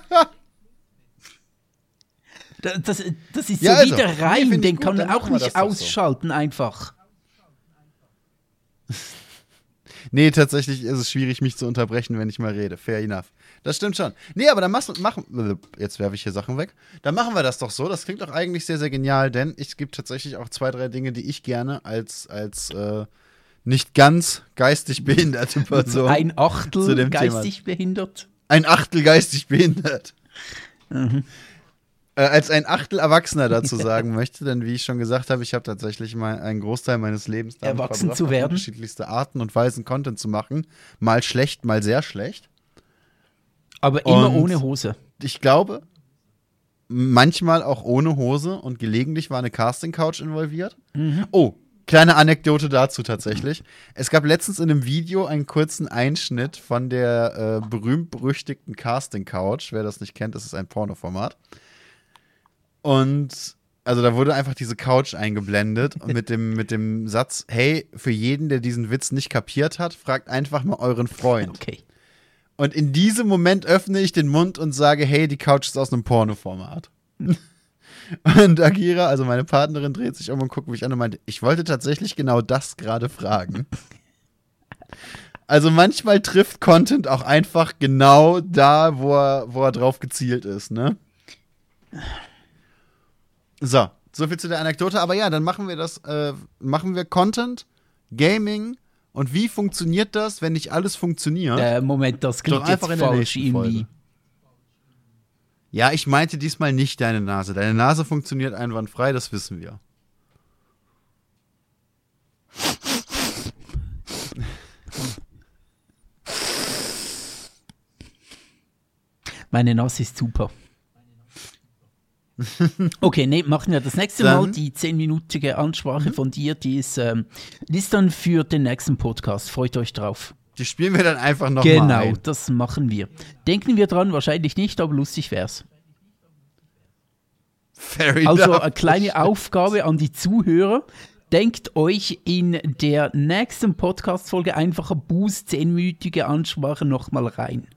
Da- Das, das ist
Ja,
so
also,
wie der
nee,
Reim,
find ich
den
gut,
kann man auch nicht
doch so.
ausschalten einfach.
Nee, tatsächlich ist es schwierig, mich zu unterbrechen, wenn ich mal rede. Fair enough. Das stimmt schon. Nee, aber dann machst- machen. Jetzt werfe ich hier Sachen weg. Dann machen wir das doch so. Das klingt doch eigentlich sehr, sehr genial, denn es gibt tatsächlich auch zwei, drei Dinge, die ich gerne als, als äh, nicht ganz geistig behinderte Person.
Ein Achtel
dem Thema.
geistig behindert.
ein Achtel geistig behindert. Äh, als ein Achtel Erwachsener dazu sagen möchte, denn wie ich schon gesagt habe, ich habe tatsächlich mal einen Großteil meines Lebens damit
Erwachsen
verbracht,
zu werden.
unterschiedlichste Arten und Weisen Content zu machen. Mal schlecht, mal sehr schlecht.
Aber immer
Und-
ohne Hose.
Ich glaube, manchmal auch ohne Hose und gelegentlich war eine Casting-Couch involviert. Oh, kleine Anekdote dazu tatsächlich. Es gab letztens in einem Video einen kurzen Einschnitt von der äh, berühmt-berüchtigten Casting-Couch. Wer das nicht kennt, das ist ein Pornoformat. Und also da wurde einfach diese Couch eingeblendet und mit dem, mit dem Satz, hey, für jeden, der diesen Witz nicht kapiert hat, fragt einfach mal euren Freund.
Okay.
Und in diesem Moment öffne ich den Mund und sage, hey, die Couch ist aus einem Pornoformat. und Agira, also meine Partnerin, dreht sich um und guckt mich an und meint, ich wollte tatsächlich genau das gerade fragen. Also manchmal trifft Content auch einfach genau da, wo er, wo er drauf gezielt ist, ne? So, so viel zu der Anekdote. Aber ja, dann machen wir das, äh, machen wir Content, Gaming und wie funktioniert das, wenn nicht alles funktioniert?
Äh, Moment, das klingt
einfach
jetzt
in der
falsch irgendwie.
Ja, ich meinte diesmal nicht deine Nase. Deine Nase funktioniert einwandfrei, das wissen wir.
Meine Nase ist super. Okay, nee, machen wir das nächste
Dann-
Mal. Die zehnminütige Ansprache von dir, die ist, ähm, die ist dann für den nächsten Podcast. Freut euch drauf.
Die spielen wir dann einfach noch
genau,
ein.
das machen wir. Denken wir dran, wahrscheinlich nicht, aber lustig wär's.
Fair
Also
enough.
eine kleine Aufgabe an die Zuhörer. Denkt euch in der nächsten Podcast-Folge einfach eine Boost, zehnminütige Ansprache nochmal rein.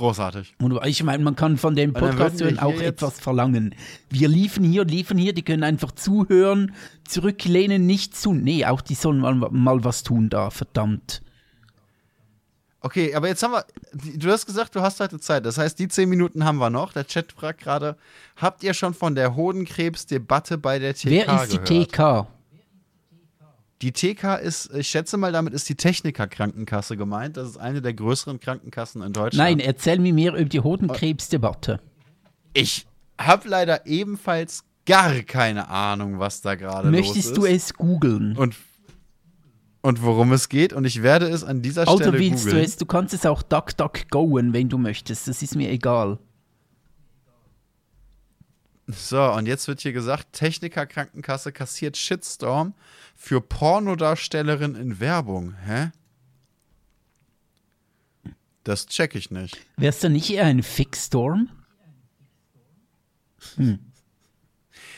Großartig.
Und ich meine, man kann von den
wir
auch etwas verlangen. Wir liefen hier, liefen hier, die können einfach zuhören, zurücklehnen, nichts tun. Nee, auch die sollen mal, mal was tun da, verdammt.
Okay, aber jetzt haben wir. Du hast gesagt, du hast heute Zeit. Das heißt, die zehn Minuten haben wir noch. Der Chat fragt gerade: Habt ihr schon von der Hodenkrebsdebatte bei der TK
Wer ist die
gehört?
TK?
Die TK ist, ich schätze mal, damit ist die Techniker-Krankenkasse gemeint. Das ist eine der größeren Krankenkassen in Deutschland.
Nein, erzähl mir mehr über die Hodenkrebsdebatte.
Ich habe leider ebenfalls gar keine Ahnung, was da gerade los ist.
Möchtest du es googeln?
Und, und worum es geht. Und ich werde es an dieser
Oder
Stelle
willst du
googeln.
es? Du kannst es auch DuckDuckGoen, wenn du möchtest. Das ist mir egal.
So, und jetzt wird hier gesagt, Techniker Krankenkasse kassiert Shitstorm für Pornodarstellerin in Werbung. Hä? Das check ich nicht.
Wär's dann nicht eher ein Fixstorm?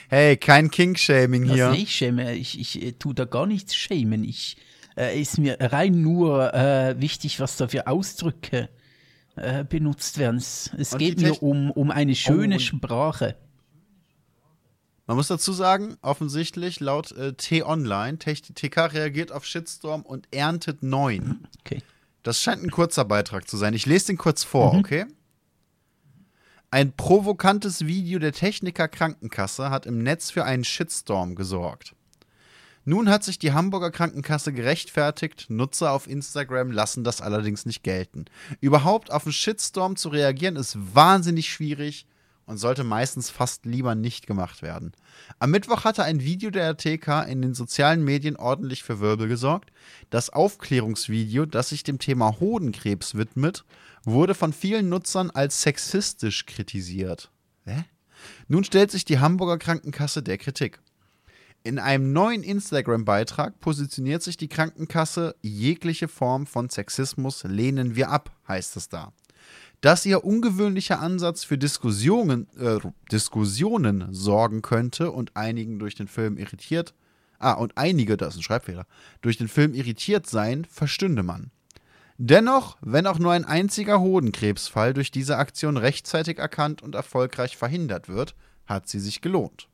Hey, kein King-Shaming
Also
hier.
nee, ich schäme, ich, ich äh, tu da gar nichts schämen. Ich äh, ist mir rein nur äh, wichtig, was da für Ausdrücke äh, benutzt werden. Es, es geht mir um, um eine schöne
und-
Sprache.
Man muss dazu sagen, offensichtlich laut äh, T-Online, TK reagiert auf Shitstorm und erntet neun.
Okay.
Das scheint ein kurzer Beitrag zu sein. Ich lese den kurz vor, mhm. okay? Ein provokantes Video der Techniker Krankenkasse hat im Netz für einen Shitstorm gesorgt. Nun hat sich die Hamburger Krankenkasse gerechtfertigt, Nutzer auf Instagram lassen das allerdings nicht gelten. Überhaupt auf einen Shitstorm zu reagieren ist wahnsinnig schwierig und sollte meistens fast lieber nicht gemacht werden. Am Mittwoch hatte ein Video der TK in den sozialen Medien ordentlich für Wirbel gesorgt. Das Aufklärungsvideo, das sich dem Thema Hodenkrebs widmet, wurde von vielen Nutzern als sexistisch kritisiert. Hä? Nun stellt sich die Hamburger Krankenkasse der Kritik. In einem neuen Instagram-Beitrag positioniert sich die Krankenkasse, jegliche Form von Sexismus lehnen wir ab, heißt es da. Dass ihr ungewöhnlicher Ansatz für Diskussionen, äh, Diskussionen sorgen könnte und einigen durch den Film irritiert, ah, und einige, das ist ein Schreibfehler, durch den Film irritiert seien, verstünde man. Dennoch, wenn auch nur ein einziger Hodenkrebsfall durch diese Aktion rechtzeitig erkannt und erfolgreich verhindert wird, hat sie sich gelohnt.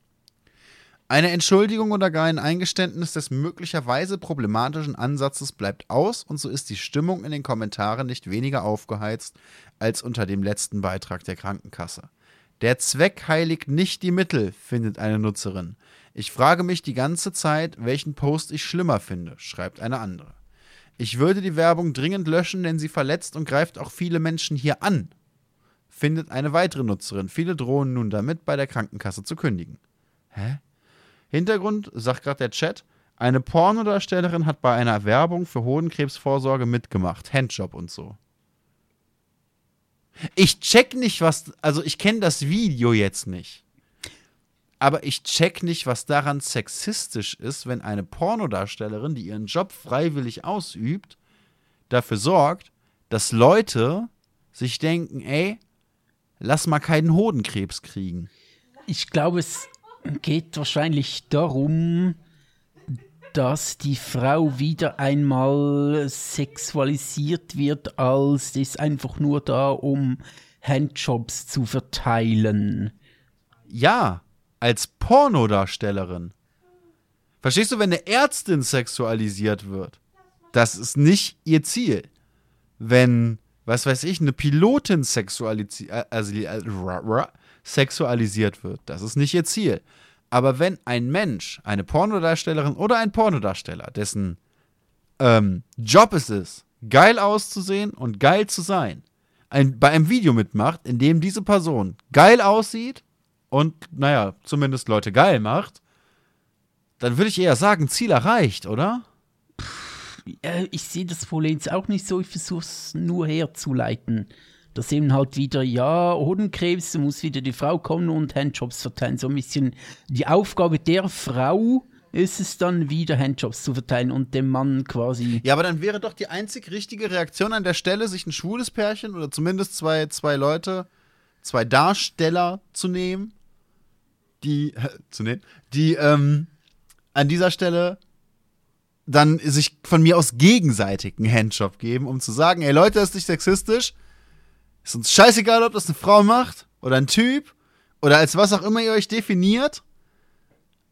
Eine Entschuldigung oder gar ein Eingeständnis des möglicherweise problematischen Ansatzes bleibt aus und so ist die Stimmung in den Kommentaren nicht weniger aufgeheizt als unter dem letzten Beitrag der Krankenkasse. Der Zweck heiligt nicht die Mittel, findet eine Nutzerin. Ich frage mich die ganze Zeit, welchen Post ich schlimmer finde, schreibt eine andere. Ich würde die Werbung dringend löschen, denn sie verletzt und greift auch viele Menschen hier an, findet eine weitere Nutzerin. Viele drohen nun damit, bei der Krankenkasse zu kündigen. Hä? Hintergrund, sagt gerade der Chat, eine Pornodarstellerin hat bei einer Werbung für Hodenkrebsvorsorge mitgemacht. Handjob und so. Ich check nicht, was. Also, ich kenne das Video jetzt nicht. Aber ich check nicht, was daran sexistisch ist, wenn eine Pornodarstellerin, die ihren Job freiwillig ausübt, dafür sorgt, dass Leute sich denken: ey, lass mal keinen Hodenkrebs kriegen.
Ich glaube, es geht wahrscheinlich darum, dass die Frau wieder einmal sexualisiert wird, als es einfach nur da, um Handjobs zu verteilen.
Ja, als Pornodarstellerin. Verstehst du, wenn eine Ärztin sexualisiert wird? Das ist nicht ihr Ziel. Wenn, was weiß ich, eine Pilotin sexualisiert, äh, also, äh, sexualisiert wird. Das ist nicht ihr Ziel. Aber wenn ein Mensch, eine Pornodarstellerin oder ein Pornodarsteller, dessen ähm, Job es ist, geil auszusehen und geil zu sein, ein, bei einem Video mitmacht, in dem diese Person geil aussieht und, naja, zumindest Leute geil macht, dann würde ich eher sagen, Ziel erreicht, oder?
ich sehe das Problem jetzt auch nicht so, ich versuche es nur herzuleiten. Da sehen halt wieder, ja, Hodenkrebs, da muss wieder die Frau kommen und Handjobs verteilen. So ein bisschen die Aufgabe der Frau ist es dann wieder Handjobs zu verteilen und dem Mann quasi.
Ja, aber dann wäre doch die einzig richtige Reaktion an der Stelle, sich ein schwules Pärchen oder zumindest zwei, zwei Leute, zwei Darsteller zu nehmen, die, äh, zu nehmen, die ähm, an dieser Stelle dann sich von mir aus gegenseitig einen Handjob geben, um zu sagen, ey Leute, das ist nicht sexistisch, ist uns scheißegal, ob das eine Frau macht oder ein Typ oder als was auch immer ihr euch definiert.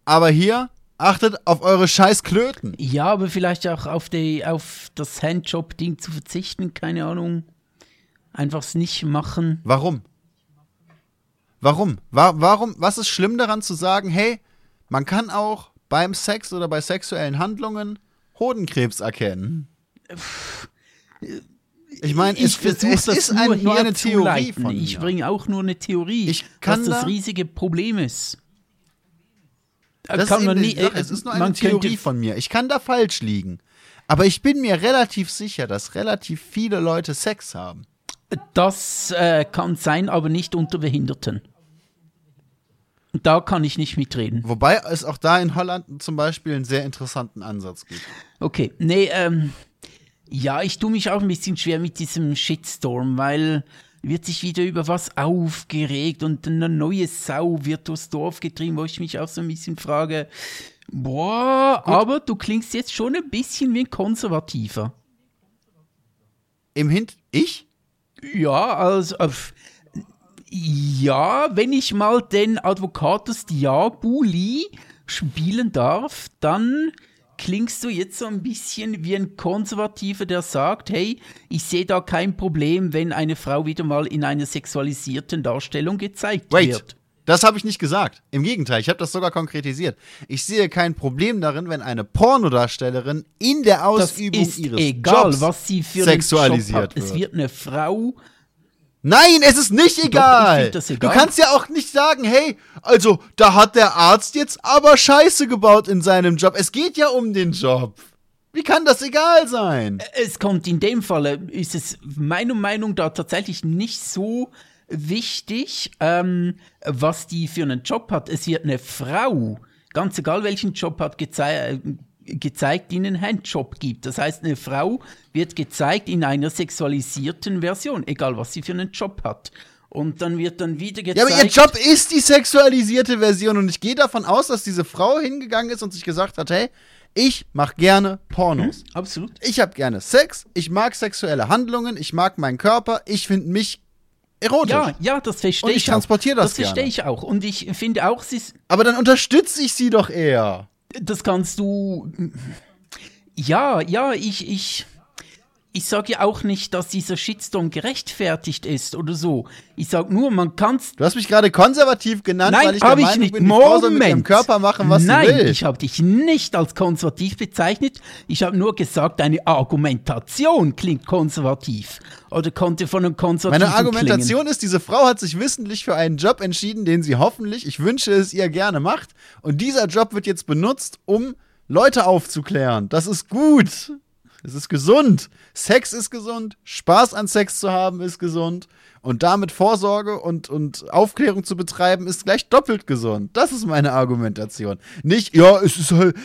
Aber hier achtet auf eure scheiß Klöten.
Ja, aber vielleicht auch auf, die, auf das Handjob-Ding zu verzichten, keine Ahnung. Einfach es nicht machen.
Warum? Warum? War, warum? Was ist schlimm daran zu sagen, hey, man kann auch beim Sex oder bei sexuellen Handlungen Hodenkrebs erkennen? Ich meine, es, es, es ist ein, nur eine Theorie von
mir. Ich bringe auch nur eine Theorie,
ich kann
was das riesige Problem ist.
Das kann ist man nie, es ist nur eine Theorie von mir. Ich kann da falsch liegen. Aber ich bin mir relativ sicher, dass relativ viele Leute Sex haben.
Das äh, kann sein, aber nicht unter Behinderten. Da kann ich nicht mitreden.
Wobei es auch da in Holland zum Beispiel einen sehr interessanten Ansatz gibt.
Okay, nee, ähm, ja, ich tue mich auch ein bisschen schwer mit diesem Shitstorm, weil wird sich wieder über was aufgeregt und eine neue Sau wird durchs Dorf getrieben, wo ich mich auch so ein bisschen frage, boah, Gut. aber du klingst jetzt schon ein bisschen wie ein Konservativer.
Im Hint, ich?
Ja, also, ja, wenn ich mal den Advocatus Diaboli spielen darf, dann klingst du jetzt so ein bisschen wie ein Konservativer, der sagt, hey, ich sehe da kein Problem, wenn eine Frau wieder mal in einer sexualisierten Darstellung gezeigt
Wait.
wird.
Das habe ich nicht gesagt. Im Gegenteil, ich habe das sogar konkretisiert. Ich sehe kein Problem darin, wenn eine Pornodarstellerin in der
Das
Ausübung
ist
ihres
egal,
Jobs
was sie für einen Job
sexualisiert
hat. Es
wird.
wird eine Frau
Nein, es ist nicht egal.
das egal.
Du kannst ja auch nicht sagen, hey, also da hat der Arzt jetzt aber Scheiße gebaut in seinem Job. Es geht ja um den Job. Wie kann das egal sein?
Es kommt in dem Falle, ist es meiner Meinung nach tatsächlich nicht so wichtig, ähm, was die für einen Job hat. Es wird eine Frau, ganz egal welchen Job hat, gezei gezeigt, die einen Handjob gibt. Das heißt, eine Frau wird gezeigt in einer sexualisierten Version, egal was sie für einen Job hat. Und dann wird dann wieder
Ja,
gezeigt.
aber ihr Job ist die sexualisierte Version und ich gehe davon aus, dass diese Frau hingegangen ist und sich gesagt hat, hey, ich mache gerne Pornos.
Absolut.
Ich habe gerne Sex, ich mag sexuelle Handlungen, ich mag meinen Körper, ich finde mich erotisch.
Ja, ja, das verstehe
Und ich
ich.
transportiere
auch.
das
Das verstehe
gerne.
ich auch. Und ich finde auch, sie ist
Aber dann unterstütze ich sie doch eher.
Das kannst du. Ja, ja, ich, ich, ich sage ja auch nicht, dass dieser Shitstorm gerechtfertigt ist oder so. Ich sage nur, man kann es.
Du hast mich gerade konservativ genannt,
Nein,
weil ich der
habe ich
Meinung
nicht.
bin, die Frau soll mit ihrem. Körper machen, was
Nein,
sie will.
ich habe dich nicht als konservativ bezeichnet. Ich habe nur gesagt, deine Argumentation klingt konservativ. Oder konnte von einem Konservativen
Meine Argumentation ist, diese Frau hat sich wissentlich für einen Job entschieden, den sie hoffentlich, ich wünsche es ihr gerne macht. Und dieser Job wird jetzt benutzt, um Leute aufzuklären. Das ist gut. Es ist gesund. Sex ist gesund. Spaß an Sex zu haben ist gesund. Und damit Vorsorge und, und Aufklärung zu betreiben, ist gleich doppelt gesund. Das ist meine Argumentation. Nicht, ja, es ist halt,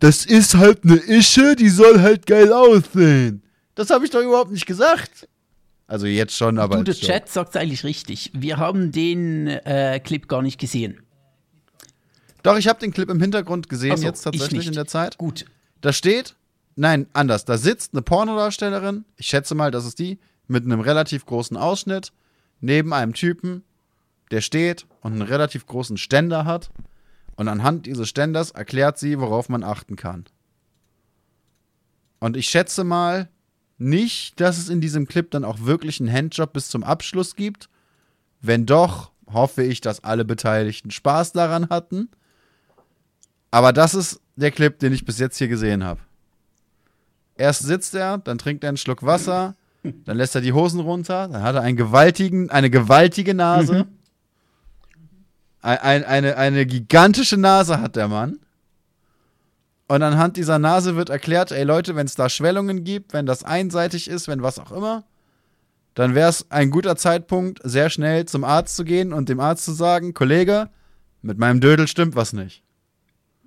das ist halt eine Ische, die soll halt geil aussehen. Das habe ich doch überhaupt nicht gesagt. Also jetzt schon, aber.
Du, der. Chat sagt eigentlich richtig. Wir haben den äh, Clip gar nicht gesehen.
Doch, ich habe den Clip im Hintergrund gesehen,
so,
jetzt
ich
tatsächlich in der Zeit.
Gut.
Da steht, nein, anders, da sitzt eine Pornodarstellerin, ich schätze mal, das ist die, mit einem relativ großen Ausschnitt, neben einem Typen, der steht und einen relativ großen Ständer hat. Und anhand dieses Ständers erklärt sie, worauf man achten kann. Und ich schätze mal nicht, dass es in diesem Clip dann auch wirklich einen Handjob bis zum Abschluss gibt. Wenn doch, hoffe ich, dass alle Beteiligten Spaß daran hatten. Aber das ist der Clip, den ich bis jetzt hier gesehen habe. Erst sitzt er, dann trinkt er einen Schluck Wasser, dann lässt er die Hosen runter, dann hat er einen gewaltigen, eine gewaltige Nase. Ein, ein, eine, eine gigantische Nase hat der Mann. Und anhand dieser Nase wird erklärt, ey Leute, wenn es da Schwellungen gibt, wenn das einseitig ist, wenn was auch immer, dann wäre es ein guter Zeitpunkt, sehr schnell zum Arzt zu gehen und dem Arzt zu sagen, Kollege, mit meinem Dödel stimmt was nicht.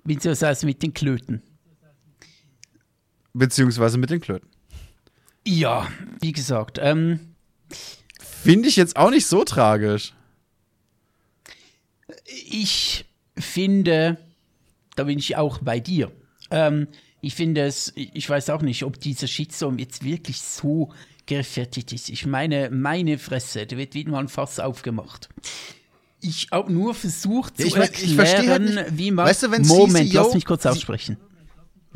Beziehungsweise mit den Klöten.
Beziehungsweise mit den Klöten.
Ja, wie gesagt, ähm,
Finde ich jetzt auch nicht so tragisch.
ich finde, da bin ich auch bei dir. Ähm, ich finde es, ich weiß auch nicht, ob dieser Shitstorm jetzt wirklich so gerechtfertigt ist. Ich meine, meine Fresse, da wird wieder mal ein Fass aufgemacht. Ich habe nur versucht
Ja,
zu
ich mein, ich halt
erklären,
nicht-
wie man.
Weißt du,
Moment,
CCO
lass mich kurz aussprechen.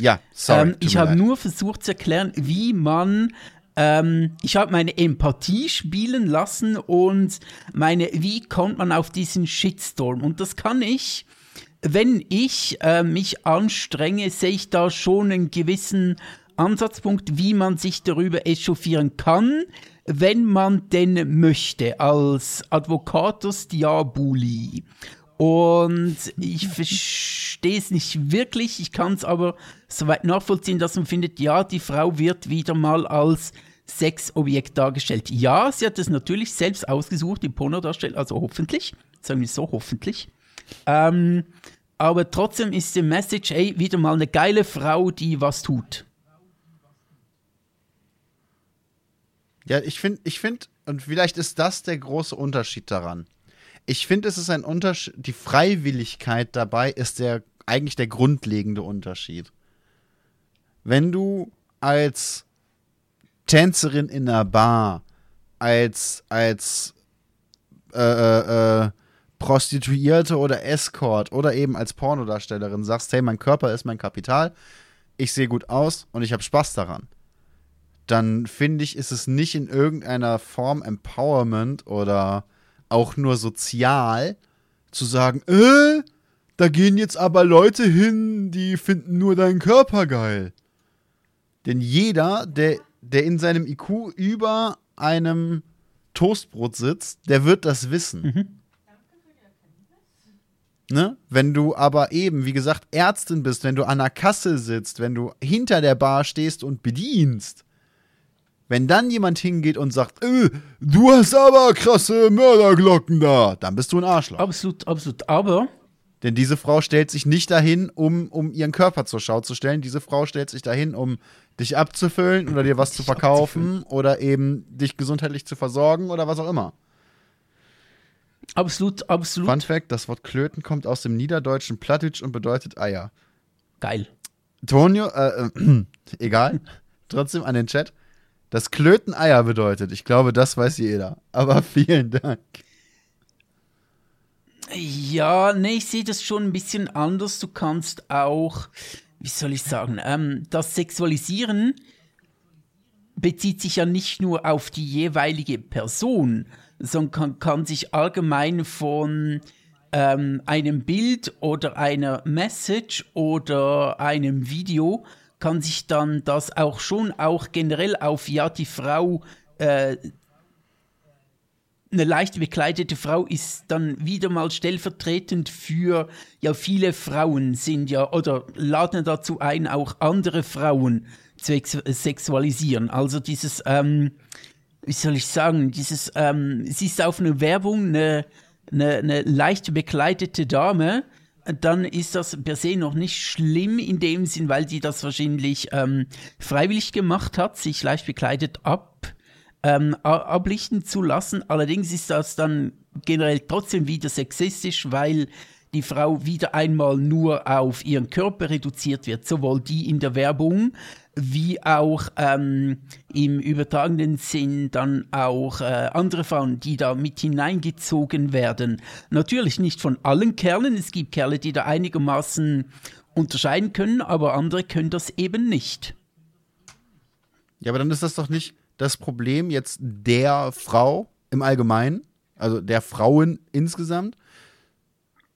Ja, sorry.
Ähm, ich habe nur versucht zu erklären, wie man. Ähm, ich habe meine Empathie spielen lassen und meine, wie kommt man auf diesen Shitstorm? Und das kann ich, wenn ich äh, mich anstrenge, sehe ich da schon einen gewissen Ansatzpunkt, wie man sich darüber echauffieren kann, wenn man denn möchte, als Advocatus Diaboli. Und ich verstehe es nicht wirklich, ich kann es aber soweit nachvollziehen, dass man findet, ja, die Frau wird wieder mal als Sexobjekt dargestellt. Ja, sie hat es natürlich selbst ausgesucht, die Pornodarstellung, also hoffentlich, sagen wir so, hoffentlich. Ähm, aber trotzdem ist die Message, hey, wieder mal eine geile Frau, die was tut.
Ja, ich finde, ich finde, und vielleicht ist das der große Unterschied daran. Ich finde, es ist ein Unterschied, die Freiwilligkeit dabei ist der eigentlich der grundlegende Unterschied. Wenn du als Tänzerin in einer Bar, als, als äh, äh, äh, Prostituierte oder Escort oder eben als Pornodarstellerin sagst, hey, mein Körper ist mein Kapital, ich sehe gut aus und ich habe Spaß daran, dann finde ich, ist es nicht in irgendeiner Form Empowerment oder auch nur sozial zu sagen, äh, da gehen jetzt aber Leute hin, die finden nur deinen Körper geil. Denn jeder, der, der in seinem IQ über einem Toastbrot sitzt, der wird das wissen. Mhm. Ne? Wenn du aber eben, wie gesagt, Ärztin bist, wenn du an der Kasse sitzt, wenn du hinter der Bar stehst und bedienst, wenn dann jemand hingeht und sagt, äh, du hast aber krasse Mörderglocken da, dann bist du ein Arschloch.
Absolut, absolut. Aber.
Denn diese Frau stellt sich nicht dahin, um, um ihren Körper zur Schau zu stellen. Diese Frau stellt sich dahin, um dich abzufüllen oder dir was zu verkaufen oder eben dich gesundheitlich zu versorgen oder was auch immer.
Absolut, absolut.
Fun Fact: Das Wort Klöten kommt aus dem niederdeutschen Plattitsch und bedeutet Eier.
Geil.
Tonio, äh, äh, egal. Trotzdem an den Chat. Das Klöten Eier bedeutet. Ich glaube, das weiß jeder. Aber vielen Dank.
Ja, nee, ich sehe das schon ein bisschen anders. Du kannst auch, wie soll ich sagen, ähm, das Sexualisieren bezieht sich ja nicht nur auf die jeweilige Person, sondern kann, kann sich allgemein von ähm, einem Bild oder einer Message oder einem Video kann sich dann das auch schon auch generell auf, ja, die Frau, äh, eine leicht bekleidete Frau ist dann wieder mal stellvertretend für, ja, viele Frauen sind ja, oder laden dazu ein, auch andere Frauen zu sexualisieren. Also dieses, ähm, wie soll ich sagen, dieses, ähm, sie ist auf eine Werbung, eine, eine, eine leicht bekleidete Dame, dann ist das per se noch nicht schlimm in dem Sinn, weil die das wahrscheinlich ähm, freiwillig gemacht hat, sich leicht bekleidet ab, ähm, ablichten zu lassen. Allerdings ist das dann generell trotzdem wieder sexistisch, weil die Frau wieder einmal nur auf ihren Körper reduziert wird, sowohl die in der Werbung wie auch ähm, im übertragenen Sinn dann auch äh, andere Frauen, die da mit hineingezogen werden. Natürlich nicht von allen Kerlen, es gibt Kerle, die da einigermaßen unterscheiden können, aber andere können das eben nicht.
Ja, aber dann ist das doch nicht das Problem jetzt der Frau im Allgemeinen, also der Frauen insgesamt,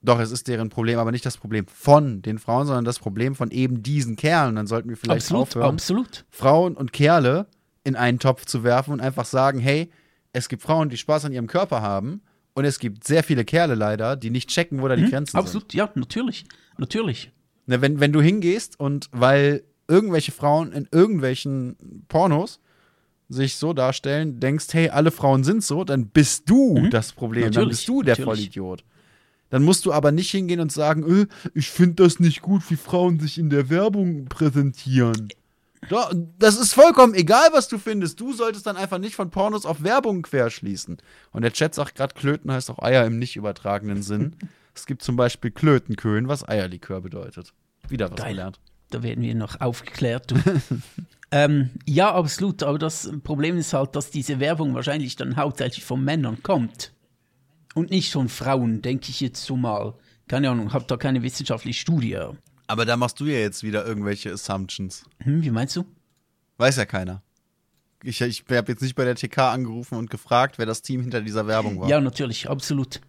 doch, es ist deren Problem, aber nicht das Problem von den Frauen, sondern das Problem von eben diesen Kerlen. Dann sollten wir vielleicht
absolut,
aufhören,
absolut.
Frauen und Kerle in einen Topf zu werfen und einfach sagen, hey, es gibt Frauen, die Spaß an ihrem Körper haben und es gibt sehr viele Kerle leider, die nicht checken, wo da die mhm, Grenzen
absolut,
sind.
Absolut, ja, natürlich, natürlich.
Na, wenn, wenn du hingehst und weil irgendwelche Frauen in irgendwelchen Pornos sich so darstellen, denkst, hey, alle Frauen sind so, dann bist du mhm. das Problem, natürlich, dann bist du der natürlich. Vollidiot. Dann musst du aber nicht hingehen und sagen, äh, ich finde das nicht gut, wie Frauen sich in der Werbung präsentieren. Das ist vollkommen egal, was du findest. Du solltest dann einfach nicht von Pornos auf Werbung querschließen. Und der Chat sagt gerade, Klöten heißt auch Eier im nicht übertragenen Sinn. es gibt zum Beispiel Klötenköhlen, was Eierlikör bedeutet. Wieder was
Geil.
gelernt.
Da werden wir noch aufgeklärt. ähm, ja, absolut. Aber das Problem ist halt, dass diese Werbung wahrscheinlich dann hauptsächlich von Männern kommt. Und nicht von Frauen, denke ich jetzt so mal. Keine Ahnung, habe da keine wissenschaftliche Studie.
Aber da machst du ja jetzt wieder irgendwelche Assumptions.
Hm, wie meinst du?
Weiß ja keiner. Ich, ich habe jetzt nicht bei der TK angerufen und gefragt, wer das Team hinter dieser Werbung war.
Ja, natürlich, absolut.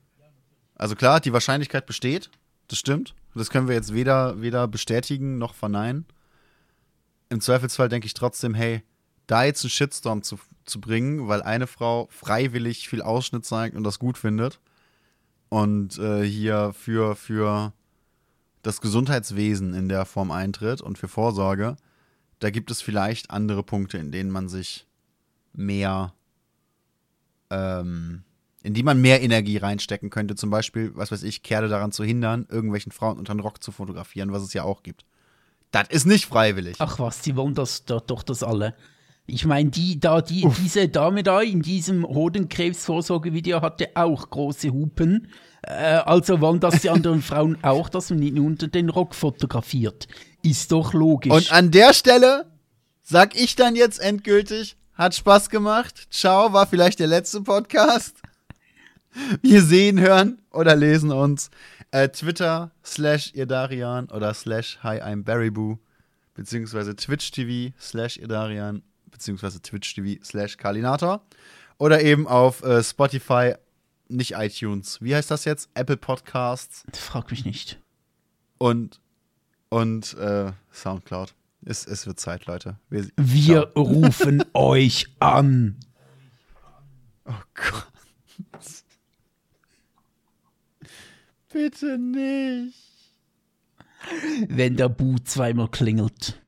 Also klar, die Wahrscheinlichkeit besteht. Das stimmt. Das können wir jetzt weder, weder bestätigen noch verneinen. Im Zweifelsfall denke ich trotzdem, hey, da jetzt einen Shitstorm zu, zu bringen, weil eine Frau freiwillig viel Ausschnitt zeigt und das gut findet und äh, hier für, für das Gesundheitswesen in der Form eintritt und für Vorsorge, da gibt es vielleicht andere Punkte, in denen man sich mehr, ähm, in die man mehr Energie reinstecken könnte. Zum Beispiel, was weiß ich, Kerle daran zu hindern, irgendwelchen Frauen unter den Rock zu fotografieren, was es ja auch gibt. Das ist nicht freiwillig.
Ach was, die wollen das doch das alle. Ich meine, die, da, die, diese Dame da in diesem Hodenkrebsvorsorgevideo hatte auch große Hupen. Äh, also wollen das die anderen Frauen auch, dass man ihn unter den Rock fotografiert. Ist doch logisch.
Und an der Stelle sag ich dann jetzt endgültig, hat Spaß gemacht. Ciao, war vielleicht der letzte Podcast. Wir sehen, hören oder lesen uns. Äh, Twitter slash ihr Darian oder slash hi I'm Barryboo beziehungsweise Twitch TV slash Idarian, beziehungsweise Twitch TV slash Kalinator. Oder eben auf äh, Spotify, nicht iTunes. Wie heißt das jetzt? Apple Podcasts.
Frag mich nicht.
Und, und äh, Soundcloud. Es, es wird Zeit, Leute.
Wir, Wir rufen euch an.
Oh Gott. Bitte nicht.
Wenn der Bu zweimal klingelt.